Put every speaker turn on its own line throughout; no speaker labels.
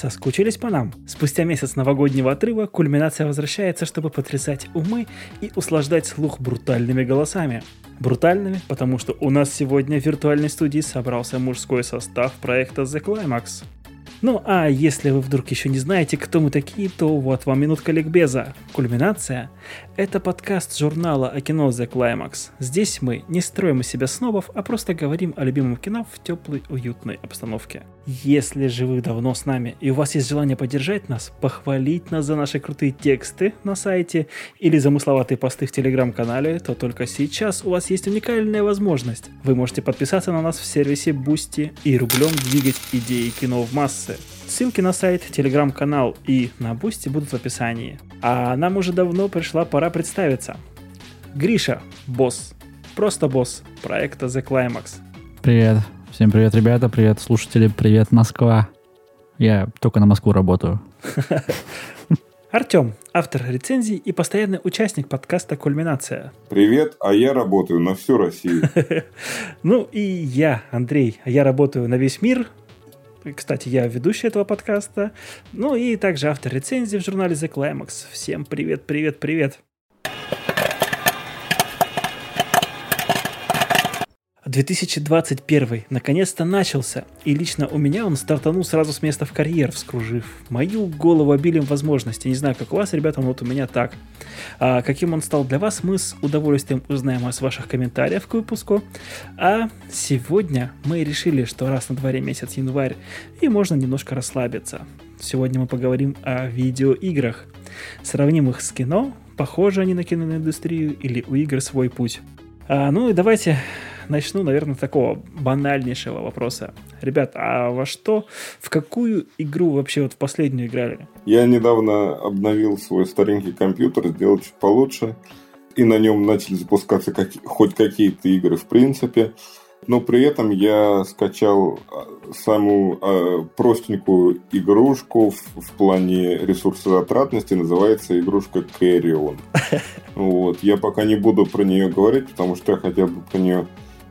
Соскучились по нам? Спустя месяц новогоднего отрыва кульминация возвращается, чтобы потрясать умы и услаждать слух брутальными голосами. Брутальными, потому что у нас сегодня в виртуальной студии собрался мужской состав проекта The Climax. Ну а если вы вдруг еще не знаете, кто мы такие, то вот вам минутка ликбеза. Кульминация – это подкаст журнала о кино The Climax. Здесь мы не строим из себя снобов, а просто говорим о любимом кино в теплой, уютной обстановке. Если же вы давно с нами и у вас есть желание поддержать нас, похвалить нас за наши крутые тексты на сайте или замысловатые посты в телеграм-канале, то только сейчас у вас есть уникальная возможность. Вы можете подписаться на нас в сервисе Boosty и рублем двигать идеи кино в массы. Ссылки на сайт, телеграм-канал и на Boosty будут в описании. А нам уже давно пришла пора представиться. Гриша, босс, просто босс проекта The Climax.
Привет. Всем привет, ребята, привет, слушатели, привет, Москва. Я только на Москву работаю.
Артем, автор рецензий и постоянный участник подкаста «Кульминация».
Привет, а я работаю на всю Россию.
Ну и я, Андрей, а я работаю на весь мир, кстати, я ведущий этого подкаста. Ну и также автор рецензии в журнале The Climax. Всем привет, привет, привет. 2021 наконец-то начался, и лично у меня он стартанул сразу с места в карьер, вскружив мою голову обилием возможностей. Не знаю, как у вас, ребята, но вот у меня так. А каким он стал для вас, мы с удовольствием узнаем из ваших комментариев к выпуску. А сегодня мы решили, что раз на дворе месяц январь, и можно немножко расслабиться. Сегодня мы поговорим о видеоиграх. Сравним их с кино, похожи они на киноиндустрию или у игр свой путь. А, ну и давайте начну, наверное, такого банальнейшего вопроса. Ребят, а во что, в какую игру вообще вот в последнюю играли?
Я недавно обновил свой старенький компьютер, сделал чуть получше, и на нем начали запускаться как, хоть какие-то игры в принципе. Но при этом я скачал а, самую э, простенькую игрушку в, в плане ресурсозатратности, называется игрушка Carrion. Вот. Я пока не буду про нее говорить, потому что я хотел бы про нее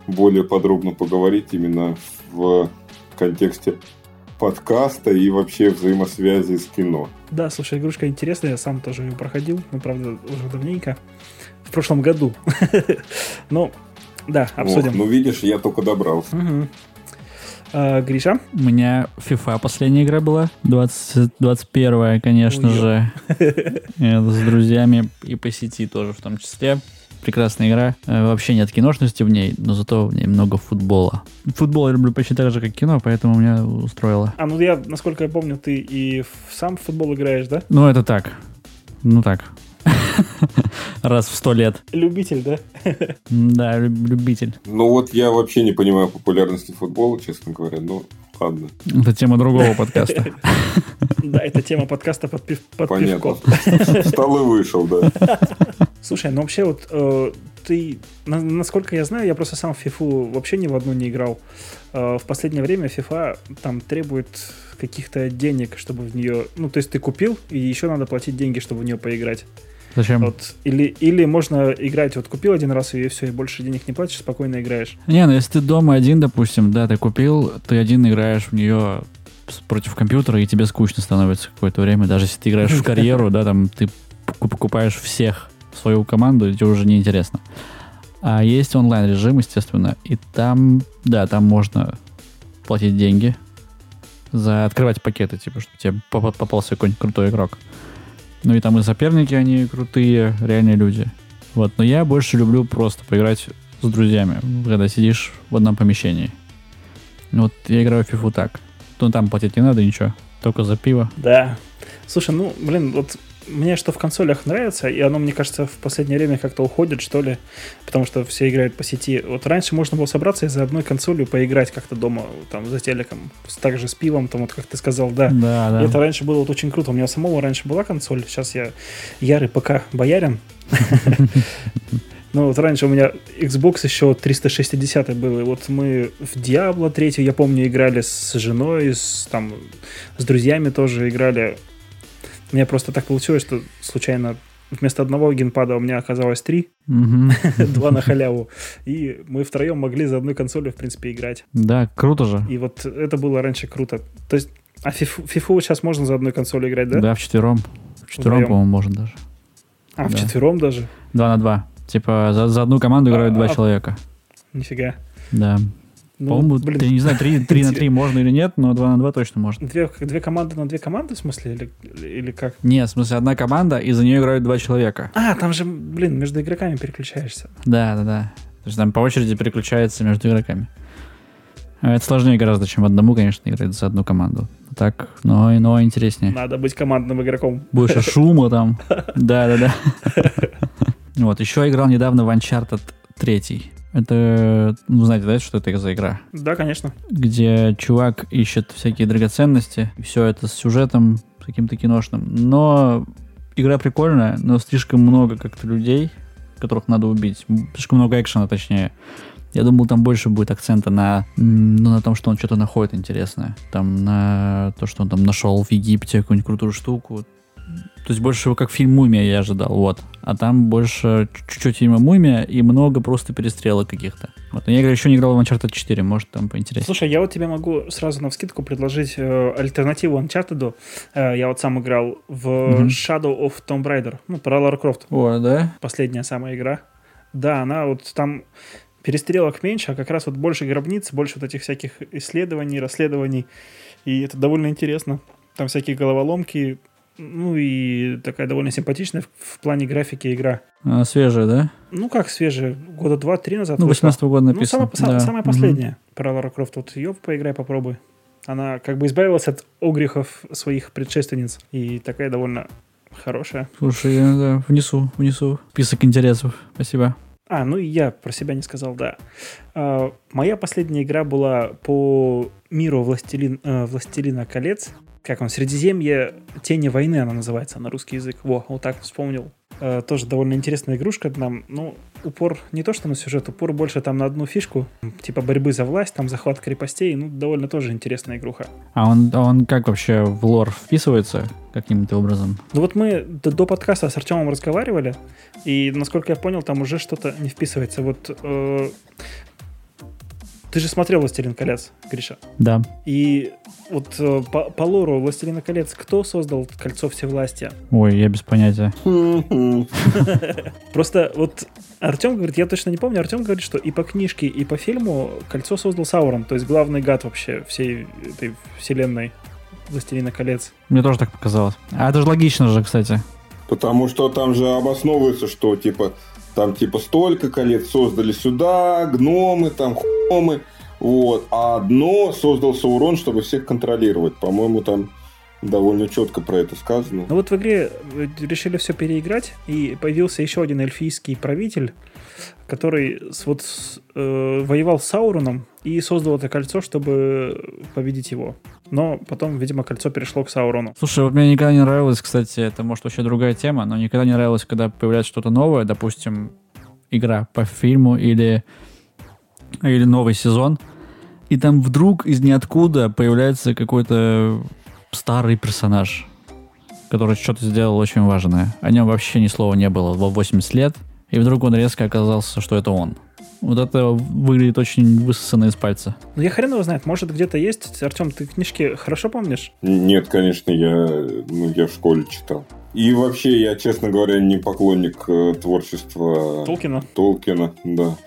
более подробно поговорить именно в контексте подкаста и вообще взаимосвязи с кино.
Да, слушай, игрушка интересная, я сам тоже ее проходил, ну, правда, уже давненько, в прошлом году. Ну, да, обсудим.
ну, видишь, я только добрался.
А, Гриша?
У меня FIFA последняя игра была, 20, 21 конечно же. С друзьями и по сети тоже в том числе прекрасная игра. Э, вообще нет киношности в ней, но зато в ней много футбола. Футбол я люблю почти так же, как кино, поэтому меня устроило.
А, ну я, насколько я помню, ты и сам в футбол играешь, да?
Ну, это так. Ну так. Раз в сто лет.
Любитель, да?
Да, любитель.
Ну вот я вообще не понимаю популярности футбола, честно говоря. Ну, ладно.
Это тема другого подкаста.
Да, это тема подкаста под, пив, под
Понятно. Встал и вышел, да.
Слушай, ну вообще вот э, ты, на, насколько я знаю, я просто сам в FIFA вообще ни в одну не играл. Э, в последнее время FIFA там требует каких-то денег, чтобы в нее... Ну, то есть ты купил, и еще надо платить деньги, чтобы в нее поиграть.
Зачем?
Вот, или, или можно играть, вот купил один раз и все, и больше денег не платишь, спокойно играешь.
Не, ну если ты дома один, допустим, да, ты купил, ты один играешь в нее против компьютера, и тебе скучно становится какое-то время. Даже если ты играешь в карьеру, да, там ты покупаешь всех свою команду, тебе уже неинтересно. А есть онлайн-режим, естественно, и там, да, там можно платить деньги за открывать пакеты, типа, чтобы тебе попался какой-нибудь крутой игрок. Ну и там и соперники, они крутые, реальные люди. Вот, но я больше люблю просто поиграть с друзьями, когда сидишь в одном помещении. Вот я играю в FIFA так. Ну там платить не надо ничего, только за пиво.
Да. Слушай, ну, блин, вот мне что в консолях нравится, и оно, мне кажется, в последнее время как-то уходит, что ли, потому что все играют по сети. Вот раньше можно было собраться и за одной консолью поиграть как-то дома, там, за телеком, также с пивом, там, вот как ты сказал, да.
Да, да.
И это раньше было вот очень круто. У меня самого раньше была консоль, сейчас я ярый ПК боярин. Ну, вот раньше у меня Xbox еще 360 был, и вот мы в Diablo 3, я помню, играли с женой, с, там, с друзьями тоже играли. У меня просто так получилось, что случайно вместо одного геймпада у меня оказалось три, два на халяву, и мы втроем могли за одной консолью, в принципе, играть.
Да, круто же.
И вот это было раньше круто. То есть А фифу, сейчас можно за одной консолью играть, да?
Да, в четвером. В четвером,
Вдвоем.
по-моему, можно даже.
А, в
Да.
четвером даже?
Два на два. Типа за, за одну команду играют
А,
два
а-
человека.
Нифига.
Да.
Ну,
по-моему,
блин,
ты не знаю, три, три на три можно или нет, но два на два точно можно.
Две, две команды на две команды, в смысле, или, или как?
Нет, в смысле, одна команда, и за нее играют два человека.
А, там же, блин, между игроками переключаешься.
Да, да, да. То есть там по очереди переключается между игроками. А Это сложнее гораздо, чем одному, конечно, играть за одну команду. Так, но, но интереснее.
Надо быть командным игроком.
Больше шума там. Да, да, да. Вот, еще играл недавно в Uncharted 3. Это, ну, знаете, да, что это за игра?
Да, конечно.
Где чувак ищет всякие драгоценности, и все это с сюжетом с каким-то киношным. Но игра прикольная, но слишком много как-то людей, которых надо убить. Слишком много экшена, точнее. Я думал, там больше будет акцента на, ну, на том, что он что-то находит интересное. Там на то, что он там нашел в Египте какую-нибудь крутую штуку. То есть больше как фильм «Мумия» я ожидал, вот. А там больше чуть-чуть фильма «Мумия» и много просто перестрелок каких-то. Вот. Но я еще не играл в Uncharted 4, может там поинтереснее.
Слушай, я вот тебе могу сразу на вскидку предложить э, альтернативу Uncharted. Э, я вот сам играл в
Мгм.
Shadow of Tomb Raider. Ну, про Лара Крофт.
О, да?
Последняя самая игра. Да, она вот там перестрелок меньше, а как раз вот больше гробниц, больше вот этих всяких исследований, расследований. И это довольно интересно. Там всякие головоломки, ну и такая довольно симпатичная в, в плане графики игра.
А, свежая, да?
Ну как свежая, года два-три назад.
Ну,
вышла.
18 года
Ну,
написано.
самая,
да.
самая последняя про Лара Крофт. Вот ее поиграй, попробуй. Она как бы избавилась от огрехов своих предшественниц. И такая довольно хорошая.
Слушай, я да, внесу, внесу список интересов. Спасибо.
А, ну и я про себя не сказал, да. А, моя последняя игра была по миру Властелин, э, Властелина колец. Как он? Средиземье Тени войны она называется на русский язык. Во, вот так вспомнил. Э, тоже довольно интересная игрушка. Там, ну, упор не то, что на сюжет, упор больше там на одну фишку. Типа борьбы за власть, там захват крепостей. Ну, довольно тоже интересная игруха.
А он, а он как вообще в лор вписывается каким-то образом?
Ну вот мы до, до подкаста с Артемом разговаривали, и, насколько я понял, там уже что-то не вписывается. Вот э, ты же смотрел «Властелин колец», Гриша.
Да.
И вот э, по, по лору «Властелина колец» кто создал кольцо всевластия?
Ой, я без понятия.
Просто вот Артем говорит, я точно не помню, Артем говорит, что и по книжке, и по фильму кольцо создал Саурон, то есть главный гад вообще всей этой вселенной «Властелина колец».
Мне тоже так показалось. А это же логично же, кстати.
Потому что там же обосновывается, что типа там типа столько колец создали сюда, гномы, там хомы, вот, а одно создал Саурон, чтобы всех контролировать. По-моему, там довольно четко про это сказано.
Ну вот в игре э, решили все переиграть, и появился еще один эльфийский правитель, который вот э, воевал с Сауроном и создал это кольцо, чтобы победить его. Но потом, видимо, кольцо перешло к Саурону.
Слушай, вот мне никогда не нравилось, кстати, это может вообще другая тема, но никогда не нравилось, когда появляется что-то новое, допустим, игра по фильму или, или новый сезон, и там вдруг из ниоткуда появляется какой-то старый персонаж, который что-то сделал очень важное. О нем вообще ни слова не было во 80 лет, и вдруг он резко оказался, что это он. Вот это выглядит очень высосанно из пальца.
Ну я хрен его знает, может где-то есть. Артем, ты книжки хорошо помнишь?
Нет, конечно, я, ну, я в школе читал. И вообще, я, честно говоря, не поклонник э, творчества
Толкина?
Толкина, да.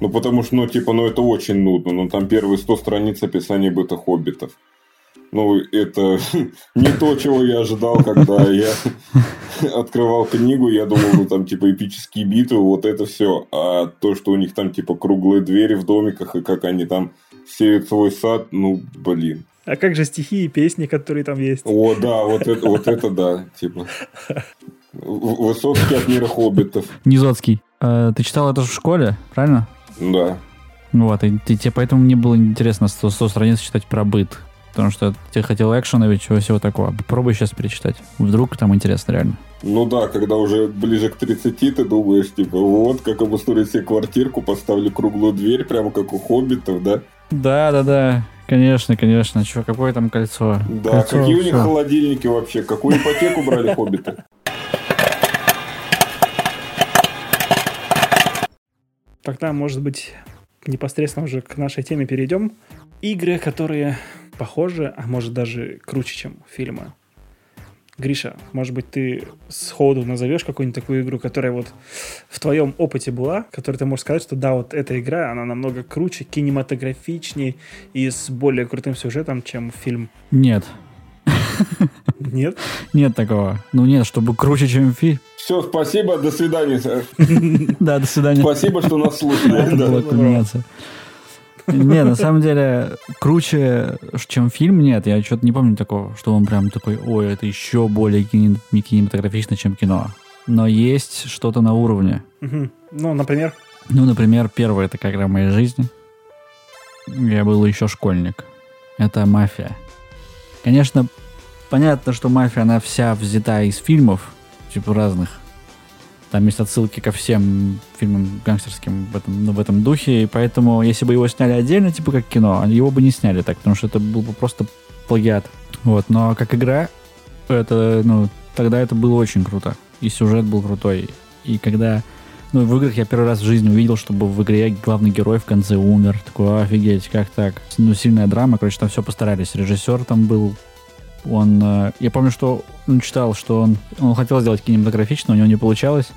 Ну, потому что, ну, типа, ну, это очень нудно. Ну, там первые 100 страниц описания быта хоббитов. Ну, это не то, чего я ожидал, когда я открывал книгу. Я думал, ну, там, типа, эпические битвы, вот это все. А то, что у них там, типа, круглые двери в домиках, и как они там сеют свой сад, ну, блин.
А как же стихи и песни, которые там есть?
О, да, вот это, вот это да, типа. Высоцкий от мира хоббитов,
Низоцкий. Э, ты читал это в школе, правильно?
да.
Вот, и, и тебе поэтому мне было интересно 100, 100 страниц читать про быт. Потому что ты хотел экшена, ведь чего всего такого. Попробуй сейчас перечитать. Вдруг там интересно реально.
Ну да, когда уже ближе к 30, ты думаешь, типа, вот, как обустроить себе квартирку, поставили круглую дверь, прямо как у хоббитов, да?
Да, да, да. Конечно, конечно. Чё, какое там кольцо?
Да,
Кольцо,
какие у них
всё.
холодильники вообще, какую ипотеку брали хоббиты?
Тогда, может быть, непосредственно уже к нашей теме перейдем. Игры, которые похожи, а может даже круче, чем фильмы. Гриша, может быть, ты сходу назовешь какую-нибудь такую игру, которая вот в твоем опыте была, которой ты можешь сказать, что да, вот эта игра, она намного круче, кинематографичнее и с более крутым сюжетом, чем фильм?
Нет.
Нет?
Нет такого. Ну нет, чтобы круче, чем фильм.
Все, спасибо, до свидания.
Да, до свидания.
Спасибо, что нас слушали.
Это была кульминация. Не, на самом деле, круче, чем фильм, нет. Я что-то не помню такого, что он прям такой, ой, это еще более кинематографично, чем кино. Но есть что-то на уровне.
Ну, например?
Ну, например, первая такая игра в моей жизни. Я был еще школьник. Это «Мафия». Конечно, понятно, что «Мафия», она вся взята из фильмов, типа разных. Там есть отсылки ко всем фильмам гангстерским в этом, ну, в этом духе, и поэтому, если бы его сняли отдельно, типа как кино, его бы не сняли так, потому что это был бы просто плагиат. Вот, но как игра, это, ну, тогда это было очень круто. И сюжет был крутой. И когда, ну, в играх я первый раз в жизни увидел, чтобы в игре главный герой в конце умер. Такой, офигеть, как так? Ну, сильная драма, короче, там все постарались. Режиссер там был он, э, я помню, что он читал, что он, он хотел сделать кинематографично, у него не получалось.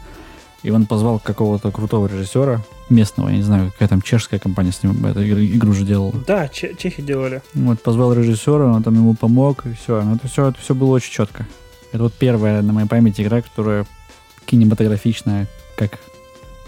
И он позвал какого-то крутого режиссера местного, я не знаю, какая там чешская компания с ним эту игру же делала.
Да, че- чехи делали.
Вот, позвал режиссера, он там ему помог, и все. Но это все, это все было очень четко. Это вот первая на моей памяти игра, которая кинематографичная, как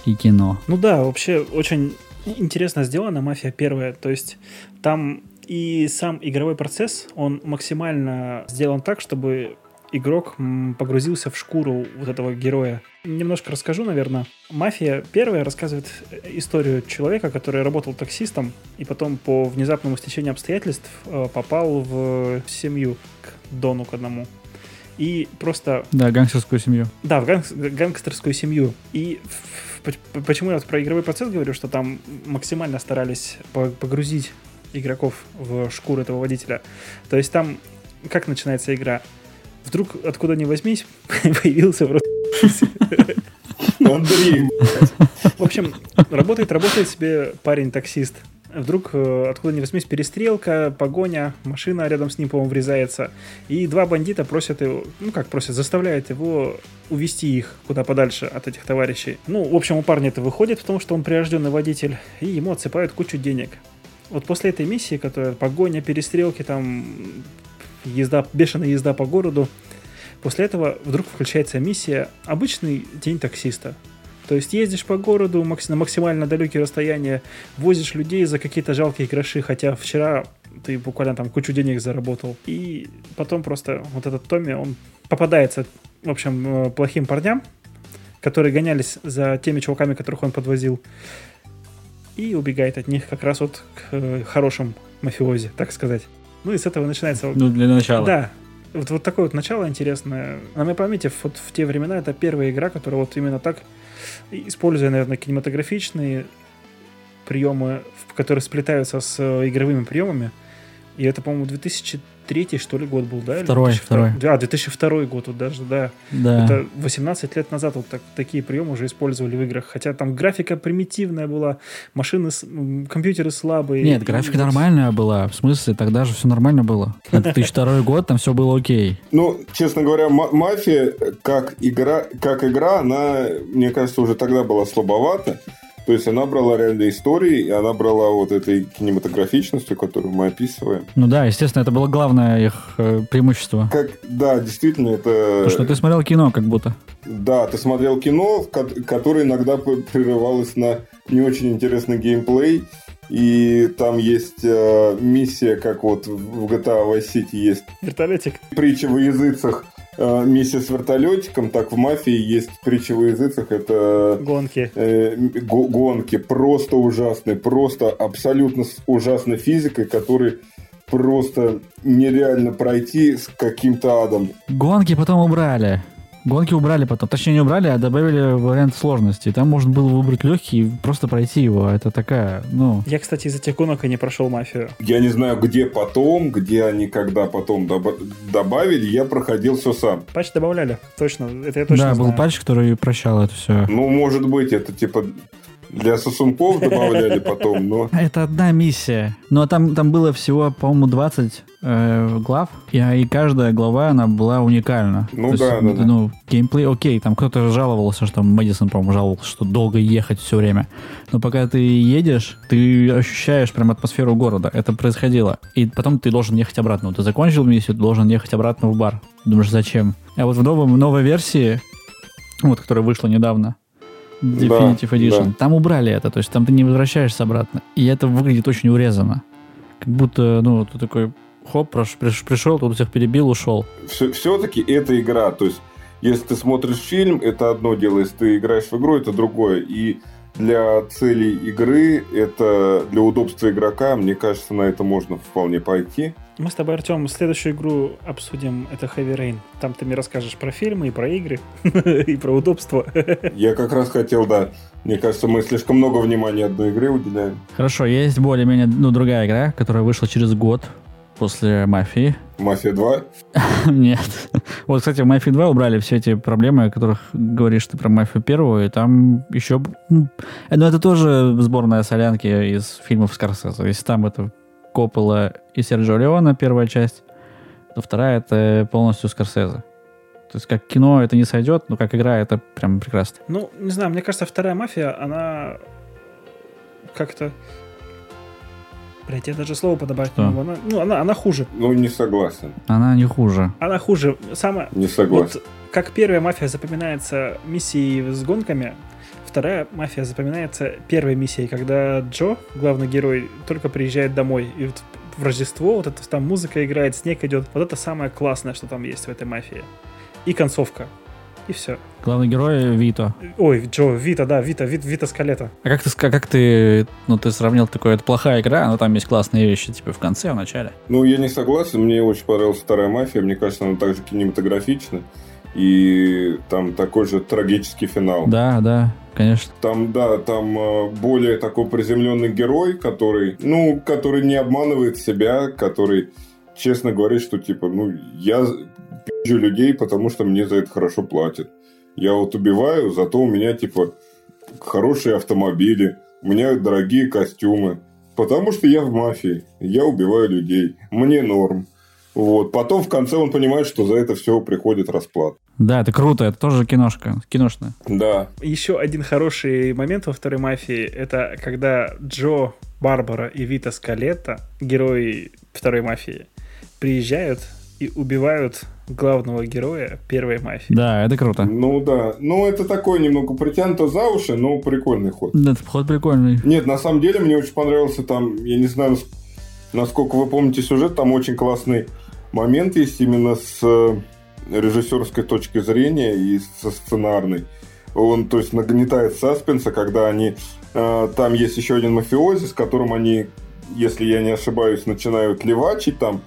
и кино.
Ну да, вообще очень интересно сделана «Мафия первая». То есть там и сам игровой процесс, он максимально сделан так, чтобы игрок погрузился в шкуру вот этого героя. Немножко расскажу, наверное. «Мафия» первая рассказывает историю человека, который работал таксистом и потом по внезапному стечению обстоятельств э, попал в семью к Дону к одному. И просто...
Да, гангстерскую семью.
Да, в ганг... гангстерскую семью. И почему я про игровой процесс говорю, что там максимально старались погрузить игроков в шкуру этого водителя. То есть там как начинается игра? Вдруг откуда ни возьмись появился просто
Андрей.
В общем, работает, работает себе парень-таксист. Вдруг э, откуда ни возьмись перестрелка, погоня, машина рядом с ним, по-моему, врезается. И два бандита просят его, ну как просят, заставляют его увести их куда подальше от этих товарищей. Ну, в общем, у парня это выходит, потому что он прирожденный водитель, и ему отсыпают кучу денег вот после этой миссии, которая погоня, перестрелки, там езда, бешеная езда по городу, после этого вдруг включается миссия «Обычный день таксиста». То есть ездишь по городу на максимально далекие расстояния, возишь людей за какие-то жалкие гроши, хотя вчера ты буквально там кучу денег заработал. И потом просто вот этот Томми, он попадается, в общем, э, плохим парням, которые гонялись за теми чуваками, которых он подвозил и убегает от них как раз вот к э, хорошим мафиози, так сказать. Ну и с этого начинается...
Ну, для начала.
Да. Вот, вот такое вот начало интересное. На моей памяти вот в те времена это первая игра, которая вот именно так, используя, наверное, кинематографичные приемы, которые сплетаются с э, игровыми приемами. И это, по-моему, 2000 2003 что ли год был, да?
Второй, второй.
А, 2002 год вот даже, да.
Да.
Это 18 лет назад вот так, такие приемы уже использовали в играх. Хотя там графика примитивная была, машины, компьютеры слабые.
Нет, графика вот... нормальная была. В смысле, тогда же все нормально было. 2002 год, там все было окей.
Ну, честно говоря, мафия как игра, как игра, она, мне кажется, уже тогда была слабовата. То есть она брала реальные истории, и она брала вот этой кинематографичностью, которую мы описываем.
Ну да, естественно, это было главное их э, преимущество.
Как, да, действительно, это...
То, что ты смотрел кино как будто.
Да, ты смотрел кино, которое иногда прерывалось на не очень интересный геймплей, и там есть э, миссия, как вот в GTA Vice City есть.
Вертолетик.
Притча во языцах миссия с вертолетиком, так в «Мафии» есть притча во языцах, это...
Гонки.
Э, гонки, просто ужасные, просто абсолютно ужасной физикой, который просто нереально пройти с каким-то адом.
Гонки потом убрали. Гонки убрали потом. Точнее, не убрали, а добавили вариант сложности. Там можно было выбрать легкий и просто пройти его. Это такая, ну...
Я, кстати, из этих гонок и не прошел мафию.
Я не знаю, где потом, где они когда потом доб- добавили, я проходил все сам.
Патч добавляли, точно. Это я точно
Да,
знаю.
был патч, который прощал это все.
Ну, может быть, это типа Для сосунков добавляли потом, но...
Это одна миссия. Но там, там было всего, по-моему, 20 э, глав, и, и каждая глава, она была уникальна.
Ну
То
да,
есть,
да.
Ну, геймплей, окей, там кто-то жаловался, что Мэдисон, по-моему, жаловался, что долго ехать все время. Но пока ты едешь, ты ощущаешь прям атмосферу города. Это происходило. И потом ты должен ехать обратно. Вот ты закончил миссию, ты должен ехать обратно в бар. Думаешь, зачем? А вот в новом, новой версии, вот, которая вышла недавно, Definitive
Да,
Edition,
да.
там убрали это, то есть там ты не возвращаешься обратно. И это выглядит очень урезанно. Как будто, ну, ты такой, хоп, прош- приш- пришел, тут всех перебил, ушел.
Все-таки это игра. То есть, если ты смотришь фильм, это одно дело. Если ты играешь в игру, это другое. И для целей игры, это для удобства игрока, мне кажется, на это можно вполне пойти.
Мы с тобой, Артем, следующую игру обсудим. Это Heavy Rain. Там ты мне расскажешь про фильмы и про игры, и про удобство.
Я как раз хотел, да. Мне кажется, мы слишком много внимания одной игре уделяем.
Хорошо, есть более-менее, ну, другая игра, которая вышла через год после «Мафии».
Мафия 2.
Нет. Вот, кстати, в «Мафии 2» убрали все эти проблемы, о которых говоришь ты про «Мафию первую», и там еще... ну, Ну, это тоже сборная солянки из фильмов Скорсезе. Если там это Коппола и Серджио Леона первая часть, то вторая — это полностью Скорсезе. То есть как кино это не сойдет, но как игра это прям прекрасно.
Ну, не знаю, мне кажется, вторая мафия, она как-то... Блять, я даже слово подобрать не могу. Она, ну, она, она хуже.
Ну, не согласен.
Она не хуже.
Она хуже. Самое...
Не согласен.
Вот как первая мафия запоминается миссией с гонками, вторая мафия запоминается первой миссией, когда Джо, главный герой, только приезжает домой. И вот в Рождество вот эта там музыка играет, снег идет. Вот это самое классное, что там есть в этой мафии. И концовка. И все.
Главный герой Вито.
Ой, Джо, Вита, да, Вита, Вита, Вита Скалета.
А как ты, ска- как ты, ну, ты сравнил такое, это плохая игра, но там есть классные вещи, типа в конце, в начале.
Ну, я не согласен. Мне очень понравилась вторая мафия. Мне кажется, она также кинематографична. И там такой же трагический финал.
Да, да, конечно.
Там, да, там э, более такой приземленный герой, который, ну, который не обманывает себя, который честно говорит, что типа, ну, я пизжу людей, потому что мне за это хорошо платят. Я вот убиваю, зато у меня типа хорошие автомобили, у меня дорогие костюмы. Потому что я в мафии, я убиваю людей, мне норм. Вот. Потом в конце он понимает, что за это все приходит расплата.
Да, это круто, это тоже киношка, киношная.
Да,
Еще один хороший момент во второй мафии, это когда Джо, Барбара и Вита Скалетта, герои второй мафии, приезжают и убивают главного героя первой мафии.
Да, это круто.
ну да. Ну, это такой немного притянуто за уши, но прикольный ход.
Да, ход прикольный.
Нет, на самом деле мне очень понравился там, я не знаю, нас- насколько вы помните сюжет, там очень классный момент есть именно с э, режиссерской точки зрения и со сценарной. Он, то есть, нагнетает саспенса, когда они... э, там есть еще один мафиози, с которым они, если я не ошибаюсь, начинают левачить там.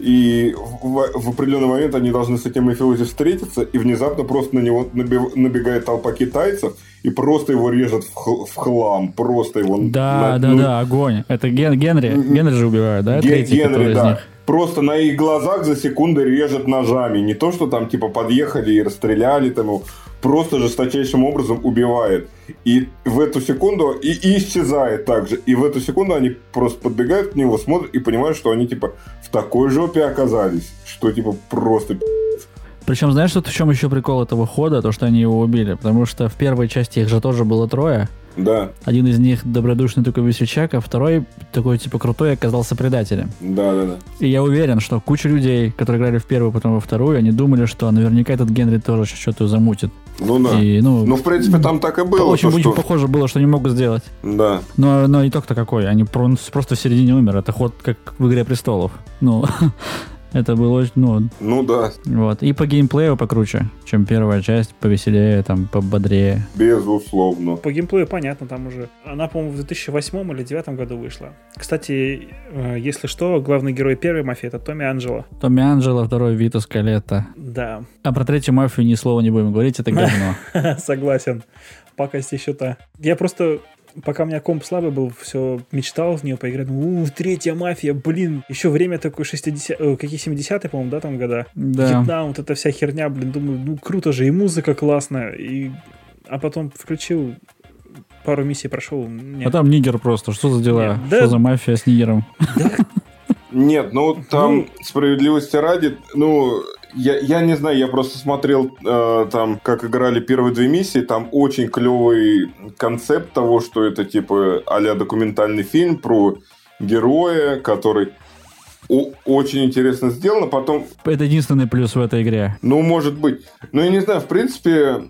И в, в определенный момент они должны с этим мафиози встретиться, и внезапно просто на него набегает толпа китайцев и просто его режет в, х- в хлам. Просто его...
Да,
на-
да,
ну,
да, огонь. Это Ген- Генри.
М-м.
Генри же убивают, да?
Ге-
Третий,
Генри,
который из
да.
них.
Просто на их глазах за секунду режет ножами. Не то, что там типа подъехали и расстреляли там его. Просто жесточайшим образом убивает. И в эту секунду и, исчезает также. И в эту секунду они просто подбегают к нему, смотрят и понимают, что они типа в такой жопе оказались. Что типа просто.
Причем, знаешь, что в чем еще прикол этого хода? То, что они его убили. Потому что в первой части их же тоже было трое.
Да,
Один из них добродушный такой весельчак, а второй такой, типа, крутой оказался предателем.
да, да, да.
И я уверен, что куча людей, которые играли в первую, потом во вторую, они думали, что наверняка этот Генри тоже что-то замутит.
Ну да.
И, ну,
Ну, в принципе, там так и было.
очень,
то,
очень
что-
похоже было, что они могут сделать.
Да.
Но, но итог-то какой? Они про- просто в середине умер. Это ход как в «Игре престолов». Ну, это было очень, ну,
Ну да,
вот. И по геймплею покруче, чем первая часть, повеселее, там, пободрее.
безусловно.
По геймплею понятно, там уже. Она, по-моему, в 2008 или 2009 году вышла. Кстати, э, если что, главный герой первой мафии это Томми Анджело.
Томми Анджело, второй Вито Скалетта.
Да,
А про третью мафию ни слова не будем говорить, это говно.
согласен. Пакость еще та. Я просто пока у меня комп слабый был, все мечтал в нее поиграть. У, третья мафия, блин. Еще время такое 60 э, какие 70-е, по-моему, да, там года.
Да.
Вьетнам, вот эта вся херня, блин, думаю, ну круто же, и музыка классная, и... А потом включил пару миссий прошел. Нет.
А там нигер просто. Что за дела?
Нет, да-
Что за мафия с нигером?
Нет, ну там справедливости ради, ну я, я не знаю, я просто смотрел э, там, как играли первые две миссии, там очень клевый концепт того, что это типа а документальный фильм про героя, который очень интересно сделан, а потом
Это единственный плюс в этой игре.
Ну, может быть. Ну, я не знаю, в принципе,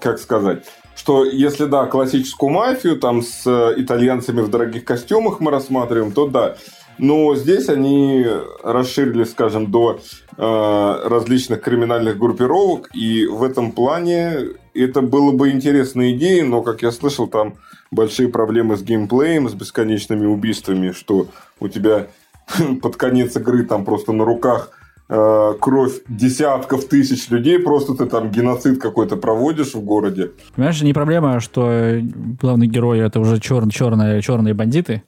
как сказать, что если, да, классическую мафию там с э, итальянцами в дорогих костюмах мы рассматриваем, то да. Но здесь они расширили, скажем, до э, различных криминальных группировок, и в этом плане это было бы интересной идеей, но, как я слышал, там большие проблемы с геймплеем, с бесконечными убийствами, что у тебя под конец игры там просто на руках э, кровь десятков тысяч людей, просто ты там геноцид какой-то проводишь в городе.
Понимаешь, не проблема, что главный герой это уже чер- черные, черные бандиты.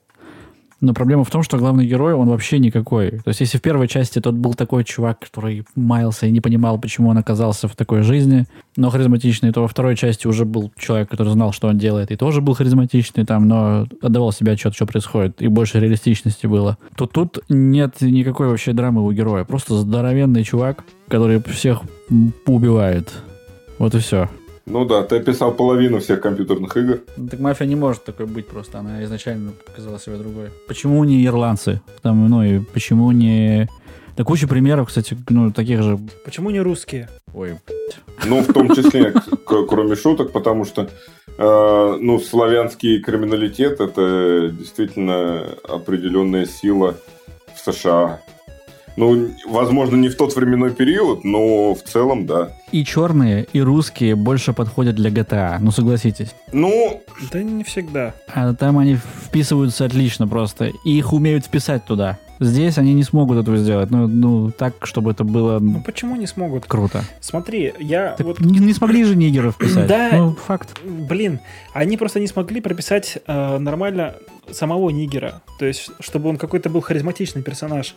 Но проблема в том, что главный герой, он вообще никакой. То есть, если в первой части тот был такой чувак, который маялся и не понимал, почему он оказался в такой жизни, но харизматичный, то во второй части уже был человек, который знал, что он делает, и тоже был харизматичный там, но отдавал себе отчет, что происходит, и больше реалистичности было. То тут нет никакой вообще драмы у героя. Просто здоровенный чувак, который всех убивает. Вот и все.
Ну да, ты описал половину всех компьютерных игр.
Ну, так мафия не может такой быть просто. Она изначально показала себя другой. Почему не ирландцы? Там, ну и почему не... Да куча примеров, кстати, ну, таких же...
Почему не русские?
Ой,
Ну, в том числе, кроме шуток, потому что э, ну, славянский криминалитет – это действительно определенная сила в США. Ну, возможно, не в тот временной период, но в целом, да.
и черные, и русские больше подходят для GTA, ну согласитесь.
Ну,
Да не всегда.
А там они вписываются отлично просто, и их умеют вписать туда. Здесь они не смогут этого сделать, ну, ну так, чтобы это было
Ну почему не смогут?
круто.
Смотри, я
Так
вот
не, не смогли же нигеров вписать.
Да.
Ну, факт.
Блин, они просто не смогли прописать э, нормально самого Нигера. То есть, чтобы он какой-то был харизматичный персонаж.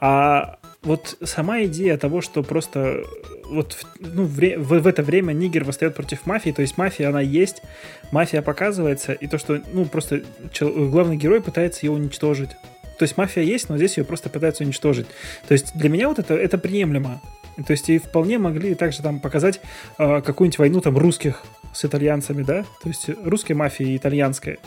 А вот сама идея того, что просто э, вот в, ну, вре- в, в это время Нигер восстает против мафии, то есть мафия, она есть, мафия показывается, и то, что, ну, просто чел- главный герой пытается ее уничтожить. То есть мафия есть, но здесь ее просто пытаются уничтожить. То есть для меня вот это, это приемлемо. То есть и вполне могли также там показать э, какую-нибудь войну там русских с итальянцами, да? То есть русская мафия и итальянская.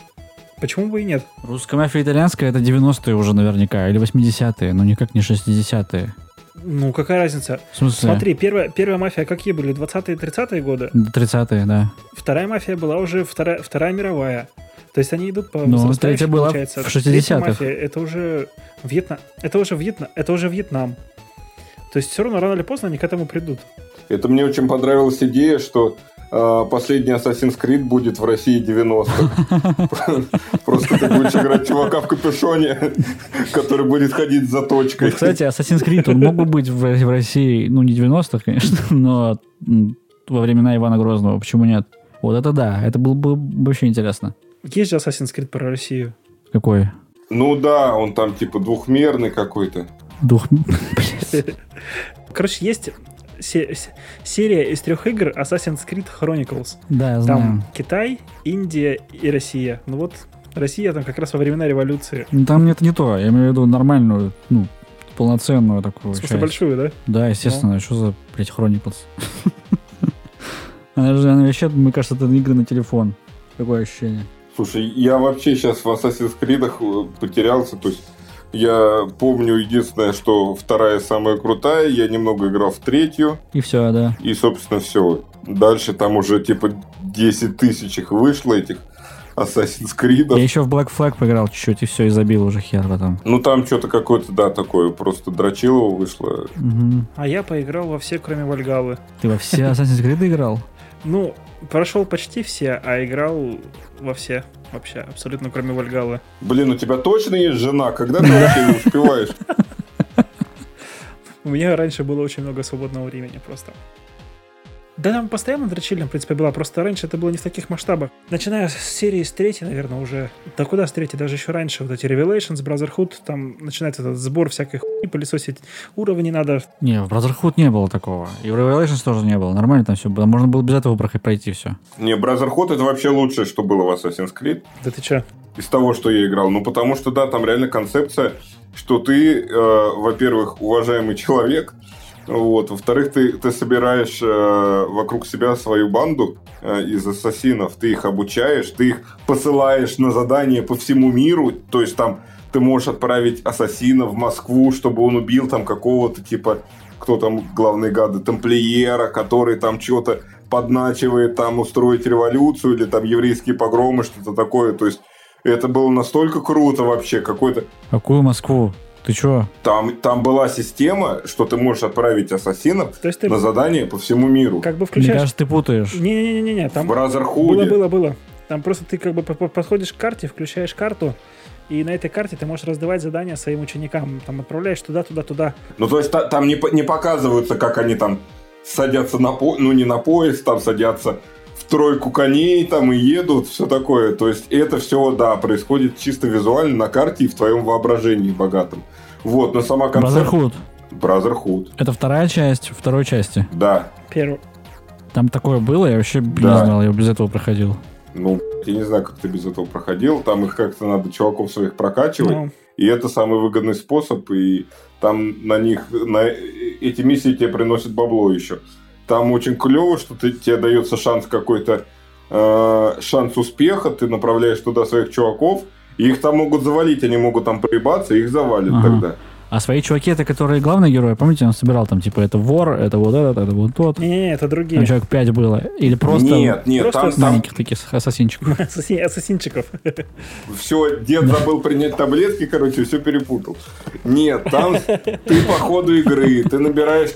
Почему бы и нет?
Русская мафия итальянская это 90-е уже наверняка, или 80-е, но никак не 60-е.
Ну, какая разница?
В смысле?
Смотри, первая, первая мафия какие были? 20-е, 30-е годы?
30-е, да.
Вторая мафия была уже вторая, вторая мировая. То есть они идут по
Ну, третья была
получается.
в
Третья
60-х.
мафия это уже Вьетнам. Это уже Вьетнам. Это уже Вьетнам. То есть все равно рано или поздно они к этому придут.
это мне очень понравилась идея, что последний Assassin's Creed будет в России 90-х. Просто ты будешь играть чувака в капюшоне, который будет ходить за точкой.
Кстати, Assassin's Creed, он мог бы быть в, России, ну, не 90-х, конечно, но во времена Ивана Грозного. Почему нет? Вот это да, это было бы вообще интересно.
Есть же Assassin's Creed про Россию.
Какой?
Ну да, он там типа двухмерный какой-то.
Блядь.
Короче, есть се- серия из трех игр Assassin's Creed Chronicles.
Да, я
Там
знаю.
Китай, Индия и Россия. Ну вот, Россия там как раз во времена революции.
Ну, там это не то, я имею в виду нормальную, ну, полноценную такую
смысле,
часть.
большую, да?
Да, естественно, что за, блядь, Chronicles? Она же, она вообще, мне кажется, это игры на телефон. Такое ощущение.
Слушай, я вообще сейчас в Assassin's Creed э, потерялся. То есть я помню единственное, что вторая самая крутая. Я немного играл в третью.
И все, да.
И, собственно, все. Дальше там уже типа 10 тысяч их вышло, этих Assassin's Creed.
Я еще в Black Flag поиграл чуть-чуть, и все, и забил уже хер потом.
Ну, там что-то какое-то, да, такое, просто дрочилово вышло.
Мгм.
А я поиграл во все, кроме Вальгалы.
Ты во все Assassin's Creed играл?
Ну, прошел почти все, а играл во все. Вообще, абсолютно кроме Вальгалы.
Блин, у тебя точно есть жена? Когда ты вообще не успеваешь?
У меня раньше было очень много свободного времени просто. Да там постоянно дрочильня, в принципе, была, просто раньше это было не в таких масштабах. Начиная с серии с третьей, наверное, уже, да куда с третьей, даже еще раньше, вот эти Revelations, Brotherhood, там начинается этот сбор всякой хуйни, пылесосить уровни надо.
Не, в Brotherhood не было такого. И в Revelations тоже не было. Нормально там все было. Можно было без этого пройти все.
Не, Brotherhood это вообще лучшее, что было в Assassin's Creed.
Да ты че?
Из того, что я играл. Ну, потому что, да, там реально концепция, что ты, э, во-первых, уважаемый человек, вот. Во-вторых, ты, ты собираешь э, вокруг себя свою банду э, из ассасинов, ты их обучаешь, ты их посылаешь на задания по всему миру, то есть там ты можешь отправить ассасина в Москву, чтобы он убил там какого-то типа, кто там главные гады, тамплиера, который там что-то подначивает там устроить революцию или там еврейские погромы, что-то такое, то есть это было настолько круто вообще, какой-то...
Какую Москву? Ты чё?
Там, там была система, что ты можешь отправить ассасинов
То есть ты
на задание по всему миру.
как бы
Мне
включаешь...
кажется, ты путаешь.
Не-не-не-не,
В
там
Бразерхуде.
было, было, было. Там просто ты как бы по- по- подходишь к карте, включаешь карту, и на этой карте ты можешь раздавать задания своим ученикам. Там отправляешь туда, туда, туда.
Ну, то есть та- там не, не показываются, как они там садятся на по... ну не на поезд, там садятся в тройку коней там и едут, все такое. То есть это все, да, происходит чисто визуально на карте и в твоем воображении богатом. Вот, но сама концепция...
Brotherhood.
Brotherhood.
Это вторая часть второй части.
Да.
Первый.
Там такое было, я вообще
Да.
не знал, я без этого проходил.
Ну, я не знаю, как ты без этого проходил. Там их как-то надо чуваков своих прокачивать.
Ну,
И это самый выгодный способ, и там на них, на эти миссии тебе приносят бабло еще. Там очень клево, что ты, тебе дается шанс какой-то, э, шанс успеха, ты направляешь туда своих чуваков, и их там могут завалить, они могут там проебаться, их завалят
Ага.
тогда.
А свои чуваки, это которые главные герои, помните, он собирал там, типа, это вор, это вот этот, это вот тот.
Не-не-не, это другие.
Там человек 5 было. Или просто
нет, нет,
просто
там, там
маленьких таких ассасинчиков.
Ассасин- Ассасинчиков.
все, дед забыл принять таблетки, короче, все перепутал. Нет, там ты по ходу игры, ты набираешь,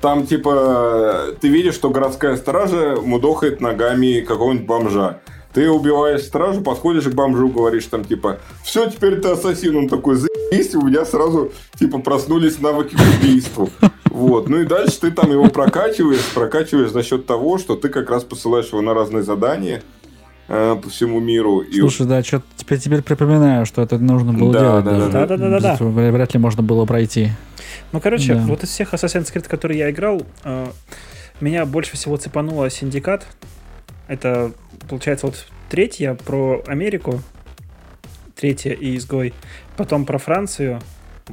там типа, ты видишь, что городская стража мудохает ногами какого-нибудь бомжа. Ты убиваешь стражу, подходишь к бомжу, говоришь там типа, все, теперь ты ассасин. Он такой, заебись, у меня сразу типа проснулись навыки к убийству. Вот. Ну и дальше ты там его прокачиваешь, прокачиваешь за счет того, что ты как раз посылаешь его на разные задания э, по всему миру. И
Слушай, да, что теперь, теперь припоминаю, что это нужно было
Да,
делать.
да,
даже.
да,
да. Да-да-да-да.
Это Вряд ли можно было пройти.
Ну, короче,
Да.
вот из всех Assassin's Creed, которые я играл, э, меня больше всего цепануло Синдикат. Это, получается, вот третья про Америку, третья и Изгой, потом про Францию,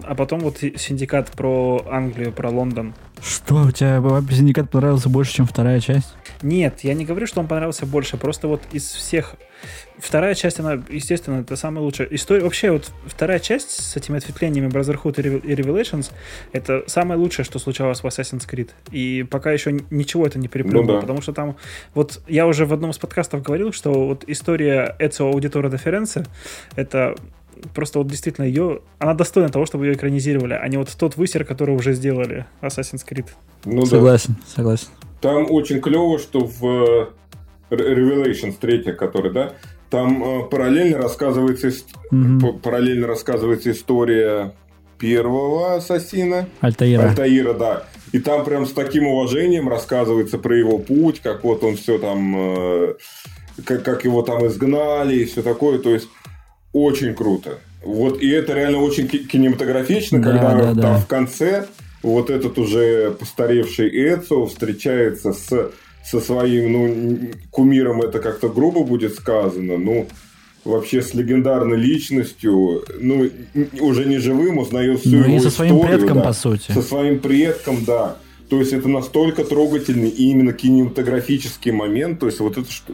а потом вот Синдикат про Англию, про Лондон.
Что, у тебя Синдикат понравился больше, чем вторая часть?
Нет, я не говорю, что он понравился больше, просто вот из всех... Вторая часть, она, естественно, это самая лучшая. История, вообще, вот вторая часть с этими ответвлениями Brotherhood и Reve- и Revelations, это самое лучшее, что случалось в Assassin's Creed. И пока еще ничего это не переплюнуло,
Ну да.
потому что там... Вот я уже в одном из подкастов говорил, что вот история Эцио Аудиторе да Фиренце, это просто вот действительно ее... Она достойна того, чтобы ее экранизировали, а не вот тот высер, который уже сделали Assassin's Creed.
ну да.
согласен, согласен.
Там очень клево, что в э, Re- Revelations 3, который, да, там э, параллельно рассказывается, п- параллельно рассказывается история первого ассасина,
Альтаира.
Альтаира, да. И там прям с таким уважением рассказывается про его путь, как вот он все там, э, как, как его там изгнали и все такое. То есть очень круто. Вот и это реально очень ки- кинематографично,
Да,
когда
да,
там
да.
в конце вот этот уже постаревший Эцио встречается с со своим ну, кумиром, это как-то грубо будет сказано, ну, вообще с легендарной личностью, ну, уже не живым, узнает всю
Ну
его
и со своим
историю,
предком,
да.
по сути.
Со своим предком, да. То есть это настолько трогательный и именно кинематографический момент. То есть вот это что,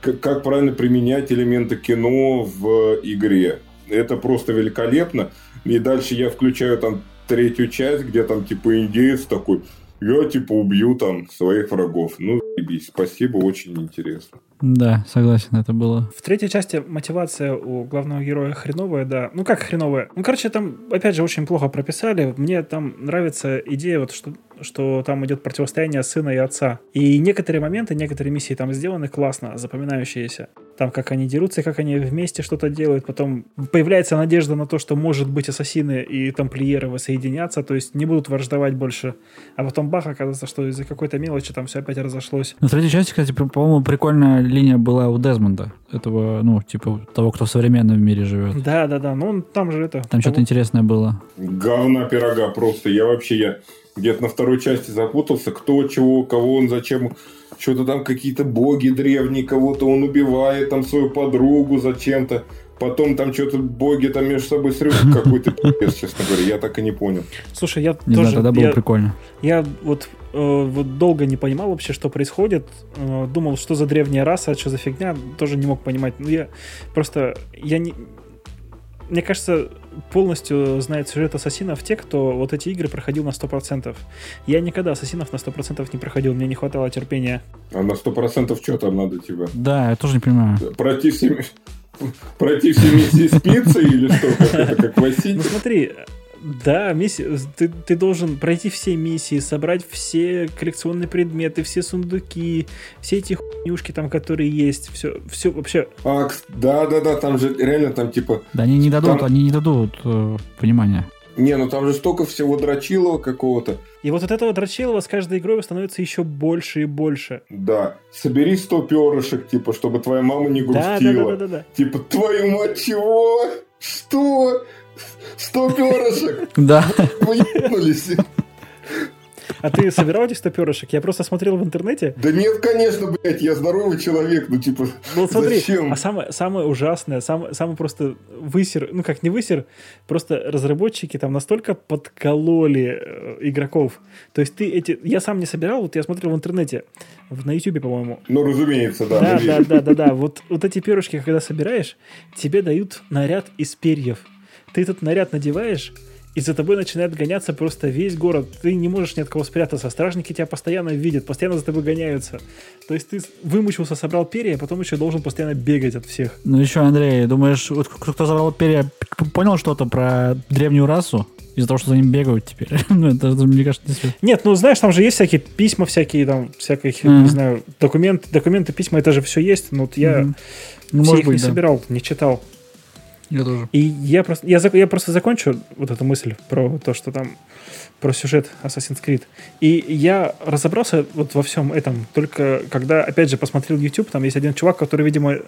как, как правильно применять элементы кино в игре. Это просто великолепно. И дальше я включаю там третью часть, где там типа индеец такой, я типа убью там своих врагов. Ну, заебись. Спасибо, очень интересно.
Да, согласен, это было.
В третьей части мотивация у главного героя хреновая, да. Ну как хреновая? Ну, короче, там, опять же, очень плохо прописали. Мне там нравится идея, вот что что там идет противостояние сына и отца. И некоторые моменты, некоторые миссии там сделаны классно, запоминающиеся. Там, как они дерутся, как они вместе что-то делают. Потом появляется надежда на то, что, может быть, ассасины и тамплиеры воссоединятся, то есть не будут враждовать больше. А потом бах, оказывается, что из-за какой-то мелочи там все опять разошлось.
На третьей части, кстати, по- по-моему, прикольная линия была у Дезмонда. Этого, ну, типа, того, кто в современном мире живет.
Да, да, да. Ну, он там же это...
Там что-то интересное было.
Говна пирога просто. Я вообще, я где-то на второй части запутался, кто, чего, кого он, зачем. Что-то там какие-то боги древние, кого-то он убивает, там свою подругу зачем-то. Потом там что-то боги там между собой срывают какой-то пипец, честно говоря. Я так и не понял.
Слушай, я
Не
тоже...
знаю, тогда было
я-
прикольно.
Я вот, э, вот долго не понимал вообще, что происходит. Э, думал, что за древняя раса, что за фигня. Тоже не мог понимать. Ну, я просто... Я не... Мне кажется, полностью знает сюжет ассасинов те, кто вот эти игры проходил на 100%. Я никогда ассасинов на 100% не проходил, мне не хватало терпения.
А на сто процентов что там надо тебе?
Да, я тоже не понимаю.
Пройти все, пройти все миссии с пиццей или что? Как это, как в
Ну смотри, да, миссия, ты, ты должен пройти все миссии, собрать все коллекционные предметы, все сундуки, все эти хуйнюшки там, которые есть, все, все вообще.
А, кс- да-да-да, там же реально там типа...
Да они не дадут,
Там-
они не дадут э, понимания.
Не, ну там же столько всего дрочилого какого-то.
И вот от этого Драчилова с каждой игрой становится еще больше и больше.
Да, собери 100 перышек, типа, чтобы твоя мама не
Да, да, да,
грустила.
да, да, да.
Типа, твою мать, чего? Что? 100 перышек?
Да.
Ебнулись?
А ты собирал эти 100 перышек? Я просто смотрел в интернете.
Да нет, конечно, блядь, я здоровый человек, ну типа,
Ну вот смотри,
зачем?
а самое, самое ужасное, самое, самое просто высер, ну как не высер, просто разработчики там настолько подкололи э, игроков. То есть ты эти... Я сам не собирал, вот я смотрел в интернете, в, на ютубе, по-моему.
Ну, разумеется, да.
Да,
мы
да, да, да, да. Вот, вот эти перышки, когда собираешь, тебе дают наряд из перьев. Ты этот наряд надеваешь, и за тобой начинает гоняться просто весь город. Ты не можешь ни от кого спрятаться. Стражники тебя постоянно видят, постоянно за тобой гоняются. То есть ты вымучился, собрал перья, а потом еще должен постоянно бегать от всех.
Ну еще, Андрей, думаешь, вот кто кто забрал перья, понял что-то про древнюю расу? Из-за того, что за ним бегают теперь. ну, это, мне кажется, не.
Нет, ну знаешь, там же есть всякие письма, всякие там, всякие,
Мгм.
не знаю, документы, документы, письма, это же все есть. Но вот я.
Ну,
все
может
их
быть,
не
да.
собирал, не читал.
Я тоже.
И я просто, я, я просто закончу вот эту мысль про то, что там про сюжет Assassin's Creed. И я разобрался вот во всем этом только когда, опять же, посмотрел YouTube, там есть один чувак, который, видимо,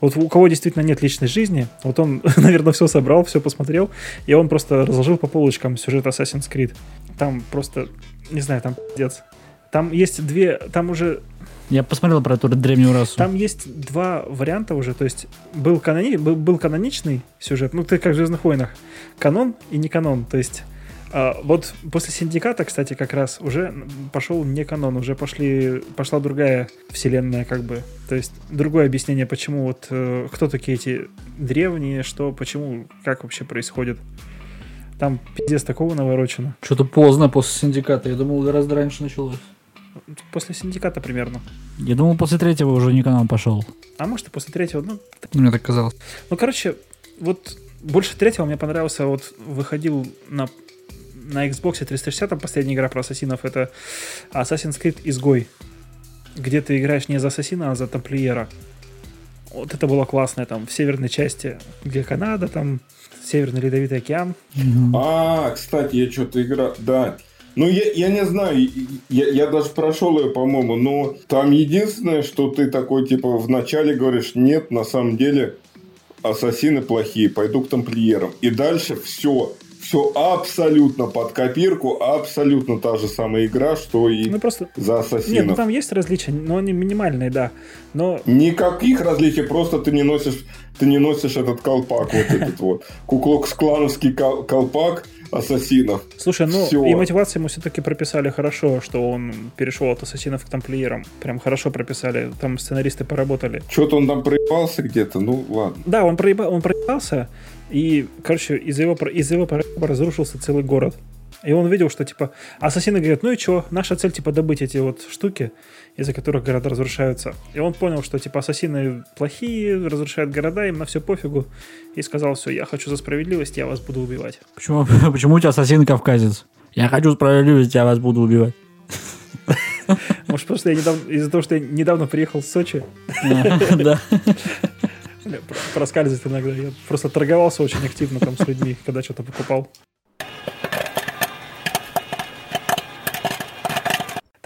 вот у кого действительно нет личной жизни, вот он, наверное, все собрал, все посмотрел, и он просто разложил по полочкам сюжет Assassin's Creed. Там просто, не знаю, там пиздец. Там есть две, там уже
Я посмотрел про эту древнюю расу.
там есть два варианта уже, то есть был, канони... был, был каноничный сюжет, ну ты как в Звездных войнах, канон и не канон, то есть а, вот после Синдиката, кстати, как раз уже пошел не канон, уже пошли, пошла другая вселенная, как бы, то есть другое объяснение, почему вот, э, кто такие эти древние, что, почему, как вообще происходит. Там пиздец такого наворочено.
Что-то поздно после синдиката. Я думал, гораздо раньше началось.
После Синдиката примерно.
Я думал, после третьего уже не канал пошел.
А может и после третьего, ну,
Мне так казалось.
Ну, короче, вот больше третьего мне понравился, вот выходил на, на Xbox 360, там последняя игра про ассасинов, это Assassin's Creed Изгой, где ты играешь не за ассасина, а за тамплиера. Вот это было классно, там, в северной части, где Канада, там, Северный Ледовитый океан.
А, кстати, я что-то играл. Да. Ну, я, я не знаю, я, я даже прошел ее, по-моему, но там единственное, что ты такой, типа, вначале говоришь, нет, на самом деле, ассасины плохие, пойду к тамплиерам. И дальше все, все абсолютно под копирку, абсолютно та же самая игра, что и
Ну, просто...
за
Нет, ну
ассасинов.
там есть различия, но они минимальные, да. Но
Никаких различий, просто ты не носишь, ты не носишь этот колпак, вот этот вот. Куклокс-клановский кол- колпак ассасинов.
Слушай, ну
Всё.
и мотивацию ему все-таки прописали хорошо, что он перешел от ассасинов к тамплиерам. Прям хорошо прописали. Там сценаристы поработали.
Что-то он там проебался где-то, ну ладно.
Да, он, проеба- он проебался, и, короче, из-за его, из-за его разрушился целый город. И он видел, что, типа, ассасины говорят, ну и что, наша цель, типа, добыть эти вот штуки, из-за которых города разрушаются. И он понял, что, типа, ассасины плохие, разрушают города, им на все пофигу. И сказал, все, я хочу за справедливость, я вас буду убивать.
Почему, почему у тебя ассасин кавказец? Я хочу справедливости, я вас буду убивать.
Может, просто я недавно, из-за того, что я недавно приехал в Сочи,
Да.
проскальзывает иногда. Я просто торговался очень активно там с людьми, когда что-то покупал.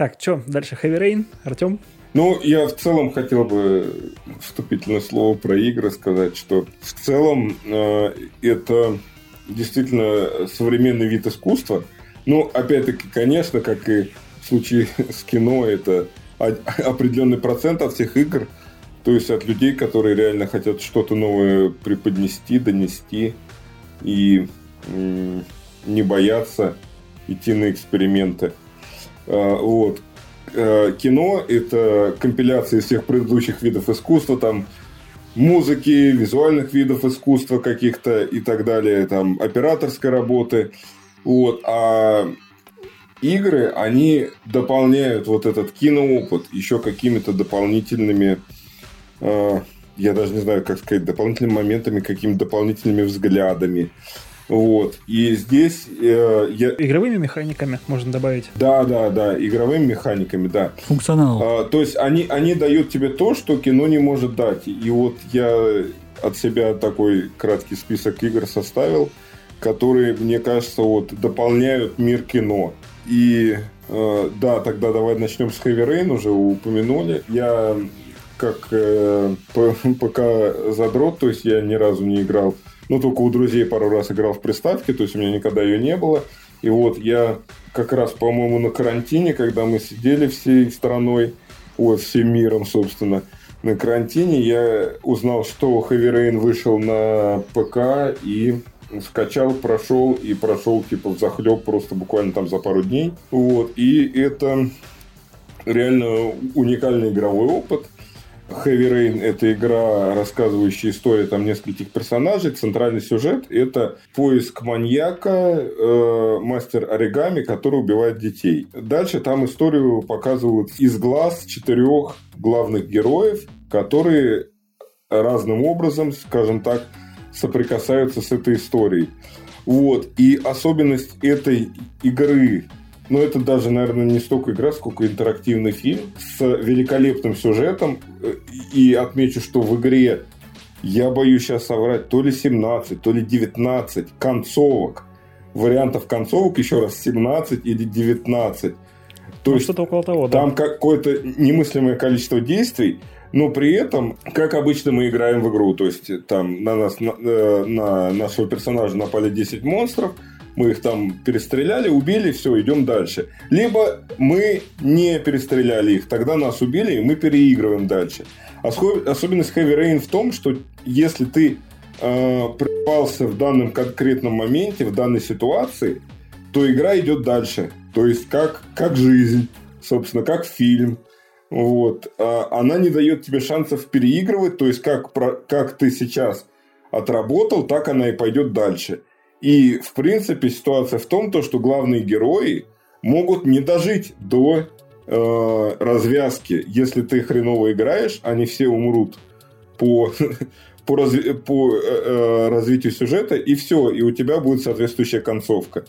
Так, что, дальше Heavy Rain, Артем?
Ну, я в целом хотел бы вступительное слово про игры сказать, что в целом э, это действительно современный вид искусства. Ну, опять-таки, конечно, как и в случае с кино, это определенный процент от всех игр, то есть от людей, которые реально хотят что-то новое преподнести, донести и не бояться идти на эксперименты. А, Вот. Э, Кино – это компиляция всех предыдущих видов искусства, там музыки, визуальных видов искусства каких-то и так далее, там операторской работы. Вот. А игры, они дополняют вот этот киноопыт еще какими-то дополнительными, э, я даже не знаю, как сказать, дополнительными моментами, какими-то дополнительными взглядами. Вот. И здесь э, я...
Игровыми механиками можно добавить.
Да, да, да, игровыми механиками, да.
Функционал.
А, то есть они, они дают тебе то, что кино не может дать. И вот я от себя такой краткий список игр составил, которые, мне кажется, вот дополняют мир кино. И э, да, тогда давай начнем с Heavy Rain, уже упомянули. Я как э, п- ПК задрот, то есть я ни разу не играл, ну только у друзей пару раз играл в приставке, то есть у меня никогда ее не было. И вот я как раз, по-моему, на карантине, когда мы сидели всей страной, вот всем миром, собственно, на карантине, я узнал, что Heavy Rain вышел на ПК и скачал, прошел и прошел типа в захлеб просто буквально там за пару дней. Вот. И это реально уникальный игровой опыт. Heavy Rain – это игра, рассказывающая историю там нескольких персонажей. Центральный сюжет – это поиск маньяка, э, мастер оригами, который убивает детей. Дальше там историю показывают из глаз четырех главных героев, которые разным образом, скажем так, соприкасаются с этой историей. Вот. И особенность этой игры но это даже, наверное, не столько игра, сколько интерактивный фильм с великолепным сюжетом. И отмечу, что в игре, я боюсь сейчас соврать, то ли 17, то ли 19 концовок. Вариантов концовок еще раз 17 или 19. То
Ну,
есть
что-то около того, да.
там какое-то немыслимое количество действий, но при этом, как обычно, мы играем в игру. То есть там на нас, на, э, на нашего персонажа напали 10 монстров, мы их там перестреляли, убили, все, идем дальше. Либо мы не перестреляли их, тогда нас убили, и мы переигрываем дальше. Осо- Особенность Heavy Rain в том, что если ты э, припался в данном конкретном моменте, в данной ситуации, то игра идет дальше. То есть как, как жизнь, собственно, как фильм. Вот. А она не дает тебе шансов переигрывать, то есть как, как ты сейчас отработал, так она и пойдет дальше. И, в принципе, ситуация в том, то, что главные герои могут не дожить до э, развязки. Если ты хреново играешь, они все умрут по, по, разви- по э, э, развитию сюжета, и все, и у тебя будет соответствующая концовка.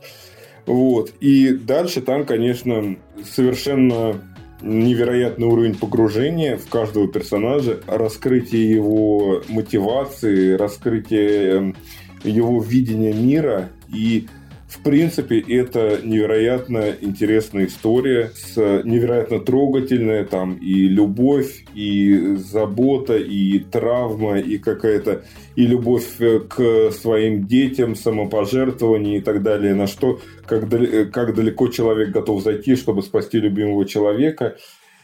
Вот. И дальше там, конечно, совершенно невероятный уровень погружения в каждого персонажа, раскрытие его мотивации, раскрытие эм, его видения мира. И, в принципе, это невероятно интересная история, с невероятно трогательная, там и любовь, и забота, и травма, и какая-то и любовь э, к своим детям, самопожертвование и так далее, на что, как, э, как далеко человек готов зайти, чтобы спасти любимого человека.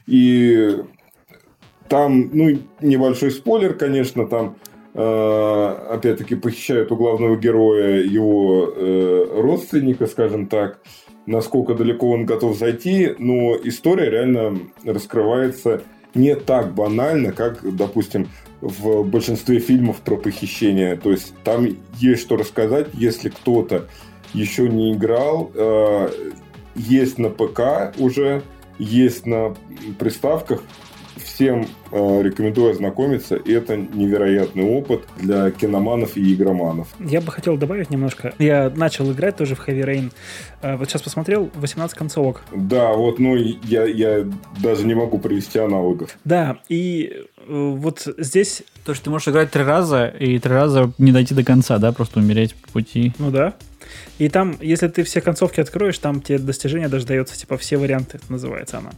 И там, ну, небольшой спойлер, конечно, там опять-таки похищают у главного героя его э, родственника, скажем так, насколько далеко он готов зайти, но история реально раскрывается не так банально, как, допустим, в большинстве фильмов про похищение. То есть там есть что рассказать, если кто-то еще не играл, э, есть на ПК уже, есть на приставках. Всем э, рекомендую ознакомиться. Это невероятный опыт для киноманов и игроманов.
Я бы хотел добавить немножко. Я начал играть тоже в Heavy Rain. Э, вот сейчас посмотрел 18 концовок.
Да, вот, ну, я, я даже не могу привести аналогов.
Да, и э, вот здесь...
То, что ты можешь играть три раза, и три раза не дойти до конца, да, просто умереть по пути.
Ну да. И там, если ты все концовки откроешь, там тебе достижение даже дается, типа, все варианты, называется она.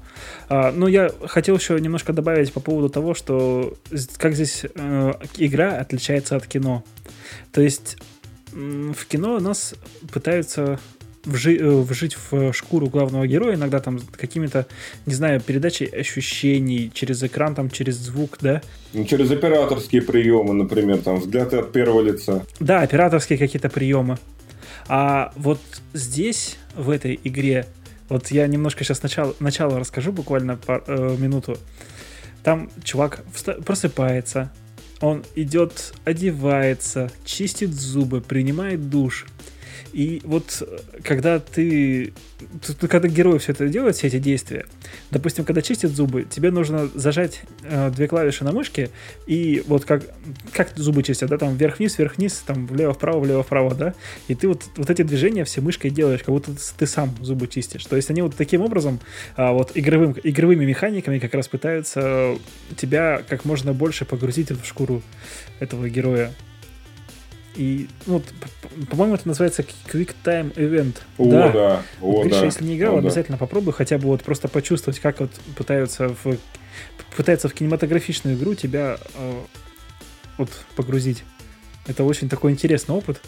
А, ну, я хотел еще немножко добавить по поводу того, что как здесь э, игра отличается от кино. То есть в кино нас пытаются вжи, э, вжить в шкуру главного героя, иногда там какими-то, не знаю, передачей ощущений через экран, там через звук, да?
Ну, через операторские приемы, например, там взгляд от первого лица.
Да, операторские какие-то приемы. А вот здесь, в этой игре, вот я немножко сейчас начало, начало расскажу, буквально по, э, минуту. Там чувак просыпается, он идет, одевается, чистит зубы, принимает душ – и вот э, когда ты, когда герой все это делает, все эти действия, допустим, когда чистит зубы, тебе нужно зажать э, две клавиши на мышке, и вот как, как зубы чистят, да, там вверх-вниз, вверх-вниз, там влево-вправо, влево-вправо, да, и ты вот, вот эти движения все мышкой делаешь, как будто ты сам зубы чистишь. То есть они вот таким образом, а, вот игровым, игровыми механиками как раз пытаются тебя как можно больше погрузить в шкуру этого героя. И, ну, по-моему, это называется Quick Time Event.
О, да. да. О,
Гриша,
да.
если не играл,
О,
обязательно да. попробуй хотя бы вот просто почувствовать, как вот пытаются в, пытаются в кинематографичную игру тебя э, вот погрузить. Это очень такой интересный опыт.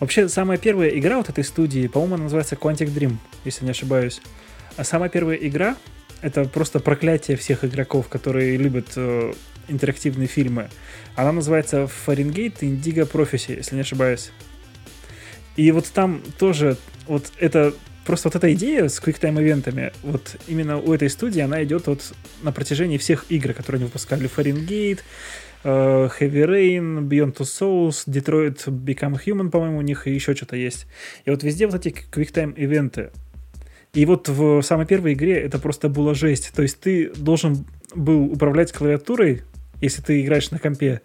Вообще, самая первая игра вот этой студии, по-моему, она называется Quantic Dream, если не ошибаюсь. А самая первая игра — это просто проклятие всех игроков, которые любят э, интерактивные фильмы. Она называется Fahrenheit Indigo Prophecy, если не ошибаюсь. И вот там тоже вот это просто вот эта идея с QuickTime-ивентами, вот именно у этой студии она идет вот на протяжении всех игр, которые они выпускали. Fahrenheit, uh, Heavy Rain, Beyond Two Souls, Detroit Become Human, по-моему, у них и еще что-то есть. И вот везде вот эти QuickTime-ивенты. И вот в самой первой игре это просто была жесть. То есть ты должен был управлять клавиатурой если ты играешь на компе,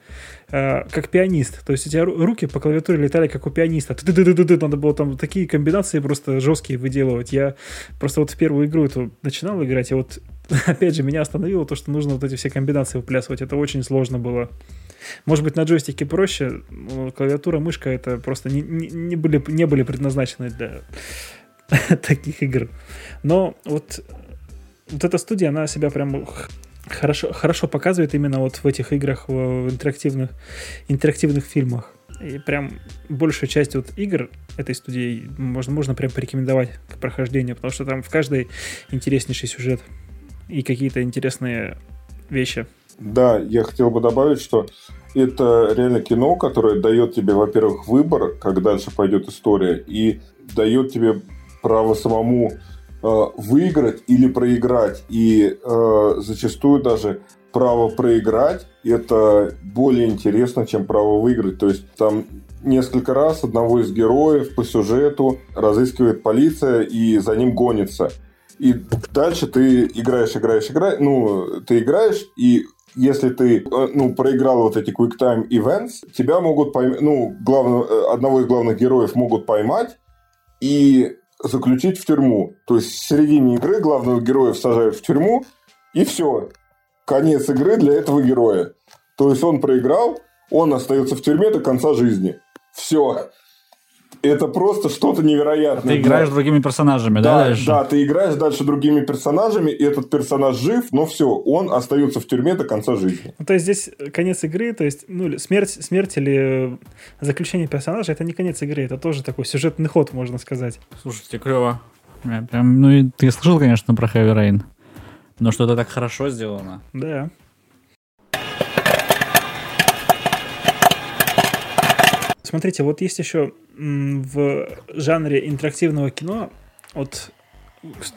э, как пианист. То есть у тебя руки по клавиатуре летали, как у пианиста. Ты -ты -ты -ты надо было там такие комбинации просто жесткие выделывать. Я просто вот в первую игру эту начинал играть, и вот опять же меня остановило то, что нужно вот эти все комбинации выплясывать. Это очень сложно было. Может быть, на джойстике проще, но клавиатура, мышка это просто не, не, не, были, не были предназначены для таких игр. Но вот, вот эта студия, она себя прям хорошо, хорошо показывает именно вот в этих играх, в интерактивных, интерактивных фильмах. И прям большую часть вот игр этой студии можно, можно прям порекомендовать к прохождению, потому что там в каждой интереснейший сюжет и какие-то интересные вещи.
Да, я хотел бы добавить, что это реально кино, которое дает тебе, во-первых, выбор, как дальше пойдет история, и дает тебе право самому выиграть или проиграть. И э, зачастую даже право проиграть это более интересно, чем право выиграть. То есть там несколько раз одного из героев по сюжету разыскивает полиция и за ним гонится. И дальше ты играешь, играешь, играешь. Ну, ты играешь, и если ты э, ну, проиграл вот эти quick time events, тебя могут поймать, ну, главного, э, одного из главных героев могут поймать, и заключить в тюрьму. То есть в середине игры главного героя сажают в тюрьму, и все. Конец игры для этого героя. То есть он проиграл, он остается в тюрьме до конца жизни. Все это просто что-то невероятное.
Ты играешь да. другими персонажами, да,
да дальше? Да, ты играешь дальше другими персонажами, и этот персонаж жив, но все, он остается в тюрьме до конца жизни.
Ну, то есть здесь конец игры, то есть ну, смерть, смерть или заключение персонажа, это не конец игры, это тоже такой сюжетный ход, можно сказать.
Слушайте, клево. Прям, ну и ты слышал, конечно, про Heavy Rain, но что это так хорошо сделано.
Да. Смотрите, вот есть еще в жанре интерактивного кино, вот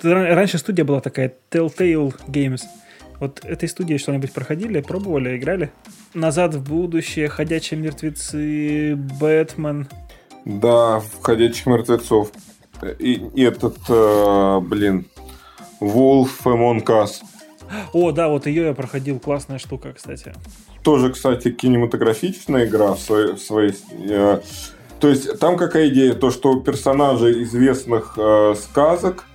раньше студия была такая Telltale Games. Вот этой студии что-нибудь проходили, пробовали, играли? Назад в будущее, Ходячие мертвецы, Бэтмен.
Да, Ходячих мертвецов. И, и этот, э, блин, Wolf Among Us.
О, да, вот ее я проходил, классная штука, кстати.
Тоже, кстати, кинематографичная игра в своей... В своей э, то есть там какая идея? То, что персонажи известных э, сказок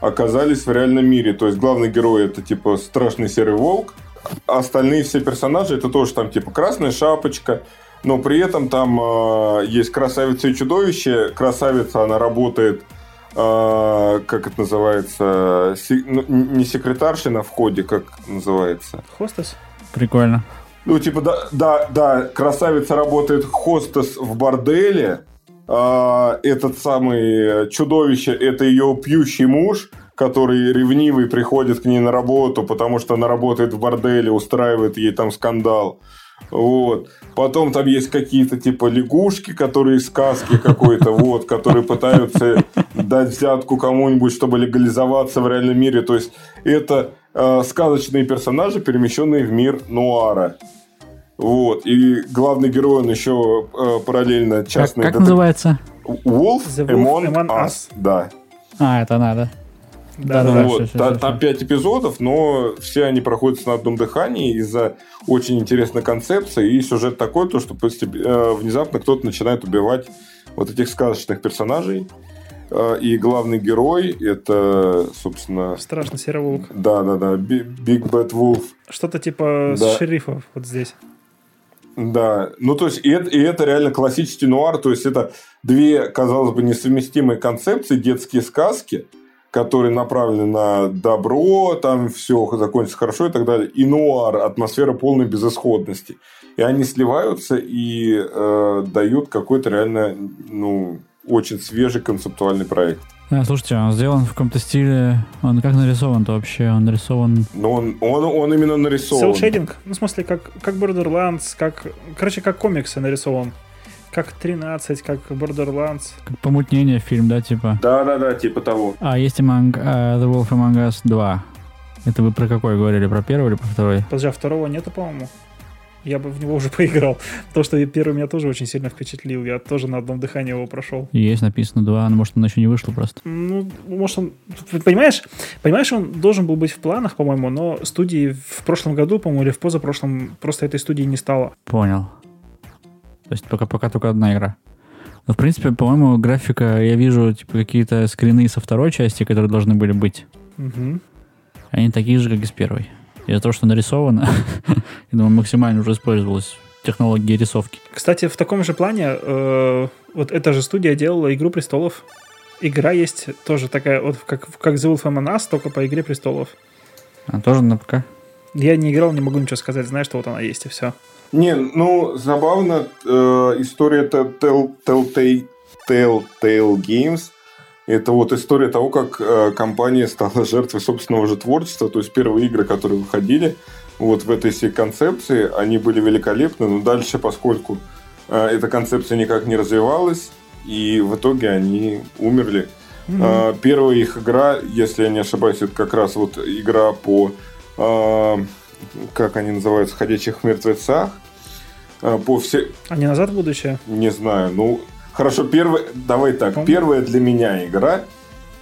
оказались в реальном мире. То есть главный герой это типа страшный серый волк, а остальные все персонажи это тоже там типа красная шапочка, но при этом там э, есть красавица и чудовище. Красавица, она работает, э, как это называется, си, ну, не секретарша на входе, как называется?
Хостес?
Прикольно.
Ну, типа, да, да, да, красавица работает хостес в борделе, а, этот самый чудовище, это ее пьющий муж, который ревнивый приходит к ней на работу, потому что она работает в борделе, устраивает ей там скандал. Вот. Потом там есть какие-то типа лягушки, которые сказки какой-то, вот, которые пытаются дать взятку кому-нибудь, чтобы легализоваться в реальном мире. То есть это э, сказочные персонажи, перемещенные в мир нуара. Вот. И главный герой, он еще э, параллельно частный...
Как, как называется?
Wolf,
The Wolf
Among,
Among
Us.
Us.
Да.
А, это надо.
Да,
Да,
да.
вот.
всё, всё,
Та-
всё,
там
всё.
пять эпизодов, но все они проходят на одном дыхании из-за очень интересной концепции. И сюжет такой, то, что постеп- э, внезапно кто-то начинает убивать вот этих сказочных персонажей. Э, И главный герой это, собственно,
Страшно серый волк.
да, да, да, Би- Big Bad Wolf.
Что-то типа
Да.
шерифов вот здесь.
Да, ну то есть и это, и это реально классический нуар, то есть это две, казалось бы, несовместимые концепции, детские сказки, которые направлены на добро, там все закончится хорошо и так далее, и нуар, атмосфера полной безысходности. И они сливаются и э, дают какой-то реально, ну, очень свежий концептуальный проект.
Да, слушайте, он сделан в каком-то стиле. Он как нарисован-то вообще? Он нарисован.
Но он, он, он именно нарисован.
Селшейдинг, ну, в смысле, как, как Borderlands, как... Короче, как комиксы нарисован. Как 13, как Borderlands.
Как помутнение фильм, да, типа.
Да-да-да, типа того.
А, есть Among, э, The Wolf Among Us 2. Это вы про какой говорили? Про первый или про второй?
Подожди, а второго нету, по-моему? Я бы в него уже поиграл. Потому что первый меня тоже очень сильно впечатлил. Я тоже на одном дыхании его прошел.
Есть написано 2, но может он еще не вышел просто.
Ну, может, он... Понимаешь? Понимаешь, он должен был быть в планах, по-моему, но студии в прошлом году, по-моему, или в позапрошлом просто этой студии не стало.
Понял. То есть пока, пока только одна игра. Но, в принципе, по-моему, графика, я вижу, типа, какие-то скрины со второй части, которые должны были быть.
Мгм.
Они такие же, как и с первой. Из-за того, что нарисовано, я думаю, максимально уже использовалась технология рисовки.
Кстати, в таком же плане э, вот эта же студия делала «Игру престолов». Игра есть тоже такая, вот как, как The Wolf Among Us, только по «Игре престолов».
А тоже на ПК?
Я не играл, не могу ничего сказать, знаю, что вот она есть, и все.
Не, ну, забавно, э, история Tell- Tell- Telltale, Telltale Games это вот история того, как э, компания стала жертвой собственного же творчества. То есть первые игры, которые выходили вот в этой всей концепции, они были великолепны, но дальше, поскольку э, эта концепция никак не развивалась, и в итоге они умерли. А, Первая их игра, если я не ошибаюсь, это как раз вот игра по, как они называются, ходячих мертвецах. По все,
А не назад в будущее?
не знаю, ну хорошо, первая, давай так,
Помню.
первая для меня игра,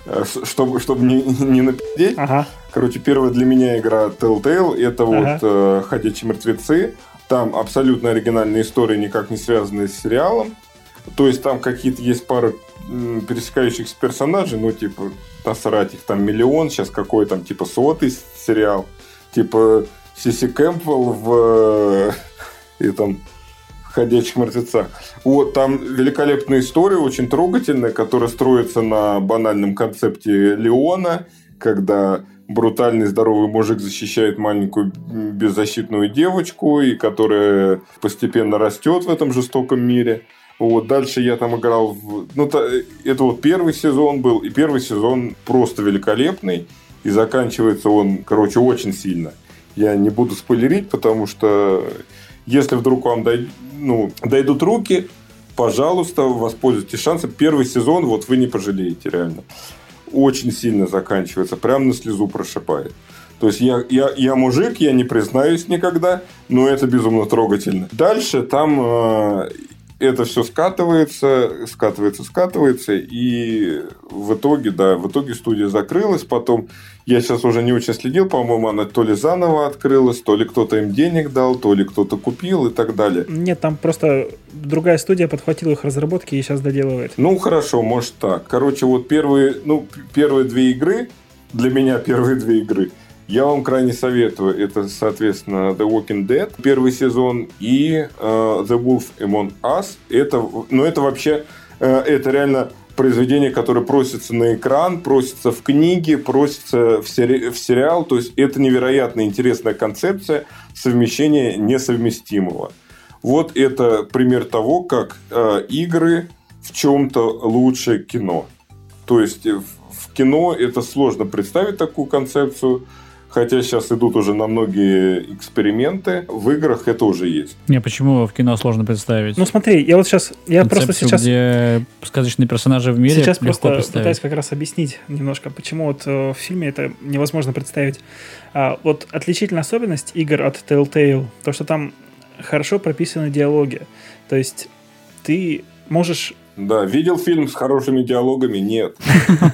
э, чтобы, чтобы не, не напидеть,
Ага.
Короче, первая для меня игра Telltale это вот
Ага.
э, Ходячие мертвецы. Там абсолютно оригинальная история, никак не связанная с сериалом. То есть там какие-то есть пары пересекающихся персонажей, ну, типа, насрать их там миллион, сейчас какой там, типа, сотый сериал. Типа, Сиси Кэмпбелл в э, и там ходячих мертвецах. Вот, там великолепная история, очень трогательная, которая строится на банальном концепте Леона, когда брутальный здоровый мужик защищает маленькую беззащитную девочку, и которая постепенно растет в этом жестоком мире. Вот, дальше я там играл в... Ну, это вот первый сезон был, и первый сезон просто великолепный, и заканчивается он, короче, очень сильно. Я не буду спойлерить, потому что если вдруг вам дай- ну, дойдут руки, пожалуйста, воспользуйтесь шансом. Первый сезон, вот вы не пожалеете, реально. Очень сильно заканчивается, прям на слезу прошибает. То есть я, я, я мужик, я не признаюсь никогда, но это безумно трогательно. Дальше там э, это все скатывается, скатывается, скатывается, и в итоге, да, в итоге студия закрылась, потом я сейчас уже не очень следил, по-моему, она то ли заново открылась, то ли кто-то им денег дал, то ли кто-то купил и так далее.
Нет, там просто другая студия подхватила их разработки и сейчас доделывает.
Ну, хорошо, может так. Короче, вот первые, ну, первые две игры, для меня первые две игры – я вам крайне советую. Это, соответственно, The Walking Dead, первый сезон, и uh, The Wolf Among Us. Это, ну, это вообще, uh, это реально произведение, которое просится на экран, просится в книге, просится в, сери- в сериал. То есть это невероятно интересная концепция совмещения несовместимого. Вот это пример того, как э, игры в чем-то лучше кино. То есть в кино это сложно представить такую концепцию. Хотя сейчас идут уже на многие эксперименты, в играх это уже есть.
Не, почему в кино сложно представить?
Ну смотри, я вот сейчас, я
Концепцию,
просто сейчас...
где сказочные персонажи в мире
Сейчас просто
представить.
пытаюсь как раз объяснить немножко, почему вот э, в фильме это невозможно представить. А, вот отличительная особенность игр от Telltale, то, что там хорошо прописаны диалоги. То есть ты можешь
да, видел фильм с хорошими диалогами? Нет.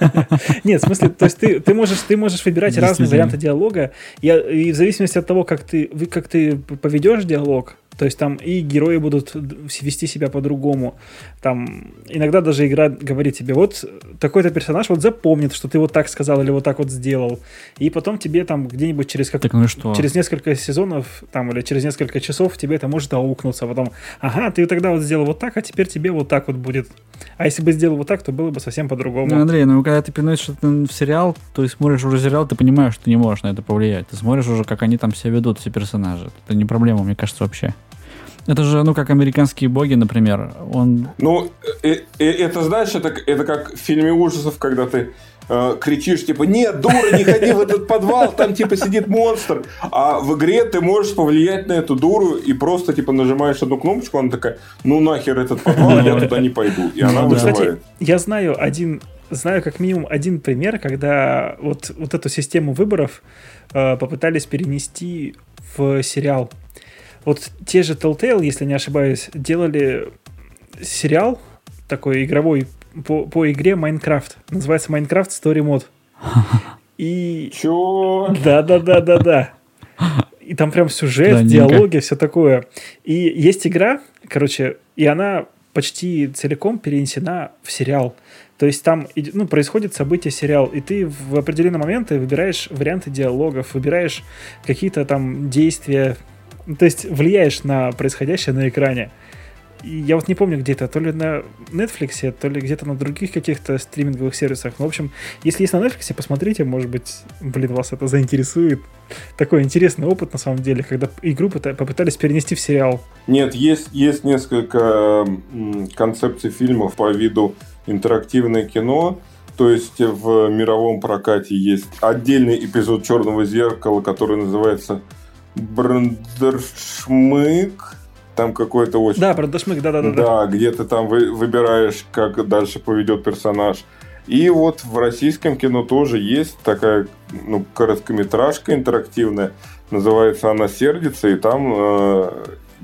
Нет, в смысле, то есть ты, ты, можешь, ты можешь выбирать разные варианты диалога, и, и в зависимости от того, как ты, вы- как ты поведешь диалог, то есть там и герои будут вести себя по-другому. Там иногда даже игра говорит тебе, вот такой-то персонаж вот запомнит, что ты вот так сказал или вот так вот сделал. И потом тебе там где-нибудь через как
Так ну что?
через несколько сезонов там или через несколько часов тебе это может аукнуться. Потом, ага, ты тогда вот сделал вот так, а теперь тебе вот так вот будет. А если бы сделал вот так, то было бы совсем по-другому.
Ну, Андрей, ну когда ты переносишь это в сериал, то есть смотришь уже сериал, ты понимаешь, что ты не можешь на это повлиять. Ты смотришь уже, как они там себя ведут, все персонажи. Это не проблема, мне кажется, вообще. Это же, ну, как американские боги, например. Он
Ну, э, э, это, знаешь, это, это как в фильме ужасов, когда ты э, кричишь, типа, нет, дура, не ходи в этот подвал, там, типа, сидит монстр. А в игре ты можешь повлиять на эту дуру и просто, типа, нажимаешь одну кнопочку, она такая, ну, нахер этот подвал, я туда не пойду. И она
Ну.
Кстати,
выживает.
я знаю один, знаю как минимум один пример, когда вот, вот эту систему выборов э, попытались перенести в сериал. Вот те же Telltale, если не ошибаюсь, делали сериал такой игровой по, по игре Minecraft. Называется Minecraft Story Mode. И
Чё?
да, да, да, да, да. И там прям сюжет,
Странненько.
диалоги, все такое. И есть игра, короче, и она почти целиком перенесена в сериал. То есть там ну, происходит событие сериал, и ты в определенные моменты выбираешь варианты диалогов, выбираешь какие-то там действия, ну, то есть влияешь на происходящее на экране. И я вот не помню где-то, то ли на Netflix, то ли где-то на других каких-то стриминговых сервисах. Ну, в общем, если есть на Netflix, посмотрите, может быть, блин, вас это заинтересует. Такой интересный опыт, на самом деле, когда игру пыта- попытались перенести в сериал.
Нет, есть, есть несколько концепций фильмов по виду интерактивное кино. То есть в мировом прокате есть отдельный эпизод Черного зеркала, который называется Брандершмык. Там какой-то очень
Да, про Дашмык, да-да-да.
Да, где ты там вы- выбираешь, как дальше поведет персонаж. И вот в российском кино тоже есть такая ну, короткометражка интерактивная. Называется она «Сердится», и там э,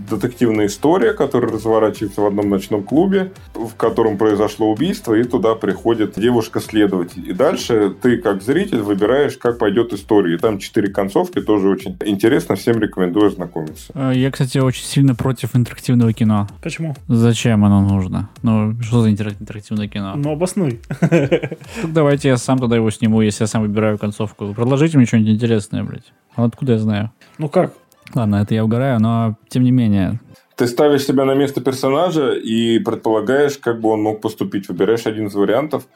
детективная история, которая разворачивается в одном ночном клубе, в котором произошло убийство, и туда приходит девушка-следователь. И дальше ты, как зритель, выбираешь, как пойдет история. И там четыре концовки, тоже очень интересно, всем рекомендую ознакомиться.
Э, Я, кстати, очень сильно против интерактивного кино.
Почему?
Зачем оно нужно? Ну, что за интерак- интерактивное кино?
Ну, обоснуй.
Так давайте я сам тогда его сниму, если я сам выбираю концовку. Предложите мне что-нибудь интересное, блядь. А откуда я знаю?
Ну как?
Ладно, это я угораю, но тем не менее.
Ты ставишь себя на место персонажа и предполагаешь, как бы он мог поступить. Выбираешь один из вариантов.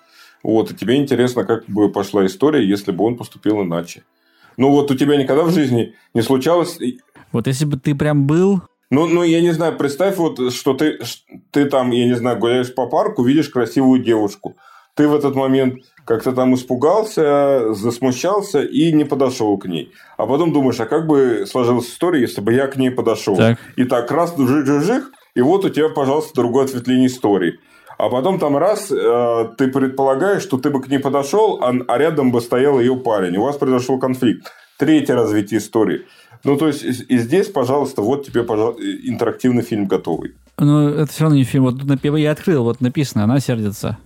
Вот, и тебе интересно, как бы пошла история, если бы он поступил иначе. Ну вот у тебя никогда в жизни не случалось...
Вот если бы ты прям был...
Ну, ну, я не знаю, представь, вот, что ты, ты там, я не знаю, гуляешь по парку, видишь красивую девушку. Ты в этот момент как-то там испугался, засмущался и не подошел к ней. А потом думаешь, а как бы сложилась история, если бы я к ней подошел?
Так.
И так раз, жих-жих-жих, и вот у тебя, пожалуйста, другое ответвление истории. А потом там раз, э, ты предполагаешь, что ты бы к ней подошел, а, а рядом бы стоял ее парень. У вас произошел конфликт. Третье развитие истории. Ну, то есть, и здесь, пожалуйста, вот тебе, пожалуйста, интерактивный фильм готовый.
Ну, это все равно не фильм. Вот я открыл, вот написано, она сердится.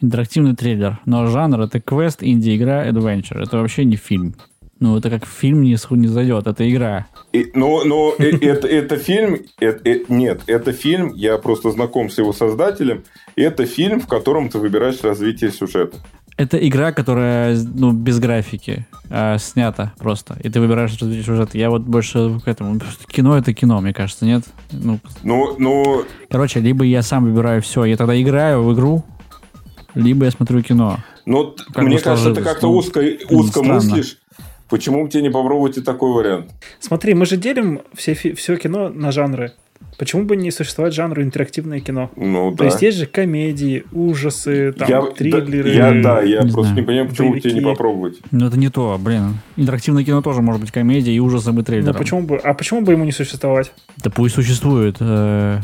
Интерактивный трейлер. Но жанр это квест, инди-игра, adventure. Это вообще не фильм. Ну, это как фильм не, не зайдет, это игра.
И, но но это, это фильм, это, нет, это фильм, я просто знаком с его создателем, это фильм, в котором ты выбираешь развитие сюжета.
Это игра, которая ну, без графики, а, снята просто. И ты выбираешь развитие сюжета. Я вот больше к этому. Кино это кино, мне кажется, нет?
Ну, ну, ну...
Короче, либо я сам выбираю все, я тогда играю в игру, либо я смотрю кино.
Ну, мне кажется, ты как-то ну, узко, узко мыслишь. Почему бы тебе не попробовать и такой вариант?
Смотри, мы же делим все, все кино на жанры. Почему бы не существовать жанру интерактивное кино?
Ну,
То
да.
есть есть же комедии, ужасы, там,
я,
триллеры.
Да, я, да, я не просто знаю. не понимаю, почему боевики. тебе не попробовать.
Ну, это не то, блин. Интерактивное кино тоже может быть комедия и ужасом, и триллером.
Ну, почему бы, а почему бы ему не существовать?
Да пусть существует. Э,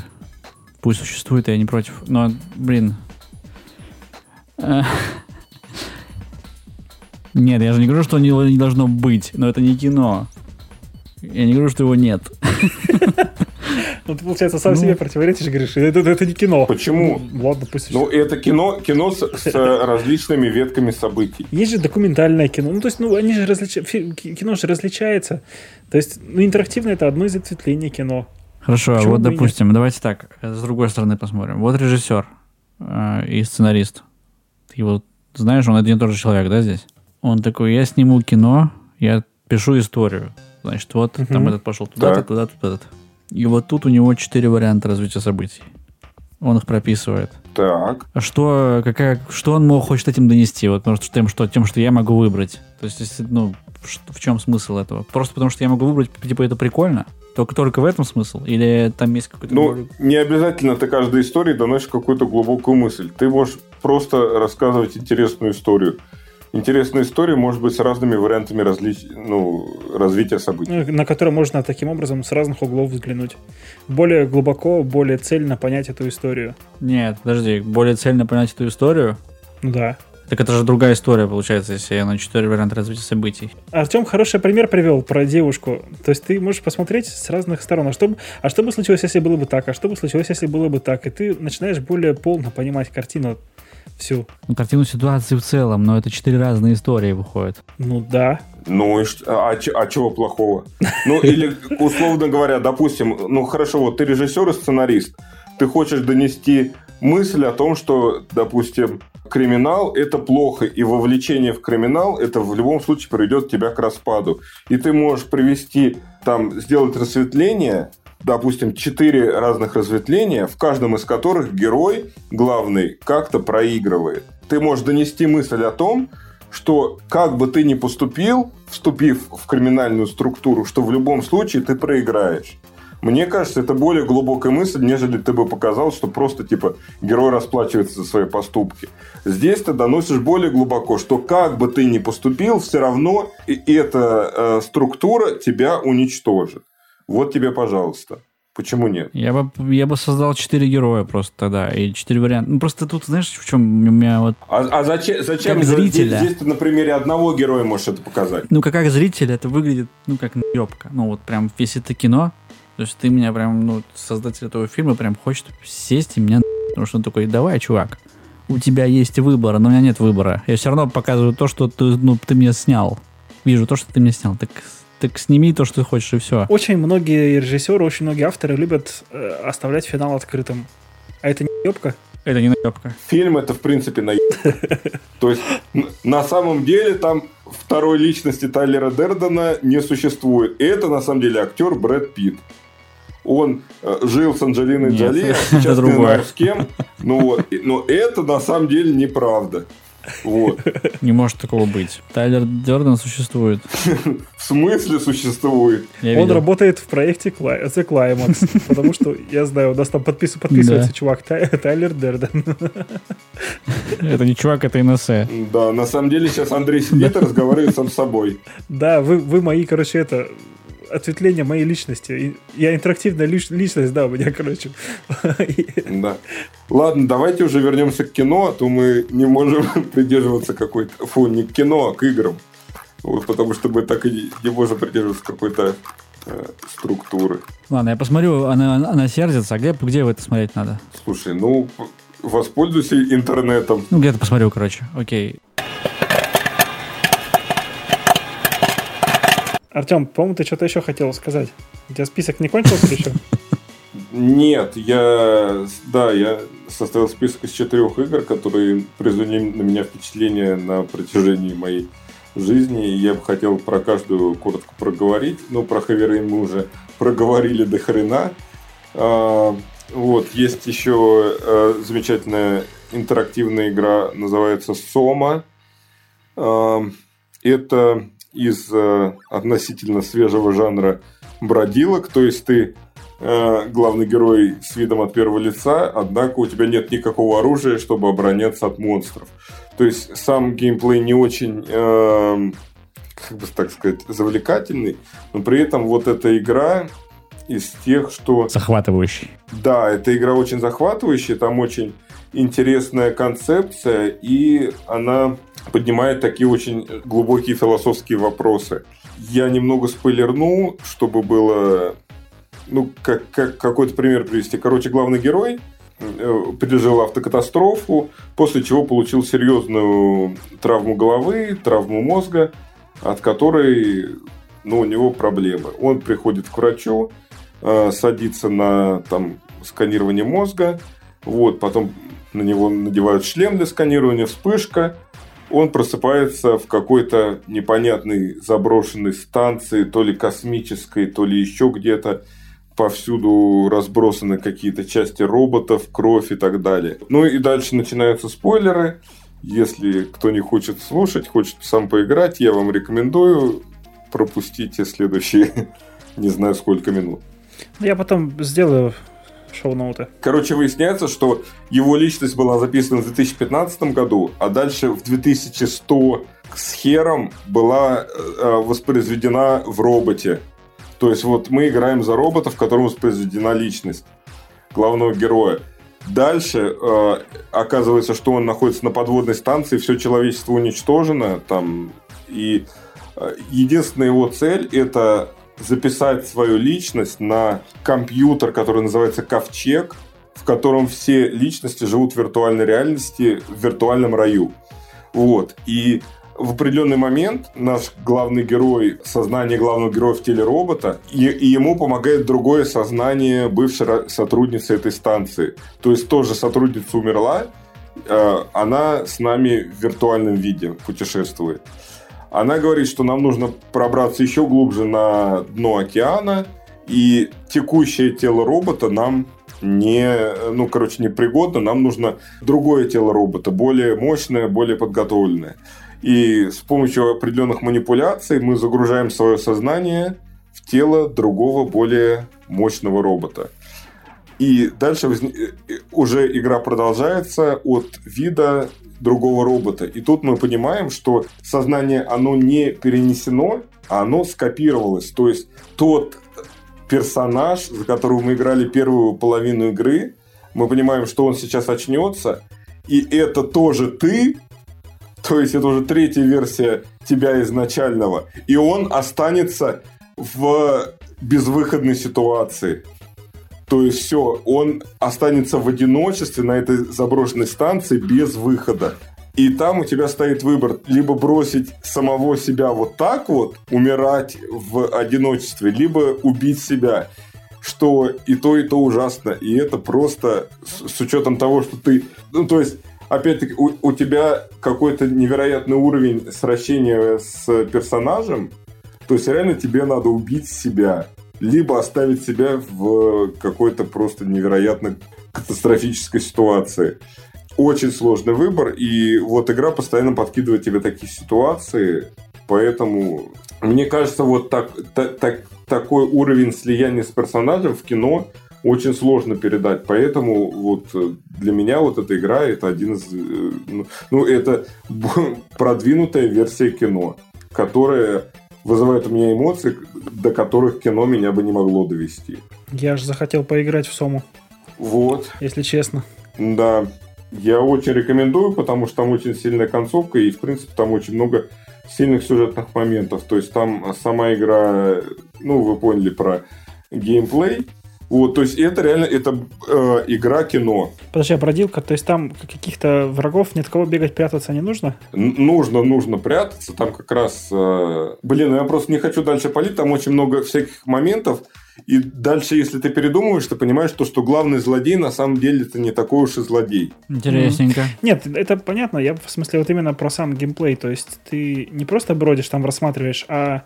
пусть существует, я не против. Но, блин... Э, нет, я же не говорю, что не должно быть, но это не кино. Я не говорю, что его нет.
Ну, ты, получается, сам ну, себе противоречишь, говоришь, это, это не кино.
Почему?
Ну, ладно, пусть...
Ну, это кино, кино с, с различными ветками событий.
Есть же документальное кино. Ну, то есть, ну, они же различ... кино же различается. То есть, ну, интерактивное – это одно из ответвлений кино.
Хорошо, Почему вот, допустим, нет? давайте так, с другой стороны посмотрим. Вот режиссер э, и сценарист. Ты вот знаешь, он один и тот же человек, да, здесь? Он такой, я сниму кино, я пишу историю. Значит, вот угу. там этот пошел туда-то, туда-то, туда-то. И вот тут у него четыре варианта развития событий. Он их прописывает.
Так.
А что, какая, что он мог хочет этим донести? Вот, может, тем, что, тем, что я могу выбрать. То есть, ну, в чем смысл этого? Просто потому, что я могу выбрать, типа, это прикольно? Только, только в этом смысл? Или там есть какой-то...
Ну, более... не обязательно ты каждой истории доносишь какую-то глубокую мысль. Ты можешь просто рассказывать интересную историю интересная история может быть с разными вариантами разли... ну, развития событий.
Ну, на которые можно таким образом с разных углов взглянуть. Более глубоко, более цельно понять эту историю.
Нет, подожди, более цельно понять эту историю?
Ну да.
Так это же другая история, получается, если я на четыре варианта развития событий.
Артем хороший пример привел про девушку. То есть ты можешь посмотреть с разных сторон. А что, бы, а что бы случилось, если было бы так? А что бы случилось, если было бы так? И ты начинаешь более полно понимать картину всю.
Ну, картину ситуации в целом, но это четыре разные истории выходят.
Ну да.
Ну и что? А, а чего плохого? Ну или, условно говоря, допустим, ну хорошо, вот ты режиссер и сценарист. Ты хочешь донести мысль о том, что, допустим, криминал – это плохо, и вовлечение в криминал – это в любом случае приведет тебя к распаду. И ты можешь привести, там, сделать рассветление допустим, четыре разных разветвления, в каждом из которых герой главный как-то проигрывает. Ты можешь донести мысль о том, что как бы ты ни поступил, вступив в криминальную структуру, что в любом случае ты проиграешь. Мне кажется, это более глубокая мысль, нежели ты бы показал, что просто типа герой расплачивается за свои поступки. Здесь ты доносишь более глубоко, что как бы ты ни поступил, все равно эта э, структура тебя уничтожит. Вот тебе, пожалуйста. Почему нет?
Я бы, я бы создал четыре героя просто тогда, и четыре варианта. Ну, просто тут, знаешь, в чем у меня вот...
А, а зачем, зачем
как зрителя?
Здесь, здесь ты на примере одного героя можешь это показать.
Ну, как, как зритель это выглядит, ну, как наебка. Ну, вот прям, если это кино, то есть ты меня прям, ну, создатель этого фильма прям хочет сесть и меня Потому что он такой, давай, чувак, у тебя есть выбор, но у меня нет выбора. Я все равно показываю то, что ты, ну, ты мне снял. Вижу то, что ты мне снял. Так так сними то, что ты хочешь, и все.
Очень многие режиссеры, очень многие авторы любят э, оставлять финал открытым. А это не ебка?
Это не наебка.
Фильм это, в принципе, наебка. То есть, на самом деле, там второй личности Тайлера Дердена не существует. И это, на самом деле, актер Брэд Питт. Он э, жил с Анджелиной Джоли, а сейчас не знаю с кем. Ну, вот. Но это, на самом деле, неправда. Вот.
Не может такого быть. Тайлер Дерден существует.
В смысле существует?
Он работает в проекте The Climax, потому что, я знаю, у нас там подписывается чувак Тайлер Дерден.
Это не чувак, это НС.
Да, на самом деле сейчас Андрей сидит и разговаривает сам с собой.
Да, вы, вы мои, короче, это ответвление моей личности. Я интерактивная лич, личность, да, у меня, короче.
Да. Ладно, давайте уже вернемся к кино, а то мы не можем придерживаться какой-то... Фу, не к кино, а к играм. Вот, потому что мы так и не можем придерживаться какой-то э, структуры.
Ладно, я посмотрю, она, она сердится, а где, где это смотреть надо?
Слушай, ну, воспользуйся интернетом.
Ну, где-то посмотрю, короче, окей.
Артем, по-моему, ты что-то еще хотел сказать. У тебя список не кончился еще?
Нет, я, да, я составил список из четырех игр, которые произвели на меня впечатление на протяжении моей жизни. Я бы хотел про каждую коротко проговорить. Ну, про Хаверейн мы уже проговорили до хрена. А, вот, есть еще а, замечательная интерактивная игра, называется Сома. А, это из а, относительно свежего жанра бродилок, то есть ты Э, главный герой с видом от первого лица, однако у тебя нет никакого оружия, чтобы обороняться от монстров. То есть сам геймплей не очень, э, как бы так сказать, завлекательный, но при этом вот эта игра из тех, что...
Захватывающий.
Да, эта игра очень захватывающая, там очень интересная концепция, и она поднимает такие очень глубокие философские вопросы. Я немного спойлерну, чтобы было ну, как, как какой-то пример привести. Короче, главный герой э, пережил автокатастрофу, после чего получил серьезную травму головы, травму мозга, от которой ну, у него проблемы. Он приходит к врачу, э, садится на там, сканирование мозга, вот, потом на него надевают шлем для сканирования, вспышка, он просыпается в какой-то непонятной заброшенной станции, то ли космической, то ли еще где-то повсюду разбросаны какие-то части роботов, кровь и так далее. Ну и дальше начинаются спойлеры. Если кто не хочет слушать, хочет сам поиграть, я вам рекомендую пропустите следующие, не знаю сколько минут.
Я потом сделаю шоу-ноуты.
Короче, выясняется, что его личность была записана в 2015 году, а дальше в 2100 с хером была э, воспроизведена в роботе. То есть вот мы играем за робота, в котором воспроизведена личность главного героя. Дальше э, оказывается, что он находится на подводной станции, все человечество уничтожено там, и э, единственная его цель это записать свою личность на компьютер, который называется Ковчег, в котором все личности живут в виртуальной реальности, в виртуальном раю. Вот. И в определенный момент наш главный герой, сознание главного героя в теле робота, и, и ему помогает другое сознание бывшей сотрудницы этой станции. То есть тоже сотрудница умерла, э, она с нами в виртуальном виде путешествует. Она говорит, что нам нужно пробраться еще глубже на дно океана, и текущее тело робота нам не, ну, короче, непригодно, нам нужно другое тело робота, более мощное, более подготовленное. И с помощью определенных манипуляций мы загружаем свое сознание в тело другого, более мощного робота. И дальше возник... уже игра продолжается от вида другого робота. И тут мы понимаем, что сознание, оно не перенесено, а оно скопировалось. То есть тот персонаж, за которого мы играли первую половину игры, мы понимаем, что он сейчас очнется, и это тоже ты, то есть это уже третья версия тебя изначального. И он останется в безвыходной ситуации. То есть все, он останется в одиночестве на этой заброшенной станции без выхода. И там у тебя стоит выбор либо бросить самого себя вот так вот, умирать в одиночестве, либо убить себя. Что и то, и то ужасно. И это просто с, с учетом того, что ты... Ну, то есть опять-таки, у, у тебя какой-то невероятный уровень сращения с персонажем, то есть реально тебе надо убить себя, либо оставить себя в какой-то просто невероятно катастрофической ситуации. Очень сложный выбор, и вот игра постоянно подкидывает тебе такие ситуации, поэтому мне кажется, вот так, так, так, такой уровень слияния с персонажем в кино очень сложно передать. Поэтому вот э, для меня вот эта игра это один из... Э, ну, ну это продвинутая версия кино, которая вызывает у меня эмоции, до которых кино меня бы не могло довести.
Я же захотел поиграть в Сому.
Вот.
Если честно.
Да. Я очень рекомендую, потому что там очень сильная концовка, и, в принципе, там очень много сильных сюжетных моментов. То есть там сама игра, ну, вы поняли про геймплей. Вот, то есть это реально, это э, игра кино.
Подожди, а бродилка, то есть там каких-то врагов, ни от кого бегать, прятаться не нужно?
Н- нужно, нужно прятаться. Там как раз... Э, блин, ну я просто не хочу дальше палить, там очень много всяких моментов. И дальше, если ты передумываешь, ты понимаешь, то, что главный злодей на самом деле это не такой уж и злодей.
Интересненько.
Нет, это понятно. Я в смысле вот именно про сам геймплей. То есть ты не просто бродишь там, рассматриваешь, а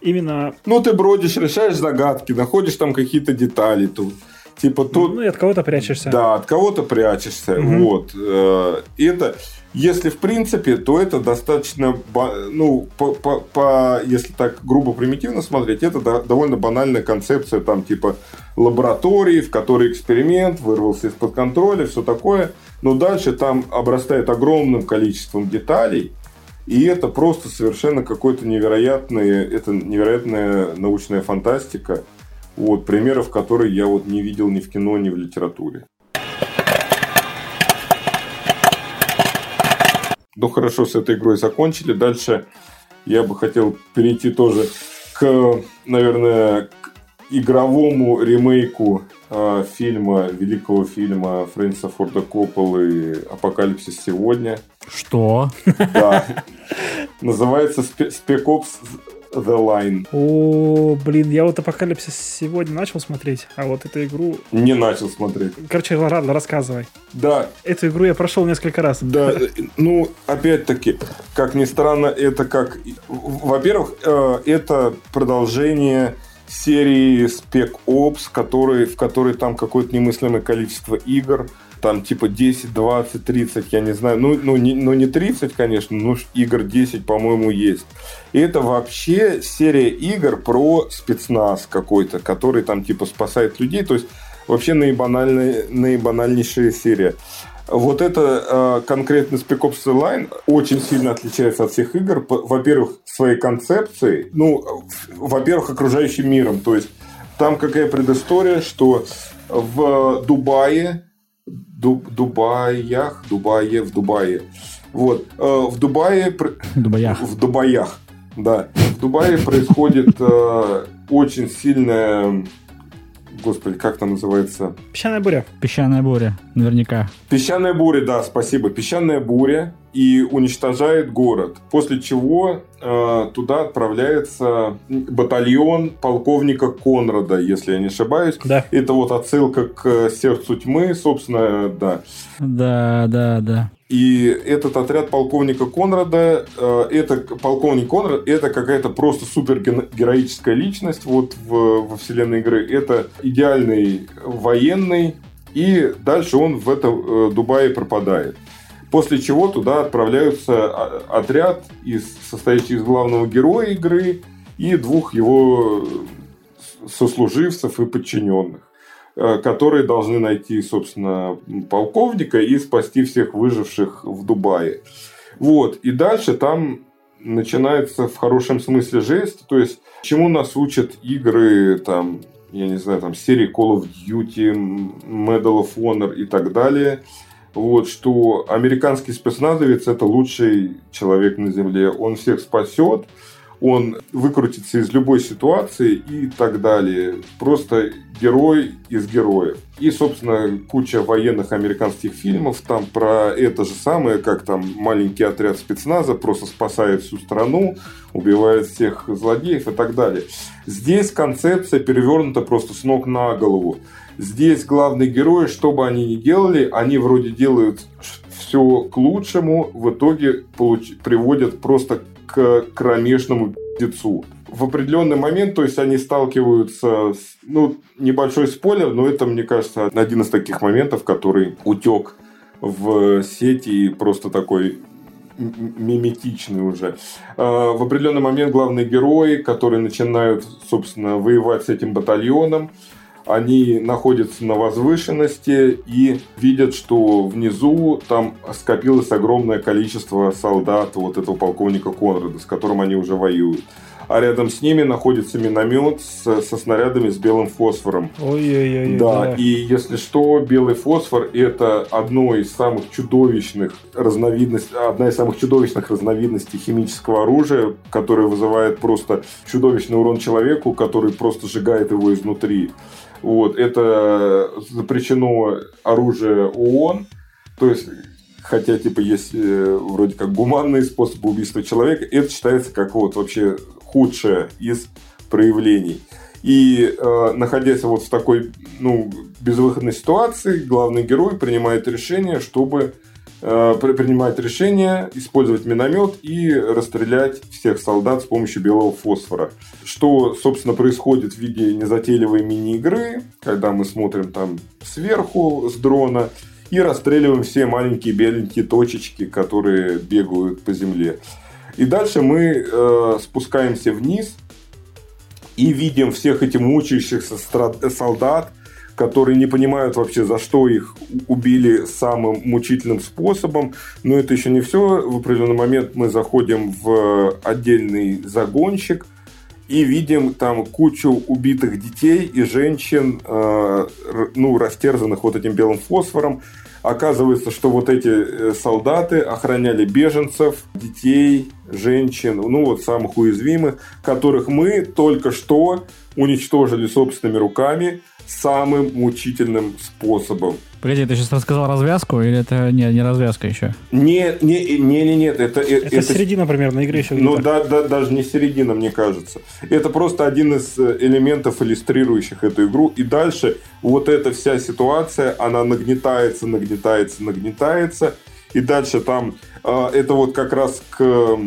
именно...
Ну, ты бродишь, решаешь загадки, находишь там какие-то детали тут. Типа тут...
Ну, и от кого-то прячешься.
Да, от кого-то прячешься.
Мгм.
Вот. Э, И это, если в принципе, то это достаточно, ну, по, по- по- если так грубо примитивно смотреть, это до- довольно банальная концепция, там, типа, лаборатории, в которой эксперимент вырвался из-под контроля, все такое. Но дальше там обрастает огромным количеством деталей, и это просто совершенно какой-то невероятный, это невероятная научная фантастика, вот, примеров которой я вот не видел ни в кино, ни в литературе. Ну хорошо, с этой игрой закончили. Дальше я бы хотел перейти тоже к, наверное, к игровому ремейку э, фильма, великого фильма Фрэнсиса Форда Копполы «Апокалипсис сегодня».
Что?
Да. Называется «Спе- Spec Ops The Line.
О, блин, я вот Апокалипсис сегодня начал смотреть, а вот эту игру...
Не начал смотреть.
Короче, ладно, рассказывай.
Да,
Эту игру я прошел несколько раз.
Да, э, ну, опять-таки, как ни странно, это как... Во-первых, э, это продолжение серии Spec Ops, который, в которой там какое-то немыслимое количество игр. Там типа 10, 20, 30, я не знаю. Ну, ну, не, ну не 30, конечно, но игр 10, по-моему, есть. И это вообще серия игр про спецназ какой-то, который там типа спасает людей. То есть вообще наибанальная, наибанальнейшая серия. Вот это э, конкретно Spec Ops The Line очень сильно отличается от всех игр. Во-первых, своей концепцией, ну, во-первых, окружающим миром. То есть там какая предыстория, что в Дубае, Ду- Дубаях, Дубае, в Дубае, вот, э, в Дубае
Дубаях.
в Дубаях, да. В Дубае происходит э, очень сильная, господи, как там называется?
Песчаная буря.
Песчаная буря. Наверняка.
Песчаная буря, да, спасибо. Песчаная буря и уничтожает город. После чего э, туда отправляется батальон полковника Конрада, если я не ошибаюсь.
Да.
Это вот отсылка к сердцу тьмы, собственно, да.
Да, да, да.
И этот отряд полковника Конрада, э, это полковник Конрад, это какая-то просто супер героическая личность вот в, во вселенной игры. Это идеальный военный, и дальше он в этом э, Дубае пропадает. После чего туда отправляются а, отряд, из, состоящий из главного героя игры и двух его сослуживцев и подчиненных э, которые должны найти, собственно, полковника и спасти всех выживших в Дубае. Вот. И дальше там начинается в хорошем смысле жесть. То есть, чему нас учат игры, там, я не знаю, там, серии Call of Duty, Medal of Honor и так далее. Вот, что американский спецназовец – это лучший человек на Земле. Он всех спасет, он выкрутится из любой ситуации и так далее. Просто герой из героев. И, собственно, куча военных американских фильмов там про это же самое, как там маленький отряд спецназа просто спасает всю страну, убивает всех злодеев и так далее. Здесь концепция перевернута просто с ног на голову. Здесь главные герои, что бы они ни делали, они вроде делают все к лучшему, в итоге получ... приводят просто к кромешному пиздецу. В определенный момент, то есть они сталкиваются с, ну, небольшой спойлер, но это, мне кажется, один из таких моментов, который утек в сети и просто такой миметичный уже. В определенный момент главные герои, которые начинают, собственно, воевать с этим батальоном, они находятся на возвышенности и видят, что внизу там скопилось огромное количество солдат вот этого полковника Конрада, с которым они уже воюют. а рядом с ними находится миномет с, со снарядами с белым фосфором.
Ой-ой-ой.
Да, да, и если что, белый фосфор – это одно из самых чудовищных разновидностей, одна из самых чудовищных разновидностей химического оружия, которое вызывает просто чудовищный урон человеку, который просто сжигает его изнутри. Вот, это запрещено оружие ООН, то есть хотя типа есть э, вроде как гуманные способы убийства человека, это считается как вот вообще худшее из проявлений. И э, находясь вот в такой ну, безвыходной ситуации, главный герой принимает решение, чтобы э, принимает решение использовать миномет и расстрелять всех солдат с помощью белого фосфора. Что, собственно, происходит в виде незатейливой мини-игры, когда мы смотрим там сверху с дрона и расстреливаем все маленькие беленькие точечки, которые бегают по земле. И дальше мы э, спускаемся вниз и видим всех этих мучающихся солдат, которые не понимают вообще, за что их убили самым мучительным способом. Но это еще не все. В определенный момент мы заходим в отдельный загонщик и видим там кучу убитых детей и женщин, э, ну, растерзанных вот этим белым фосфором. Оказывается, что вот эти э, солдаты охраняли беженцев, детей, женщин, ну вот самых уязвимых, которых мы только что уничтожили собственными руками самым мучительным способом.
Погоди, ты сейчас рассказал развязку или это не, не развязка еще?
Нет, не, не, не, нет, это,
э, это, это середина примерно игры еще.
Ну да, да, даже не середина, мне кажется. Это просто один из э, элементов, иллюстрирующих эту игру. И дальше вот эта вся ситуация, она нагнетается, нагнетается, нагнетается. И дальше там э, это вот как раз к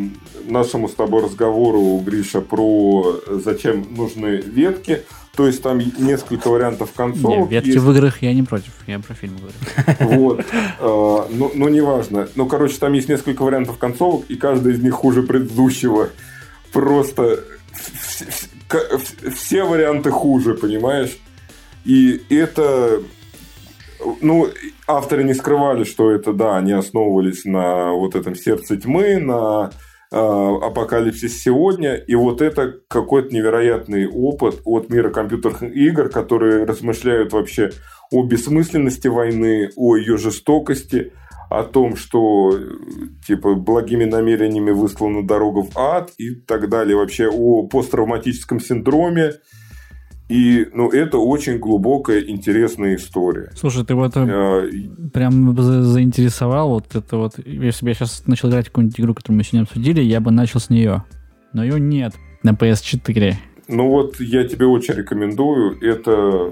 нашему с тобой разговору, Гриша, про зачем нужны ветки. То есть там несколько вариантов концовок.
Нет, ветки есть. в играх я не против, я про фильм говорю.
Вот. Но, но неважно. Ну, короче, там есть несколько вариантов концовок, и каждый из них хуже предыдущего. Просто все варианты хуже, понимаешь? И это... Ну, авторы не скрывали, что это, да, они основывались на вот этом сердце тьмы, на а, апокалипсис сегодня, и вот это какой-то невероятный опыт от мира компьютерных игр, которые размышляют вообще о бессмысленности войны, о ее жестокости, о том, что типа благими намерениями выслана дорога в ад и так далее, вообще о посттравматическом синдроме, и, ну, это очень глубокая, интересная история.
Слушай, ты вот а, прям заинтересовал вот это вот. Если бы я сейчас начал играть какую-нибудь игру, которую мы сегодня обсудили, я бы начал с нее. Но ее нет на PS4.
Ну вот, я тебе очень рекомендую. Это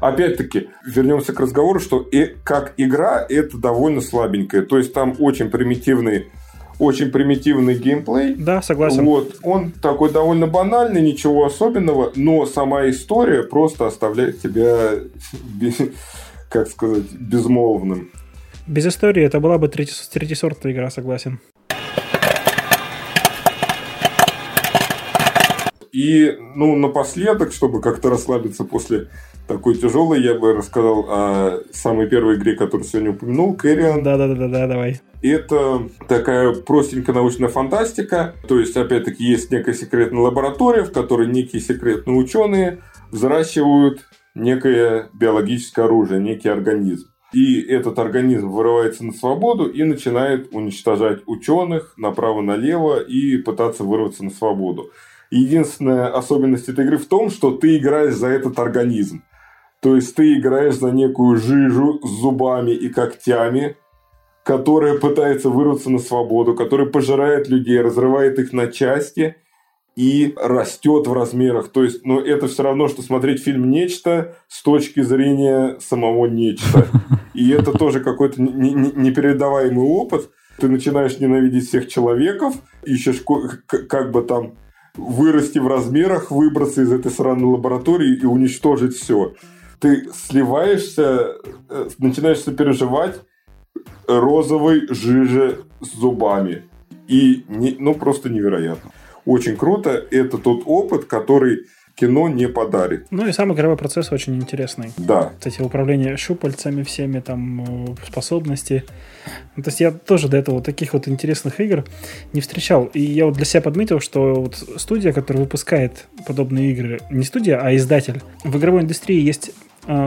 Опять-таки, вернемся к разговору, что и, как игра это довольно слабенькая. То есть там очень примитивные очень примитивный геймплей.
Да, согласен.
Вот, он такой довольно банальный, ничего особенного, но сама история просто оставляет тебя, как сказать, безмолвным.
Без истории это была бы третий, третьесортная игра, согласен.
И, ну, напоследок, чтобы как-то расслабиться после такой тяжелой, я бы рассказал о самой первой игре, которую сегодня упомянул, Кэриан.
Да-да-да, давай.
Это такая простенькая научная фантастика. То есть, опять-таки, есть некая секретная лаборатория, в которой некие секретные ученые взращивают некое биологическое оружие, некий организм. И этот организм вырывается на свободу и начинает уничтожать ученых направо-налево и пытаться вырваться на свободу. Единственная особенность этой игры в том, что ты играешь за этот организм. То есть ты играешь за некую жижу с зубами и когтями, которая пытается вырваться на свободу, которая пожирает людей, разрывает их на части и растет в размерах. То есть, ну, это все равно, что смотреть фильм «Нечто» с точки зрения самого «Нечто». И это тоже какой-то непередаваемый опыт. Ты начинаешь ненавидеть всех человеков, ищешь как бы там вырасти в размерах, выбраться из этой сраной лаборатории и уничтожить все. Ты сливаешься, э, начинаешь сопереживать розовой жиже с зубами. И, не, ну, просто невероятно. Очень круто. Это тот опыт, который кино не подарит.
Ну и сам игровой процесс очень интересный.
Да.
Кстати, управление щупальцами всеми, там, э, способности. Ну, то есть я тоже до этого таких вот интересных игр не встречал. И я вот для себя подметил, что вот студия, которая выпускает подобные игры, не студия, а издатель, в игровой индустрии есть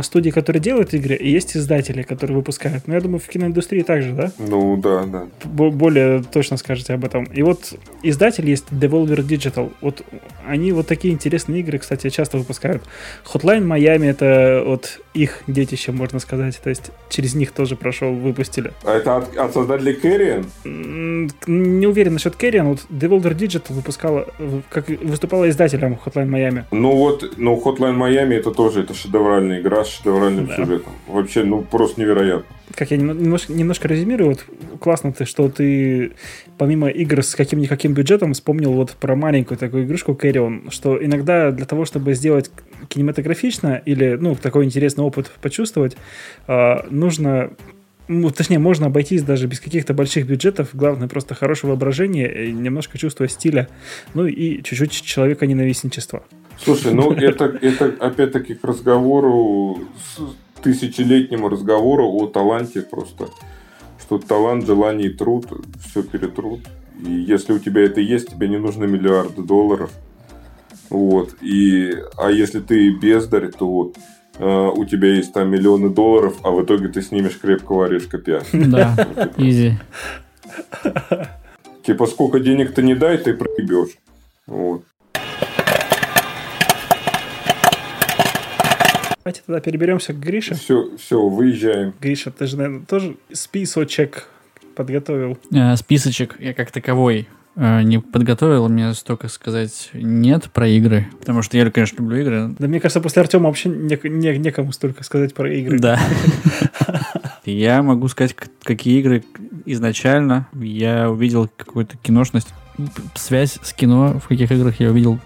студии, которые делают игры, и есть издатели, которые выпускают. Но я думаю, в киноиндустрии также, да?
Ну, да, да.
Б- более точно скажете об этом. И вот издатель есть Devolver Digital. Вот они вот такие интересные игры, кстати, часто выпускают. Hotline Miami — это вот их детище, можно сказать. То есть через них тоже прошел, выпустили.
А это от, от создателей Carrion?
Не уверен насчет Carrion. Вот Devolver Digital выпускала, как выступала издателем Hotline Miami.
Ну вот, ну Hotline Miami это тоже это шедевральная игра с шедевральным да. сюжетом. Вообще, ну просто невероятно.
Как я немножко, немножко резюмирую, вот классно ты, что ты помимо игр с каким-никаким бюджетом вспомнил вот про маленькую такую игрушку Carrion, что иногда для того, чтобы сделать кинематографично или, ну, такой интересный опыт почувствовать, э, нужно ну, точнее, можно обойтись даже без каких-то больших бюджетов. Главное, просто хорошее воображение, немножко чувство стиля, ну и чуть-чуть человека ненавистничества.
Слушай, ну это, это опять-таки к разговору, тысячелетнему разговору о таланте просто. Что талант, желание и труд, все перетрут. И если у тебя это есть, тебе не нужны миллиарды долларов. Вот. И, а если ты бездарь, то э, у тебя есть там миллионы долларов, а в итоге ты снимешь крепкого орешка 5.
Да, изи.
Типа, сколько денег ты не дай, ты проебешь. Вот.
Давайте тогда переберемся к Грише.
Все, все, выезжаем.
Гриша, ты же, наверное, тоже списочек подготовил.
Э, списочек я как таковой э, не подготовил, мне столько сказать нет про игры, потому что я, конечно, люблю игры.
Да мне кажется, после Артема вообще не, не, некому столько сказать про игры.
Да. Я могу сказать, какие игры изначально я увидел какую-то киношность, связь с кино, в каких играх я увидел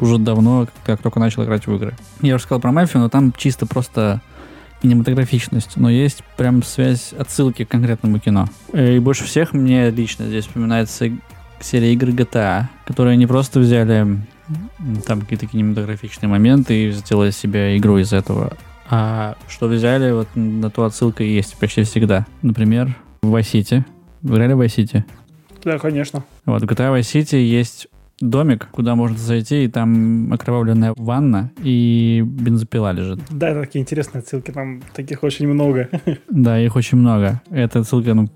уже давно, как только начал играть в игры. Я уже сказал про мафию, но там чисто просто кинематографичность, но есть прям связь, отсылки к конкретному кино. И больше всех мне лично здесь вспоминается серия игр GTA, которые не просто взяли там какие-то кинематографичные моменты и сделали себе игру из этого, а что взяли, вот на ту отсылка есть почти всегда. Например, в Vice City. Вы играли в Vice City?
Да, конечно.
Вот, в GTA Vice City есть домик, куда можно зайти, и там окровавленная ванна и бензопила лежит.
Да, это такие интересные отсылки, там таких очень много.
Да, их очень много. Это отсылка, ну,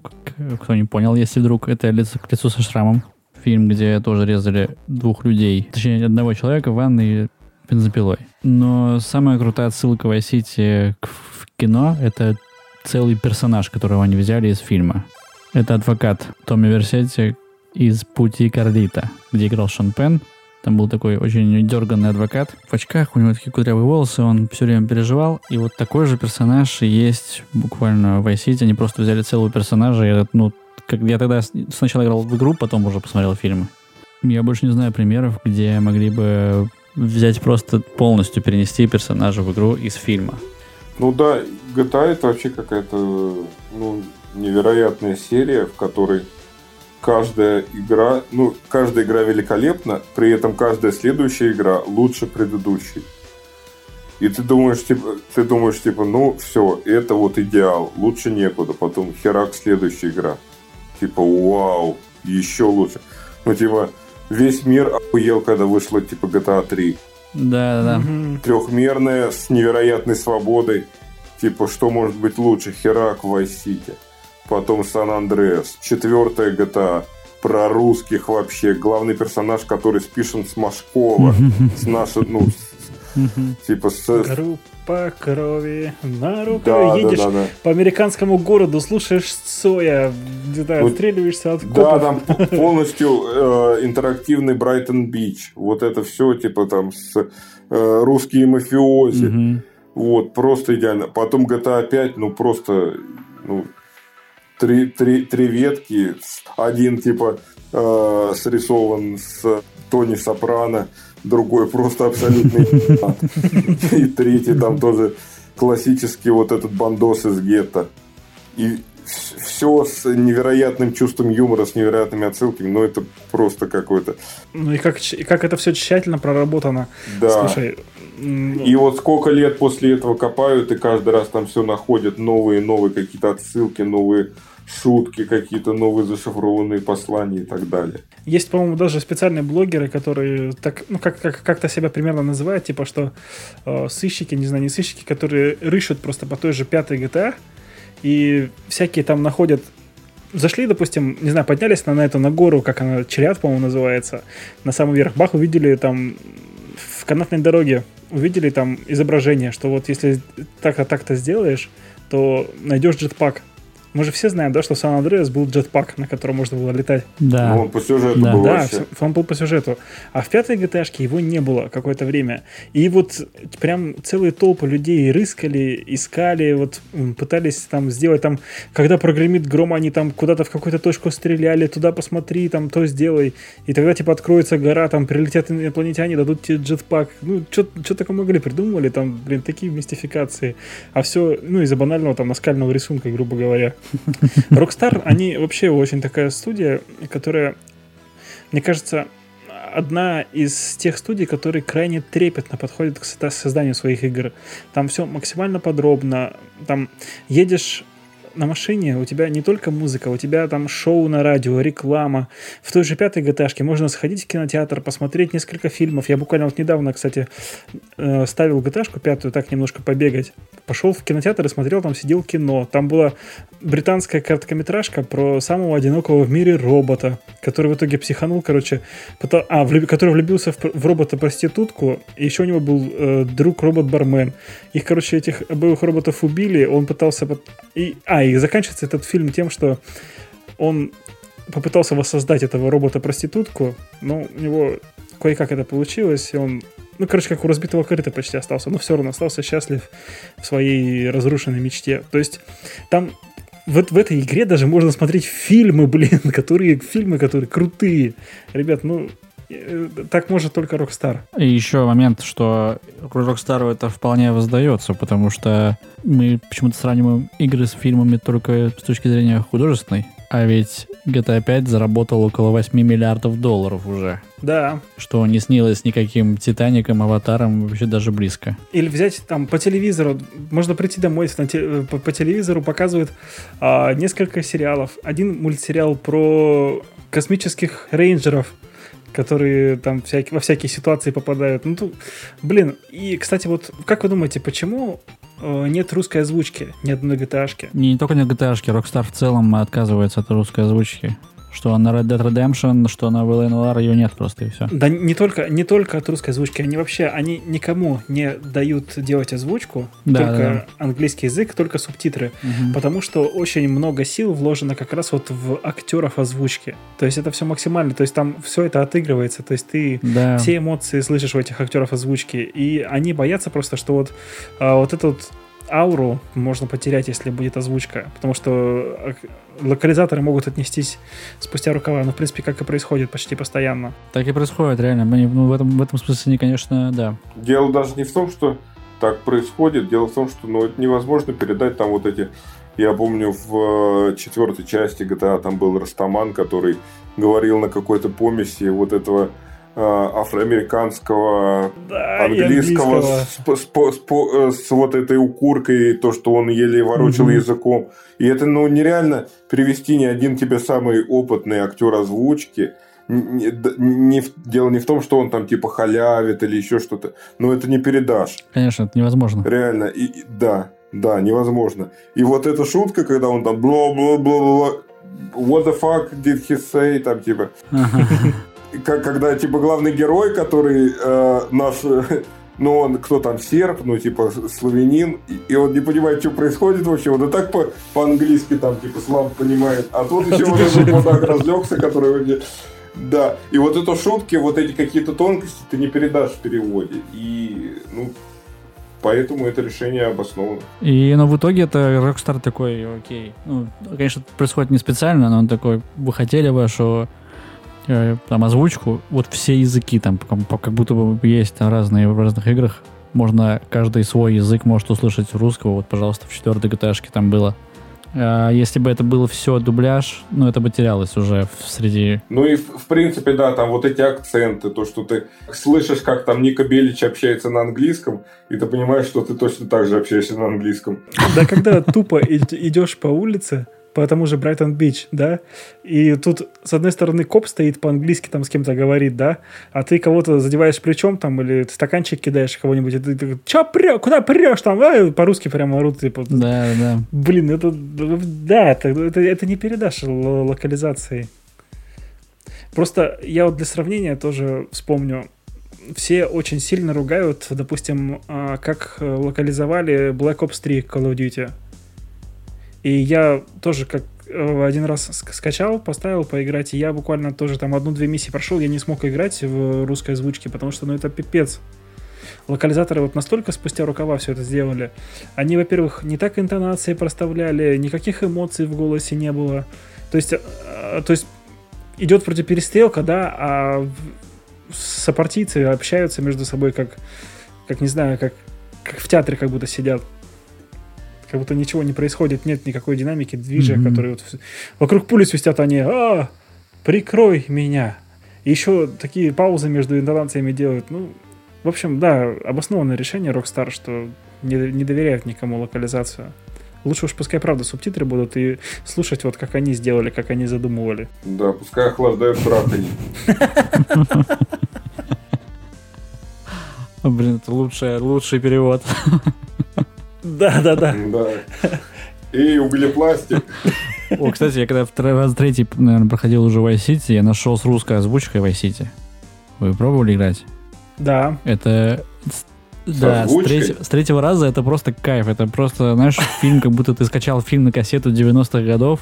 кто не понял, если вдруг, это лицо к лицу со шрамом. Фильм, где тоже резали двух людей, точнее, одного человека в ванной бензопилой. Но самая крутая отсылка в Vice в кино — это целый персонаж, которого они взяли из фильма. Это адвокат Томми Версетти, из «Пути Карлита», где играл Шон Пен. Там был такой очень дерганный адвокат. В очках, у него такие кудрявые волосы, он все время переживал. И вот такой же персонаж есть буквально в Vice. Они просто взяли целого персонажа. И, ну, как я тогда сначала играл в игру, потом уже посмотрел фильмы. Я больше не знаю примеров, где могли бы взять просто полностью перенести персонажа в игру из фильма.
Ну да, GTA это вообще какая-то ну, невероятная серия, в которой каждая игра, ну, каждая игра великолепна, при этом каждая следующая игра лучше предыдущей. И ты думаешь, типа, ты думаешь, типа, ну, все, это вот идеал, лучше некуда. Потом херак следующая игра. Типа, вау, еще лучше. Ну, типа, весь мир охуел, когда вышла, типа, GTA 3.
Да, да.
Трехмерная, с невероятной свободой. Типа, что может быть лучше? Херак в Vice City потом Сан-Андреас, четвертая GTA, про русских вообще, главный персонаж, который спишен с Машкова, с нашей, ну, типа с...
Группа крови на. Да, Едешь да, да, да. по американскому городу, слушаешь Соя, знаю, вот, отстреливаешься от копов.
Да, там полностью э, интерактивный Брайтон Бич. Вот это все, типа там с э, русские мафиози. Угу. Вот, просто идеально. Потом GTA 5, ну просто, ну, три, три, три ветки. Один типа э, срисован с Тони Сопрано, другой просто абсолютный И третий там тоже классический вот этот бандос из гетто. И все с невероятным чувством юмора, с невероятными отсылками, но это просто какой-то...
Ну и как, и как это все тщательно проработано.
Да.
Слушай,
и вот сколько лет после этого копают, и каждый раз там все находят новые, новые какие-то отсылки, новые шутки, какие-то новые зашифрованные послания и так далее.
Есть, по-моему, даже специальные блогеры, которые так, ну, как, как, как-то себя примерно называют, типа, что э, сыщики, не знаю, не сыщики, которые рыщут просто по той же пятой GTA, и всякие там находят зашли, допустим, не знаю, поднялись на, на эту, на гору, как она, Черят, по-моему, называется, на самый верх, бах, увидели там канатной дороге, увидели там изображение, что вот если так-то так-то сделаешь, то найдешь джетпак. Мы же все знаем, да, что в Сан-Андреас был джетпак, на котором можно было летать.
Да.
Ну, он по сюжету
Да.
был
Да,
вообще.
он был по сюжету. А в пятой gta его не было какое-то время. И вот прям целые толпы людей рыскали, искали, вот пытались там сделать там, когда прогремит гром, они там куда-то в какую-то точку стреляли, туда посмотри, там то сделай. И тогда типа откроется гора, там прилетят инопланетяне, дадут тебе джетпак. Ну, что такое могли, придумывали, там, блин, такие мистификации. А все, ну, из-за банального там наскального рисунка, грубо говоря. Rockstar, они вообще очень такая студия, которая, мне кажется, одна из тех студий, которые крайне трепетно подходят к созданию своих игр. Там все максимально подробно. Там едешь на машине, у тебя не только музыка, у тебя там шоу на радио, реклама. В той же пятой gta можно сходить в кинотеатр, посмотреть несколько фильмов. Я буквально вот недавно, кстати, э, ставил gta пятую так немножко побегать. Пошел в кинотеатр и смотрел, там сидел кино. Там была британская короткометражка про самого одинокого в мире робота, который в итоге психанул, короче, пыта- а, влюб- который влюбился в, в робота-проститутку, и еще у него был э, друг робот-бармен. Их, короче, этих обоих роботов убили, он пытался... пот- И, а, и заканчивается этот фильм тем, что он попытался воссоздать этого робота-проститутку, но у него кое-как это получилось, и он ну, короче, как у разбитого корыта почти остался, но все равно остался счастлив в своей разрушенной мечте. То есть там в, в этой игре даже можно смотреть фильмы, блин, которые фильмы, которые крутые. Ребят, ну так может только Rockstar.
И еще момент, что Rockstar это вполне воздается, потому что мы почему-то сравниваем игры с фильмами только с точки зрения художественной, а ведь GTA 5 заработал около 8 миллиардов долларов уже,
Да.
что не снилось никаким Титаником, Аватаром, вообще даже близко.
Или взять там по телевизору, можно прийти домой, на те- э, по, по телевизору показывают а, несколько сериалов. Один мультсериал про космических рейнджеров, которые там всякие, во всякие ситуации попадают. Ну, тут, блин, и, кстати, вот как вы думаете, почему э, нет русской озвучки ни одной gta -шки?
Не, не только на GTA, Rockstar в целом отказывается от русской озвучки. Что на Red Dead Redemption, что на VLNR ее нет просто и все.
Да не только, не только от русской озвучки, они вообще, они никому не дают делать озвучку,
Да,
только английский язык, только субтитры. Потому что очень много сил вложено как раз вот в актеров озвучки. То есть это все максимально, то есть там все это отыгрывается, то есть ты
Да.
все эмоции слышишь у этих актеров озвучки, и они боятся просто, что вот, а, вот эту вот ауру можно потерять, если будет озвучка, потому что ак- локализаторы могут отнестись спустя рукава, ну, в принципе, как и происходит почти постоянно.
Так и происходит, реально. Они, ну, в, этом, в этом смысле они, конечно, да.
Дело даже не в том, что так происходит, дело в том, что ну, это невозможно передать там вот эти... Я помню, в э, четвертой части GTA там был Растаман, который говорил на какой-то помеси вот этого э, афроамериканского
Да,
английского,
английского.
С, с по- с по- э, с вот этой укуркой, то, что он еле ворочил
Мгм.
языком. И это ну, нереально перевести ни один тебе самый опытный актер озвучки. Не- не дело не в том, что он там типа халявит или еще что-то. Но это не передашь.
Конечно, это невозможно.
Реально. И, и- да, да, невозможно. И вот эта шутка, когда он там бла-бла-бла-бла What the fuck did he say? Там типа
Ага.
Как, когда, типа, главный герой, который э, наш, ну, он, кто там, серб, ну, типа, славянин, и, и он не понимает, что происходит вообще, он и так по, по-английски там, типа, слабо понимает, а тут еще вот этот мудак разлегся, который вообще... Да, и вот это шутки, вот эти какие-то тонкости ты не передашь в переводе, и, ну, поэтому это решение обосновано.
И, ну, в итоге это Rockstar такой, окей. Ну, конечно, происходит не специально, но он такой, вы хотели вашу э, там озвучку, вот все языки там, как, как будто бы есть там разные в разных играх. Можно каждый свой язык может услышать русского. Вот, пожалуйста, в четвертой GTA там было. А если бы это было все дубляж, ну, это бы терялось уже в среди...
Ну и, в, в принципе, да, там вот эти акценты, то, что ты слышишь, как там Ника Белич общается на английском, и ты понимаешь, что ты точно так же общаешься на английском.
Да, когда тупо идешь по улице, по тому же Брайтон-Бич, да, и тут, с одной стороны, коп стоит по-английски, там с кем-то говорит, да, а ты кого-то задеваешь плечом, там, или стаканчик кидаешь кого-нибудь, и ты, ты чё прешь, куда прешь, там, а, по-русски прямо орут, типа.
Да, да.
Блин, это, да, это, это, это не передашь локализацией. Просто я вот для сравнения тоже вспомню, все очень сильно ругают, допустим, а, как локализовали Black Ops 3 Call of Duty. И я тоже как э, один раз скачал, поставил поиграть, и я буквально тоже там одну-две миссии прошел, я не смог играть в русской озвучке, потому что, ну, это пипец. Локализаторы вот настолько спустя рукава все это сделали. Они, во-первых, не так интонации проставляли, никаких эмоций в голосе не было. То есть, э, то есть идет вроде перестрелка, да, а сопартийцы общаются между собой как, как не знаю, как, как в театре как будто сидят как будто ничего не происходит, нет никакой динамики, движа, mm-hmm. которые вот вокруг пули свистят они, а, прикрой меня. И еще такие паузы между интонациями делают. Ну, в общем, да, обоснованное решение Rockstar, что не, не доверяют никому локализацию. Лучше уж пускай, правда, субтитры будут и слушать вот как они сделали, как они задумывали.
Да, пускай охлаждают прах они.
Блин, это лучший, лучший перевод.
Да, да, да.
Да. И углепластик.
О, кстати, я когда второй раз, третий, наверное, проходил уже Vice City, я нашел с русской озвучкой Vice City. Вы пробовали играть?
Да.
Это да, с, треть, с третьего раза это просто кайф. Это просто, знаешь, фильм, как будто ты скачал фильм на кассету 90-х годов.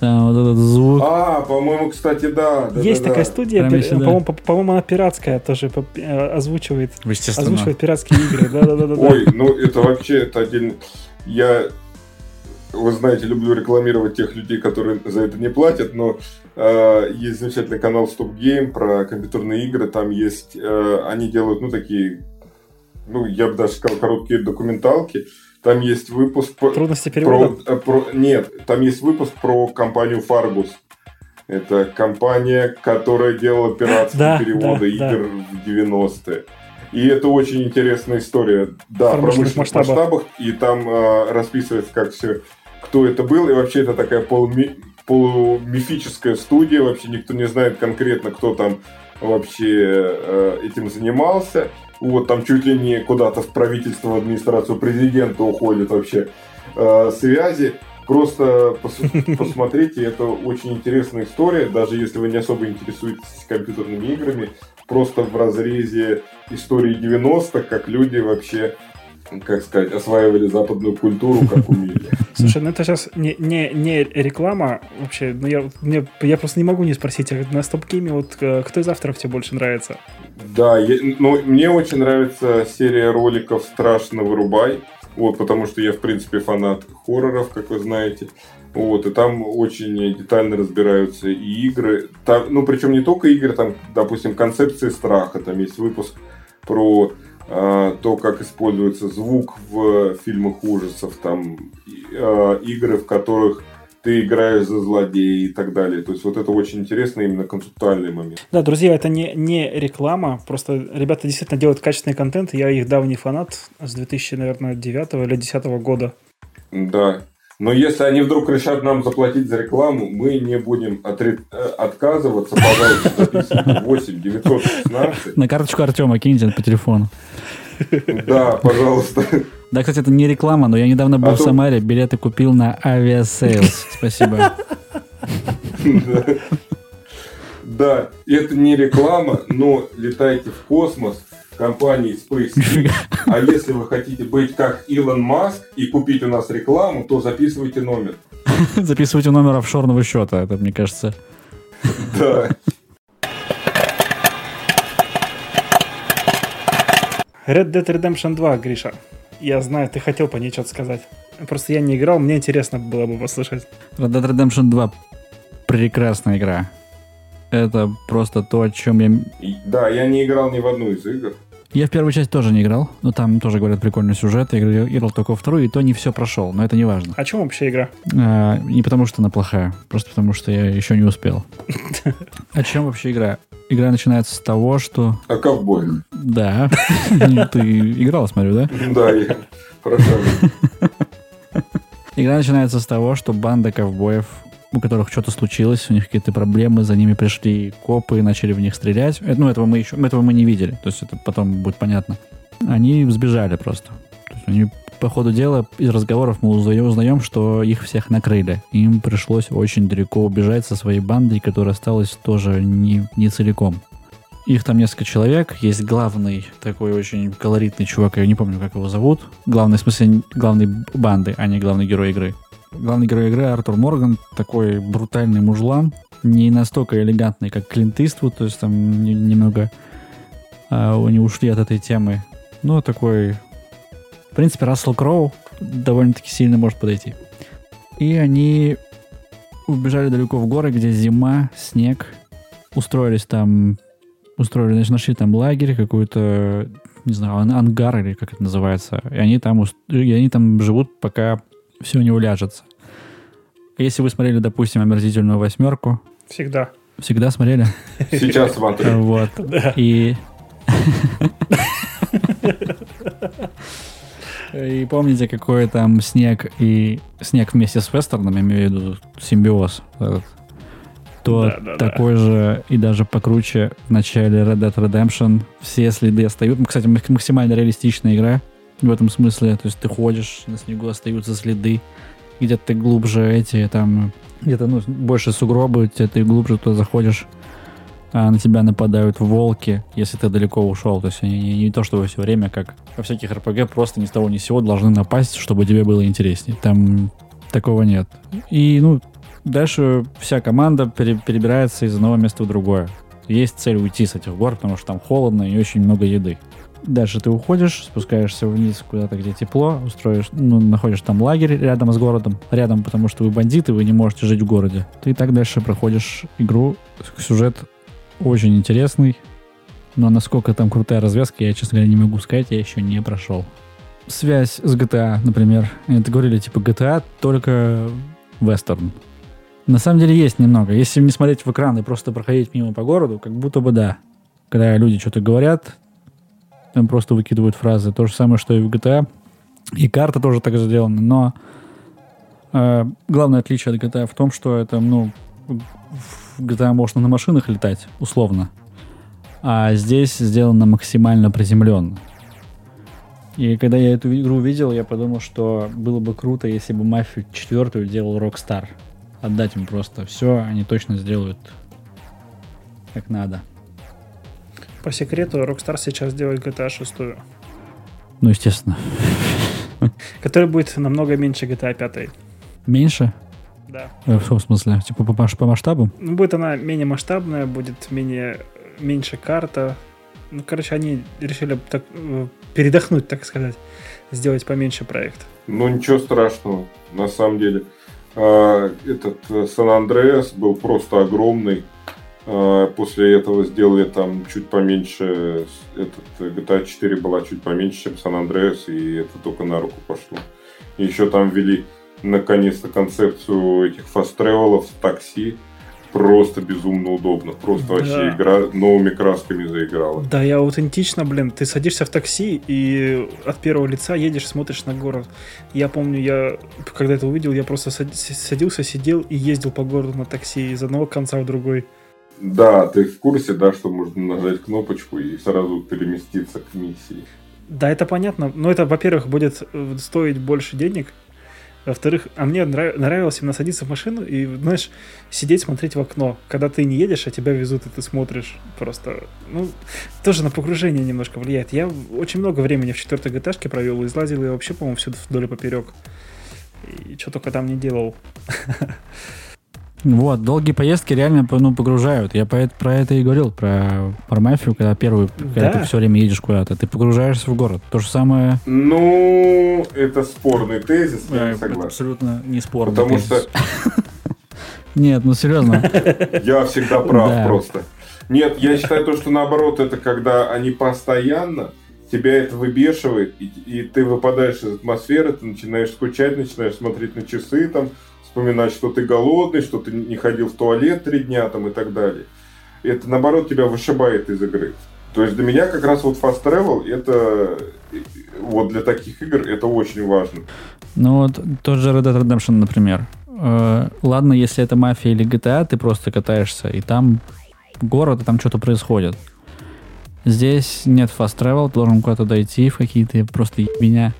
Там вот этот звук.
А, по-моему, кстати, да. да
Есть
да,
такая
да.
студия, пи- по-моему, по- по-моему, она пиратская тоже э, озвучивает.
Естественно.
Озвучивает пиратские игры. Да, да, да, да.
Ой, ну это вообще это отдельно. Я, вы знаете, люблю рекламировать тех людей, которые за это не платят, но э, есть замечательный канал Stop Game про компьютерные игры. Там есть, э, они делают, ну такие, ну я бы даже сказал, короткие документалки. Там есть выпуск...
Трудности перевода?
Про, э, про, нет, там есть выпуск про компанию Fargus. Это компания, которая делала пиратские да, переводы да, игр да. в 90-е. И это очень интересная история. Да, в промышленных масштабах. масштабах. И там э, расписывается, как все, кто это был. И вообще это такая полуми, полумифическая студия. Вообще никто не знает конкретно, кто там вообще э, этим занимался вот там чуть ли не куда-то в правительство, в администрацию президента уходят вообще э, связи. Просто пос- посмотрите, это очень интересная история, даже если вы не особо интересуетесь компьютерными играми, просто в разрезе истории 90-х, как люди вообще как сказать, осваивали западную культуру, как умели.
Слушай, ну это сейчас не, не, не реклама вообще, но я, мне, я просто не могу не спросить, а на стоп-гейме вот э, кто из авторов тебе больше нравится?
Да, я, ну, мне очень нравится серия роликов «Страшно вырубай», вот, потому что я, в принципе, фанат хорроров, как вы знаете. Вот, и там очень детально разбираются и игры. Там, ну, причем не только игры, там, допустим, концепции страха. Там есть выпуск про а, то, как используется звук в фильмах ужасов, там а, игры, в которых ты играешь за злодея и так далее. То есть вот это очень интересный именно концептуальный момент.
Да, друзья, это не, не реклама, просто ребята действительно делают качественный контент, я их давний фанат с 2009 или 2010 года.
Да, но если они вдруг решат нам заплатить за рекламу, мы не будем отри... Э, отказываться. Пожалуйста, записывайте 8 916.
На карточку Артема киньте по телефону.
Да, пожалуйста.
Да, кстати, это не реклама, но я недавно был а в Самаре, билеты купил на Aviasales. Спасибо.
Да, это не реклама, но летайте в космос, компании SpaceX. А если вы хотите быть как Илон Маск и купить у нас рекламу, то записывайте номер.
Записывайте номер офшорного счета, это, мне кажется.
Да.
Red Dead Redemption 2, Гриша. Я знаю, ты хотел по ней что-то сказать. Просто я не играл, мне интересно было бы послушать.
Red Dead Redemption 2 прекрасная игра. Это просто то, о чем я...
Да, я не играл ни в одну из игр.
Я в первую часть тоже не играл, но там тоже, говорят, прикольный сюжет. Я играл, только во вторую, и то не все прошел, но это не важно.
О чем вообще игра?
А, не потому, что она плохая, просто потому, что я еще не успел. О чем вообще игра? Игра начинается с того, что...
А ковбой?
Да. Ты играл, смотрю, да?
Да, я. Хорошо.
Игра начинается с того, что банда ковбоев у которых что-то случилось, у них какие-то проблемы, за ними пришли копы и начали в них стрелять. Это, ну, этого мы еще, этого мы не видели, то есть это потом будет понятно. Они сбежали просто. То есть они, по ходу дела, из разговоров мы узнаем, узнаем, что их всех накрыли. Им пришлось очень далеко убежать со своей бандой, которая осталась тоже не, не целиком. Их там несколько человек. Есть главный такой очень колоритный чувак, я не помню, как его зовут. Главный, в смысле, главный банды, а не главный герой игры. Главный герой игры Артур Морган, такой брутальный мужлан, не настолько элегантный, как Клинт Иствуд, то есть там немного а, не ушли от этой темы. Но такой, в принципе, Рассел Кроу довольно-таки сильно может подойти. И они убежали далеко в горы, где зима, снег, устроились там, устроили, значит, нашли там лагерь, какой-то, не знаю, ангар или как это называется. И они там, и они там живут, пока все не уляжется. Если вы смотрели, допустим, омерзительную восьмерку.
Всегда.
Всегда смотрели?
Сейчас смотрю.
Вот. И... И помните, какой там снег и снег вместе с вестерном, я имею в виду симбиоз, этот, то да, да, такой да. же и даже покруче в начале Red Dead Redemption все следы остаются. Кстати, максимально реалистичная игра в этом смысле. То есть ты ходишь, на снегу остаются следы, где-то ты глубже эти, там, где-то, ну, больше сугробы, где ты глубже туда заходишь, а на тебя нападают волки, если ты далеко ушел. То есть они не, не то, чтобы все время, как во всяких РПГ, просто ни с того ни с сего должны напасть, чтобы тебе было интереснее. Там такого нет. И, ну, дальше вся команда пере, перебирается из одного места в другое. Есть цель уйти с этих гор, потому что там холодно и очень много еды. Дальше ты уходишь, спускаешься вниз куда-то, где тепло, устроишь, ну, находишь там лагерь рядом с городом, рядом, потому что вы бандиты, вы не можете жить в городе. Ты так дальше проходишь игру. Сюжет очень интересный, но насколько там крутая развязка, я, честно говоря, не могу сказать, я еще не прошел. Связь с GTA, например. Это говорили, типа, GTA только вестерн. На самом деле есть немного. Если не смотреть в экран и просто проходить мимо по городу, как будто бы да. Когда люди что-то говорят, там просто выкидывают фразы. То же самое, что и в GTA. И карта тоже так сделана, но э, главное отличие от GTA в том, что это, ну, в GTA можно на машинах летать, условно. А здесь сделано максимально приземленно. И когда я эту игру увидел, я подумал, что было бы круто, если бы мафию четвертую делал Rockstar. Отдать им просто все, они точно сделают как надо.
По секрету, Rockstar сейчас делает GTA 6.
Ну, естественно.
Которая будет намного меньше GTA 5.
Меньше?
Да.
Э, в смысле? Типа по, по масштабу?
Ну, будет она менее масштабная, будет менее, меньше карта. Ну, короче, они решили так, э, передохнуть, так сказать, сделать поменьше проект.
Ну, ничего страшного, на самом деле. А, этот э, Сан-Андреас был просто огромный. А, после этого сделали там чуть поменьше, этот GTA 4 была чуть поменьше, чем San Andreas, и это только на руку пошло. И еще там ввели наконец-то концепцию этих фаст-тревелов, такси, просто безумно удобно. Просто да. вообще игра новыми красками заиграла.
Да, я аутентично, блин. Ты садишься в такси и от первого лица едешь, смотришь на город. Я помню, я когда это увидел, я просто садился, сидел и ездил по городу на такси из одного конца в другой.
Да, ты в курсе, да, что можно нажать кнопочку и сразу переместиться к миссии.
Да, это понятно. Но это, во-первых, будет э, стоить больше денег. Во-вторых, а мне нрав... нравилось именно садиться в машину и, знаешь, сидеть, смотреть в окно. Когда ты не едешь, а тебя везут, и ты смотришь просто... Ну, тоже на погружение немножко влияет. Я очень много времени в четвертой GTA провел, излазил я вообще, по-моему, всюду вдоль и поперек. И что только там не делал.
Вот, долгие поездки реально ну, погружают. Я про это, про это и говорил, про, про мафию, когда первый, да. когда ты все время едешь куда-то, ты погружаешься в город. То же самое...
Ну, это спорный тезис,
я не согласен. Абсолютно не спорный
Потому тезис. что...
Нет, ну серьезно.
Я всегда прав просто. Нет, я считаю то, что наоборот, это когда они постоянно, тебя это выбешивает, и, и ты выпадаешь из атмосферы, ты начинаешь скучать, начинаешь смотреть на часы, там, вспоминать, что ты голодный, что ты не ходил в туалет три дня там, и так далее. Это, наоборот, тебя вышибает из игры. То есть для меня как раз вот Fast Travel это вот для таких игр это очень важно.
Ну вот тот же Red Dead Redemption, например. Э, ладно, если это мафия или GTA, ты просто катаешься, и там город, и там что-то происходит. Здесь нет fast travel, ты должен куда-то дойти в какие-то просто меня.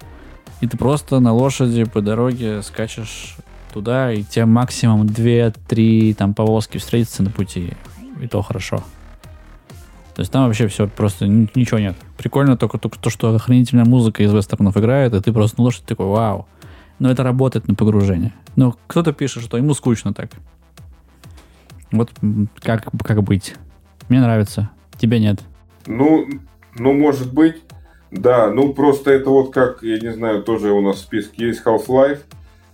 И ты просто на лошади по дороге скачешь туда, и тебе максимум 2-3 там повозки встретятся на пути. И то хорошо. То есть там вообще все просто ничего нет. Прикольно только, только то, что охренительная музыка из вестернов играет, и ты просто лошадь такой, вау. Но это работает на погружение. Но кто-то пишет, что ему скучно так. Вот как, как быть? Мне нравится. Тебе нет.
Ну, ну, может быть. Да, ну просто это вот как, я не знаю, тоже у нас в списке есть Half-Life,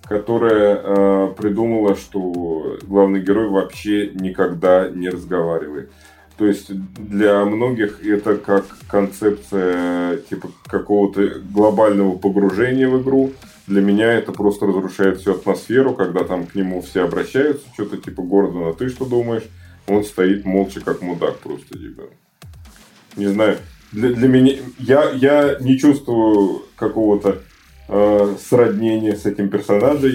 которая э, придумала, что главный герой вообще никогда не разговаривает. То есть для многих это как концепция типа какого-то глобального погружения в игру. Для меня это просто разрушает всю атмосферу, когда там к нему все обращаются, что-то типа Гордон, а ты что думаешь? Он стоит молча, как мудак просто, типа не знаю, для, для меня, я, я не чувствую какого-то э, сроднения с этим персонажем.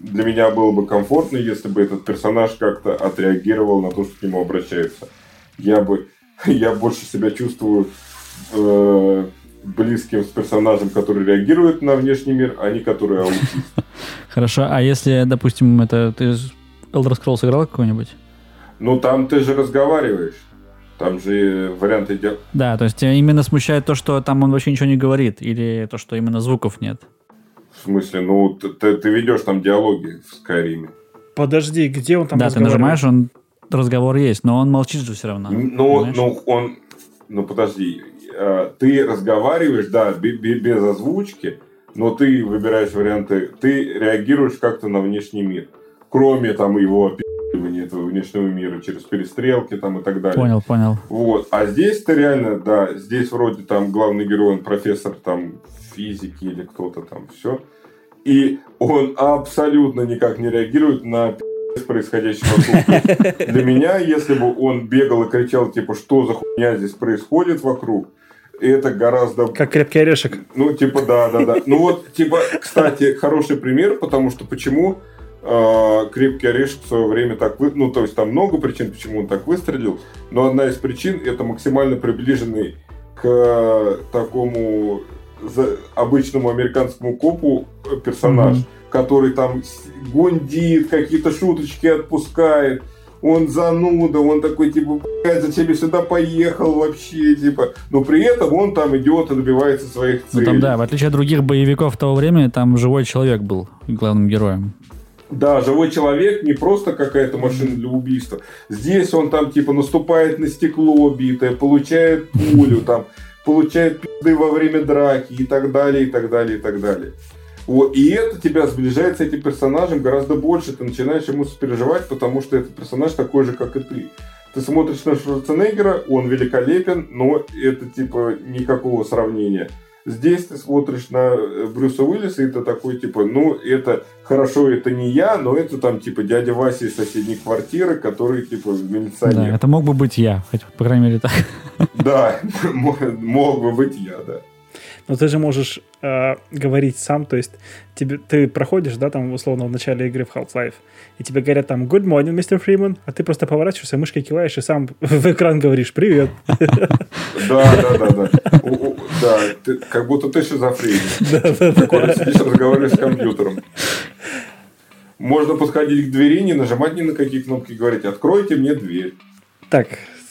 Для меня было бы комфортно, если бы этот персонаж как-то отреагировал на то, что к нему обращаются. Я бы, я больше себя чувствую э, близким с персонажем, который реагирует на внешний мир, а не который аутист.
Хорошо, а если, допустим, это ты Elder Scrolls играл какой-нибудь?
Ну, там ты же разговариваешь. Там же варианты дел.
Да, то есть тебя именно смущает то, что там он вообще ничего не говорит, или то, что именно звуков нет?
В смысле, ну, ты, ты, ты ведешь там диалоги в Скайриме.
Подожди, где он там
Да, ты нажимаешь, он разговор есть, но он молчит же все равно.
Ну, ну, он... Ну, подожди. А, ты разговариваешь, да, без озвучки, но ты выбираешь варианты, ты реагируешь как-то на внешний мир. Кроме там его внешнего мира через перестрелки там и так далее.
Понял, понял.
Вот. А здесь ты реально, да, здесь вроде там главный герой, он профессор там физики или кто-то там, все. И он абсолютно никак не реагирует на происходящее вокруг. Для меня, если бы он бегал и кричал, типа, что за хуйня здесь происходит вокруг, это гораздо...
Как крепкий орешек.
Ну, типа, да, да, да. Ну вот, типа, кстати, хороший пример, потому что почему крепкий орешек в свое время так вы... Ну, то есть там много причин, почему он так выстрелил, но одна из причин это максимально приближенный к такому обычному американскому копу персонаж, mm-hmm. который там гундит, какие-то шуточки отпускает, он зануда, он такой, типа, блядь, зачем я сюда поехал вообще, типа. Но при этом он там идет и добивается своих целей.
Ну там, да, в отличие от других боевиков того времени, там живой человек был главным героем.
Да, живой человек не просто какая-то машина для убийства. Здесь он там типа наступает на стекло битое, получает пулю, там, получает пизды во время драки и так далее, и так далее, и так далее. Вот. И это тебя сближает с этим персонажем гораздо больше. Ты начинаешь ему сопереживать, потому что этот персонаж такой же, как и ты. Ты смотришь на Шварценеггера, он великолепен, но это типа никакого сравнения. Здесь ты смотришь на э, Брюса Уиллиса, и ты такой, типа, ну, это хорошо, это не я, но это там, типа, дядя Вася из соседней квартиры, который, типа, милиционер.
Да, это мог бы быть я, хоть, по крайней мере, так.
Да, мог бы быть я, да.
Но ты же можешь э, говорить сам, то есть тебе, ты проходишь, да, там, условно, в начале игры в Half-Life, и тебе говорят там «Good morning, мистер Фриман», а ты просто поворачиваешься, мышкой киваешь и сам в экран говоришь «Привет».
Да, да, да, да. Да, как будто ты шизофреник. Да, да, да. Сидишь, разговариваешь с компьютером. Можно подходить к двери, не нажимать ни на какие кнопки, говорить «Откройте мне дверь».
Так,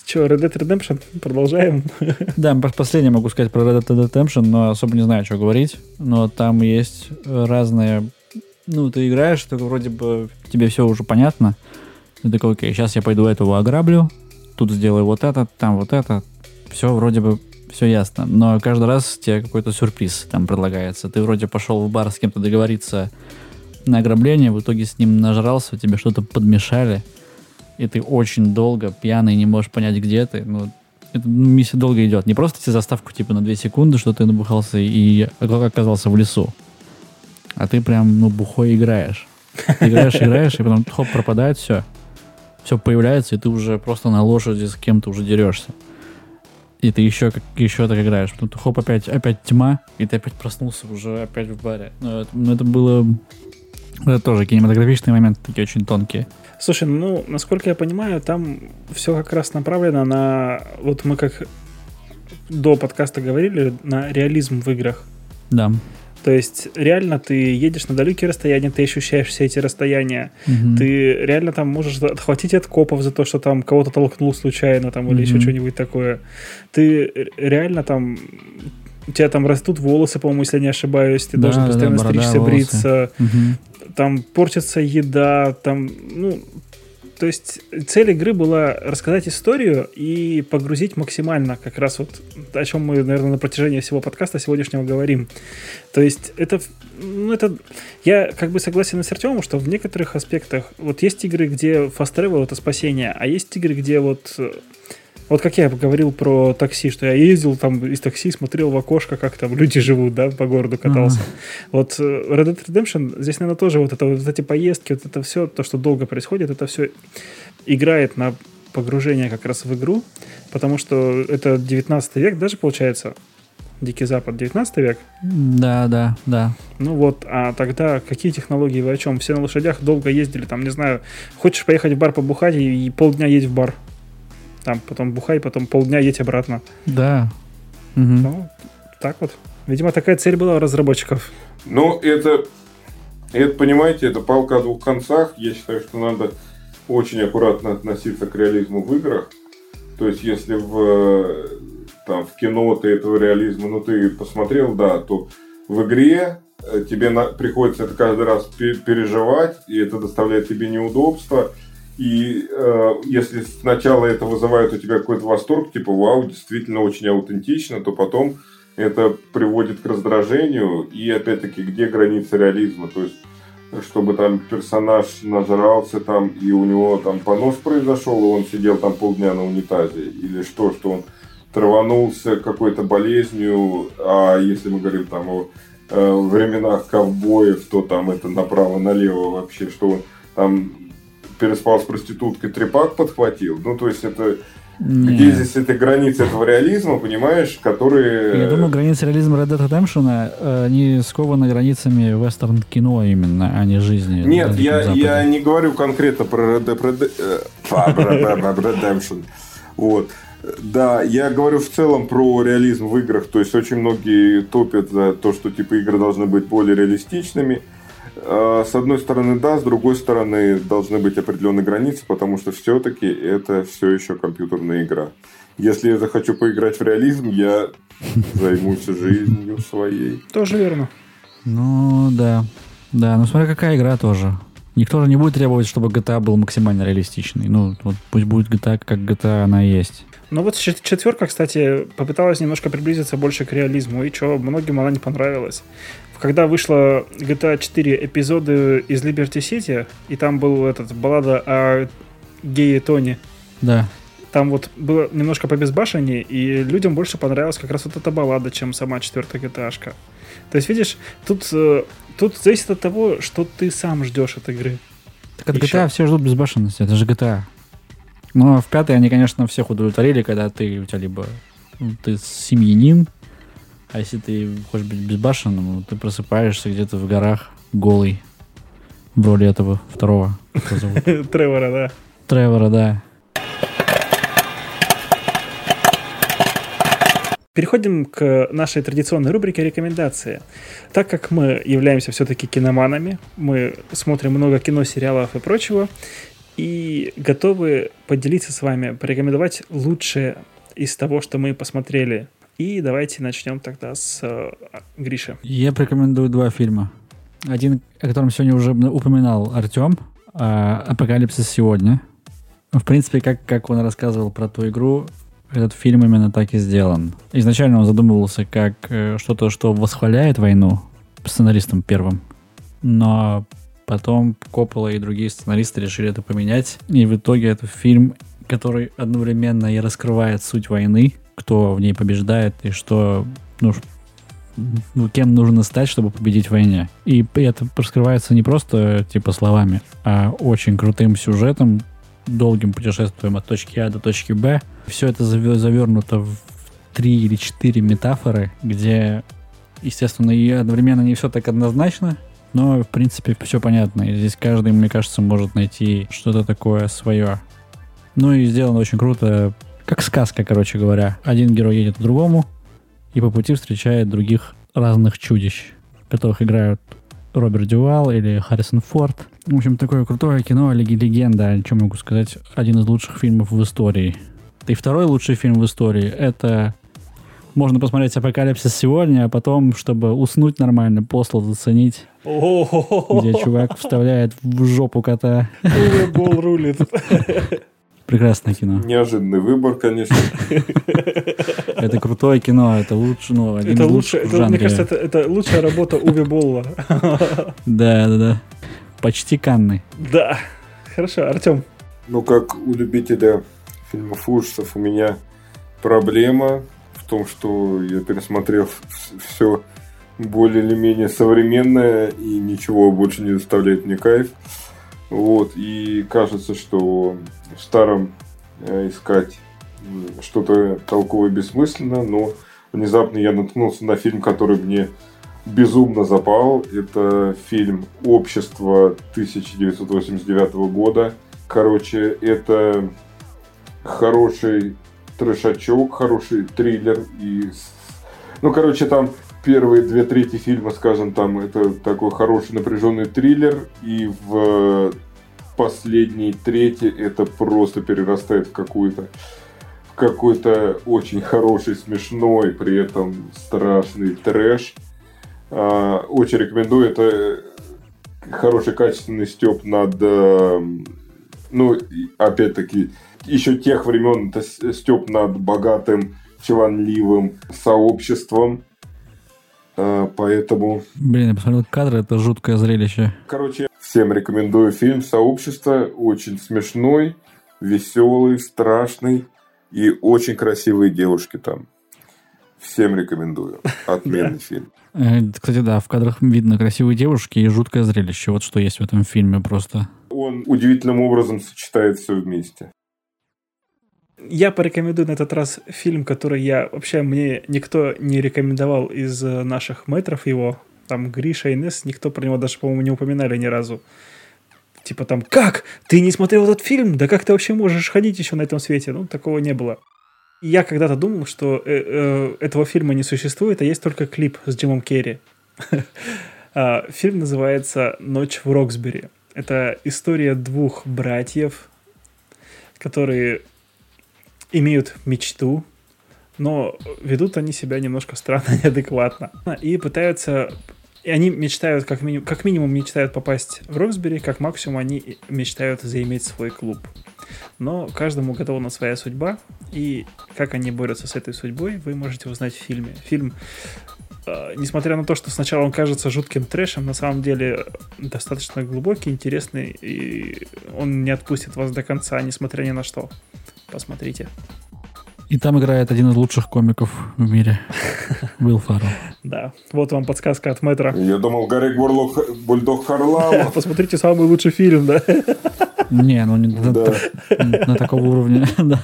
что, Red Dead Redemption? Продолжаем.
Да, последнее могу сказать про Red Dead Redemption, но особо не знаю, что говорить. Но там есть разные... Ну, ты играешь, так вроде бы тебе все уже понятно. Ты такой, окей, сейчас я пойду этого ограблю, тут сделаю вот это, там вот это. Все вроде бы все ясно. Но каждый раз тебе какой-то сюрприз там предлагается. Ты вроде пошел в бар с кем-то договориться на ограбление, в итоге с ним нажрался, тебе что-то подмешали и ты очень долго пьяный, не можешь понять, где ты, ну, эта миссия долго идет. Не просто тебе заставку типа на 2 секунды, что ты набухался и оказался в лесу. А ты прям, ну, бухой играешь. играешь, играешь, и потом хоп, пропадает все. Все появляется, и ты уже просто на лошади с кем-то уже дерешься. И ты еще, как, еще так играешь. Потом хоп, опять, опять тьма, и ты опять проснулся уже опять в баре. Ну, это, ну, это было... Это тоже кинематографичные моменты, такие очень тонкие.
Слушай, ну, насколько я понимаю, там все как раз направлено на... Вот мы как до подкаста говорили, на реализм в играх.
Да.
То есть реально ты едешь на далекие расстояния, ты ощущаешь все эти расстояния,
Мгм.
ты реально там можешь отхватить от копов за то, что там кого-то толкнул случайно там или еще что-нибудь такое. Ты реально там у тебя там растут волосы, по-моему, если я не ошибаюсь, ты
Да,
должен
да,
постоянно
борода,
стричься,
волосы.
бриться,
Мгм.
Там портится еда, там, ну, то есть цель игры была рассказать историю и погрузить максимально, как раз вот о чем мы, наверное, на протяжении всего подкаста сегодняшнего говорим. То есть это, ну, это, я как бы согласен с Артемом, что в некоторых аспектах, вот есть игры, где fast travel это спасение, а есть игры, где вот э, вот как я говорил про такси, что я ездил там из такси, смотрел в окошко, как там люди живут, да, по городу катался. Вот э, Red Dead Redemption, здесь, наверное, тоже вот, это, вот эти поездки, вот это все, то, что долго происходит, это все играет на погружение как раз в игру, потому что это 19 век даже получается, Дикий Запад, 19 век.
Да, да, да.
Ну вот, а тогда какие технологии, вы о чем? Все на лошадях долго ездили, там, не знаю, хочешь поехать в бар побухать и, и полдня едь в бар. Там, потом бухай, потом полдня едь обратно.
Да. Мгм.
Ну, так вот. Видимо, такая цель была у разработчиков.
Ну, это, это, понимаете, это палка о двух концах. Я считаю, что надо очень аккуратно относиться к реализму в играх. То есть, если в, там, в кино ты этого реализма, ну, ты посмотрел, да, то в игре э, тебе на- приходится это каждый раз пе- переживать, и это доставляет тебе неудобства. И э, если сначала это вызывает у тебя какой-то восторг, типа, вау, действительно очень аутентично, то потом это приводит к раздражению. И опять-таки, где граница реализма? То есть, чтобы там персонаж нажрался там, и у него там понос произошел, и он сидел там полдня на унитазе. Или что, что он траванулся какой-то болезнью, а если мы говорим там о э, временах ковбоев, то там это направо-налево вообще, что он там переспал с проституткой, трепак подхватил. Ну, то есть это
Не.
где здесь эта граница этого реализма, понимаешь, которые...
Я думаю, границы реализма Red Dead Redemption э, они скованы границами вестерн кино именно, а не жизни.
Нет, я, я не говорю конкретно про Red Dead Red- э, фа, бра- бра- бра- Redemption. Вот. Да, я говорю в целом про реализм в играх. То есть очень многие топят за то, что типа игры должны быть более реалистичными. А, С одной стороны, да, с другой стороны, должны быть определенные границы, потому что все-таки это все еще компьютерная игра. Если я захочу поиграть в реализм, я займусь жизнью своей.
Тоже верно.
Ну, да. Да, ну смотря какая игра тоже. Никто же не будет требовать, чтобы GTA был максимально реалистичный. Ну, вот пусть будет GTA, как GTA она есть.
Ну вот чет- четверка, кстати, попыталась немножко приблизиться больше к реализму, и что, многим она не понравилась. Когда вышла GTA 4 эпизоды из Liberty City, и там был этот баллада о гее Тони,
Да.
там вот было немножко побезбашеннее, и людям больше понравилась как раз вот эта баллада, чем сама четвертая gta -шка. То есть, видишь, тут, э, тут зависит от того, что ты сам ждешь от игры.
Так от
Еще.
GTA все ждут безбашенности, это же GTA. Но в пятой они, конечно, всех удовлетворили, когда ты у тебя либо ты семьянин, а если ты хочешь быть безбашенным, ну, ты просыпаешься где-то в горах голый в роли этого второго.
Тревора, да.
Тревора, да.
Переходим к нашей традиционной рубрике рекомендации. Так как мы являемся все-таки киноманами, мы смотрим много кино, сериалов и прочего, и готовы поделиться с вами, порекомендовать лучшее из того, что мы посмотрели. И давайте начнем тогда с э, Гриши.
Я порекомендую два фильма. Один, о котором сегодня уже упоминал Артем, а, «Апокалипсис сегодня». В принципе, как, как он рассказывал про ту игру, этот фильм именно так и сделан. Изначально он задумывался как э, что-то, что восхваляет войну сценаристом первым, но Потом Коппола и другие сценаристы решили это поменять. И в итоге это фильм, который одновременно и раскрывает суть войны, кто в ней побеждает и что, ну, ну, кем нужно стать, чтобы победить в войне. И это раскрывается не просто типа словами, а очень крутым сюжетом, долгим путешествием от точки А до точки Б. Все это завернуто в три или четыре метафоры, где, естественно, и одновременно не все так однозначно, но, в принципе, все понятно. И здесь каждый, мне кажется, может найти что-то такое свое. Ну и сделано очень круто, как сказка, короче говоря. Один герой едет к другому и по пути встречает других разных чудищ, которых играют Роберт Дювал или Харрисон Форд. В общем, такое крутое кино, легенда, о чем могу сказать, один из лучших фильмов в истории. И второй лучший фильм в истории — это можно посмотреть «Апокалипсис» сегодня, а потом, чтобы уснуть нормально, послал заценить, где чувак вставляет в жопу кота.
Бол рулит.
Прекрасное кино.
Неожиданный выбор, конечно.
Это крутое кино, это лучше, ну, один
это
из
лучше, это,
жанре.
мне кажется, это, это лучшая работа Уви Болла.
Да, да, да. Почти Канны.
Да. Хорошо, Артем.
Ну, как у любителя фильмов ужасов, у меня проблема в том, что я пересмотрел все более или менее современное и ничего больше не доставляет мне кайф. Вот, и кажется, что в старом э, искать что-то толковое бессмысленно, но внезапно я наткнулся на фильм, который мне безумно запал. Это фильм «Общество» 1989 года. Короче, это хороший трешачок, хороший триллер. И... Ну, короче, там первые две трети фильма, скажем, там это такой хороший напряженный триллер. И в последней трети это просто перерастает в какую-то какой-то очень хороший, смешной, при этом страшный трэш. А, очень рекомендую. Это хороший, качественный степ над, э, ну, опять-таки, еще тех времен это степ над богатым, чванливым сообществом. А, поэтому...
Блин, я посмотрел кадры, это жуткое зрелище.
Короче, всем рекомендую фильм «Сообщество». Очень смешной, веселый, страшный. И очень красивые девушки там. Всем рекомендую. Отменный фильм.
Э, Кстати, да, в кадрах видно красивые девушки и жуткое зрелище. Вот что есть в этом фильме просто.
Он удивительным образом сочетает все вместе.
Я порекомендую на этот раз фильм, который я вообще мне никто не рекомендовал из э, наших метров его. Там Гриша и Несс, никто про него даже, по-моему, не упоминали ни разу. Типа там, как? Ты не смотрел этот фильм? Да как ты вообще можешь ходить еще на этом свете? Ну, такого не было. Я когда-то думал, что э, э, этого фильма не существует, а есть только клип с Джимом Керри. А, фильм называется «Ночь в Роксбери». Это история двух братьев, которые имеют мечту, но ведут они себя немножко странно, неадекватно. И пытаются и они мечтают, как, минимум, как минимум мечтают попасть в Роксбери, как максимум они мечтают заиметь свой клуб. Но каждому готова своя судьба, и как они борются с этой судьбой, вы можете узнать в фильме. Фильм, э, несмотря на то, что сначала он кажется жутким трэшем, на самом деле достаточно глубокий, интересный, и он не отпустит вас до конца, несмотря ни на что. Посмотрите.
И там играет один из лучших комиков в мире. Уилл Фаррелл.
Да, вот вам подсказка от Мэтра.
Я думал, Гарри Горлов, Бульдог Харламов.
Посмотрите самый лучший фильм, да?
Не, ну не на такого уровня.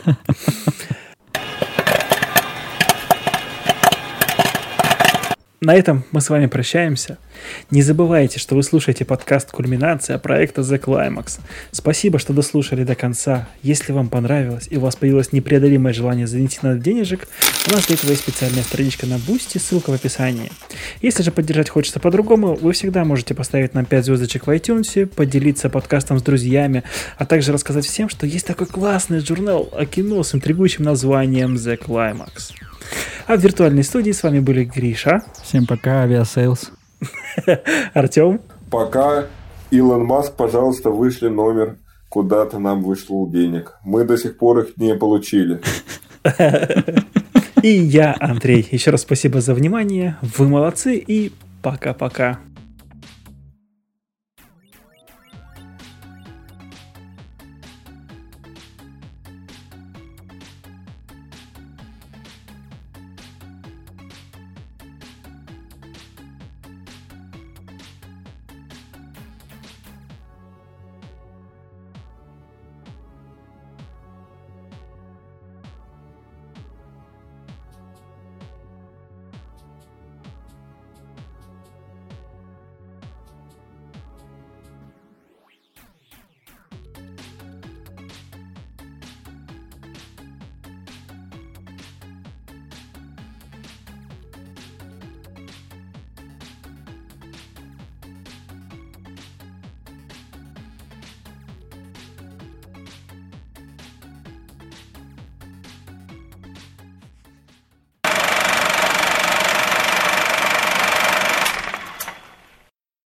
На этом мы с вами прощаемся. Не забывайте, что вы слушаете подкаст «Кульминация» проекта The Climax. Спасибо, что дослушали до конца. Если вам понравилось и у вас появилось непреодолимое желание занести нам денежек, у нас для этого есть специальная страничка на Boosty, ссылка в описании. Если же поддержать хочется по-другому, вы всегда можете поставить нам 5 звездочек в iTunes, поделиться подкастом с друзьями, а также рассказать всем, что есть такой классный журнал о кино с интригующим названием The Climax. А в виртуальной студии с вами были Гриша,
Всем пока, Aviasales.
Артем
Пока Илон Маск, пожалуйста, вышли номер, куда-то нам вышло денег. Мы до сих пор их не получили.
и я, Андрей. Еще раз спасибо за внимание. Вы молодцы и пока-пока.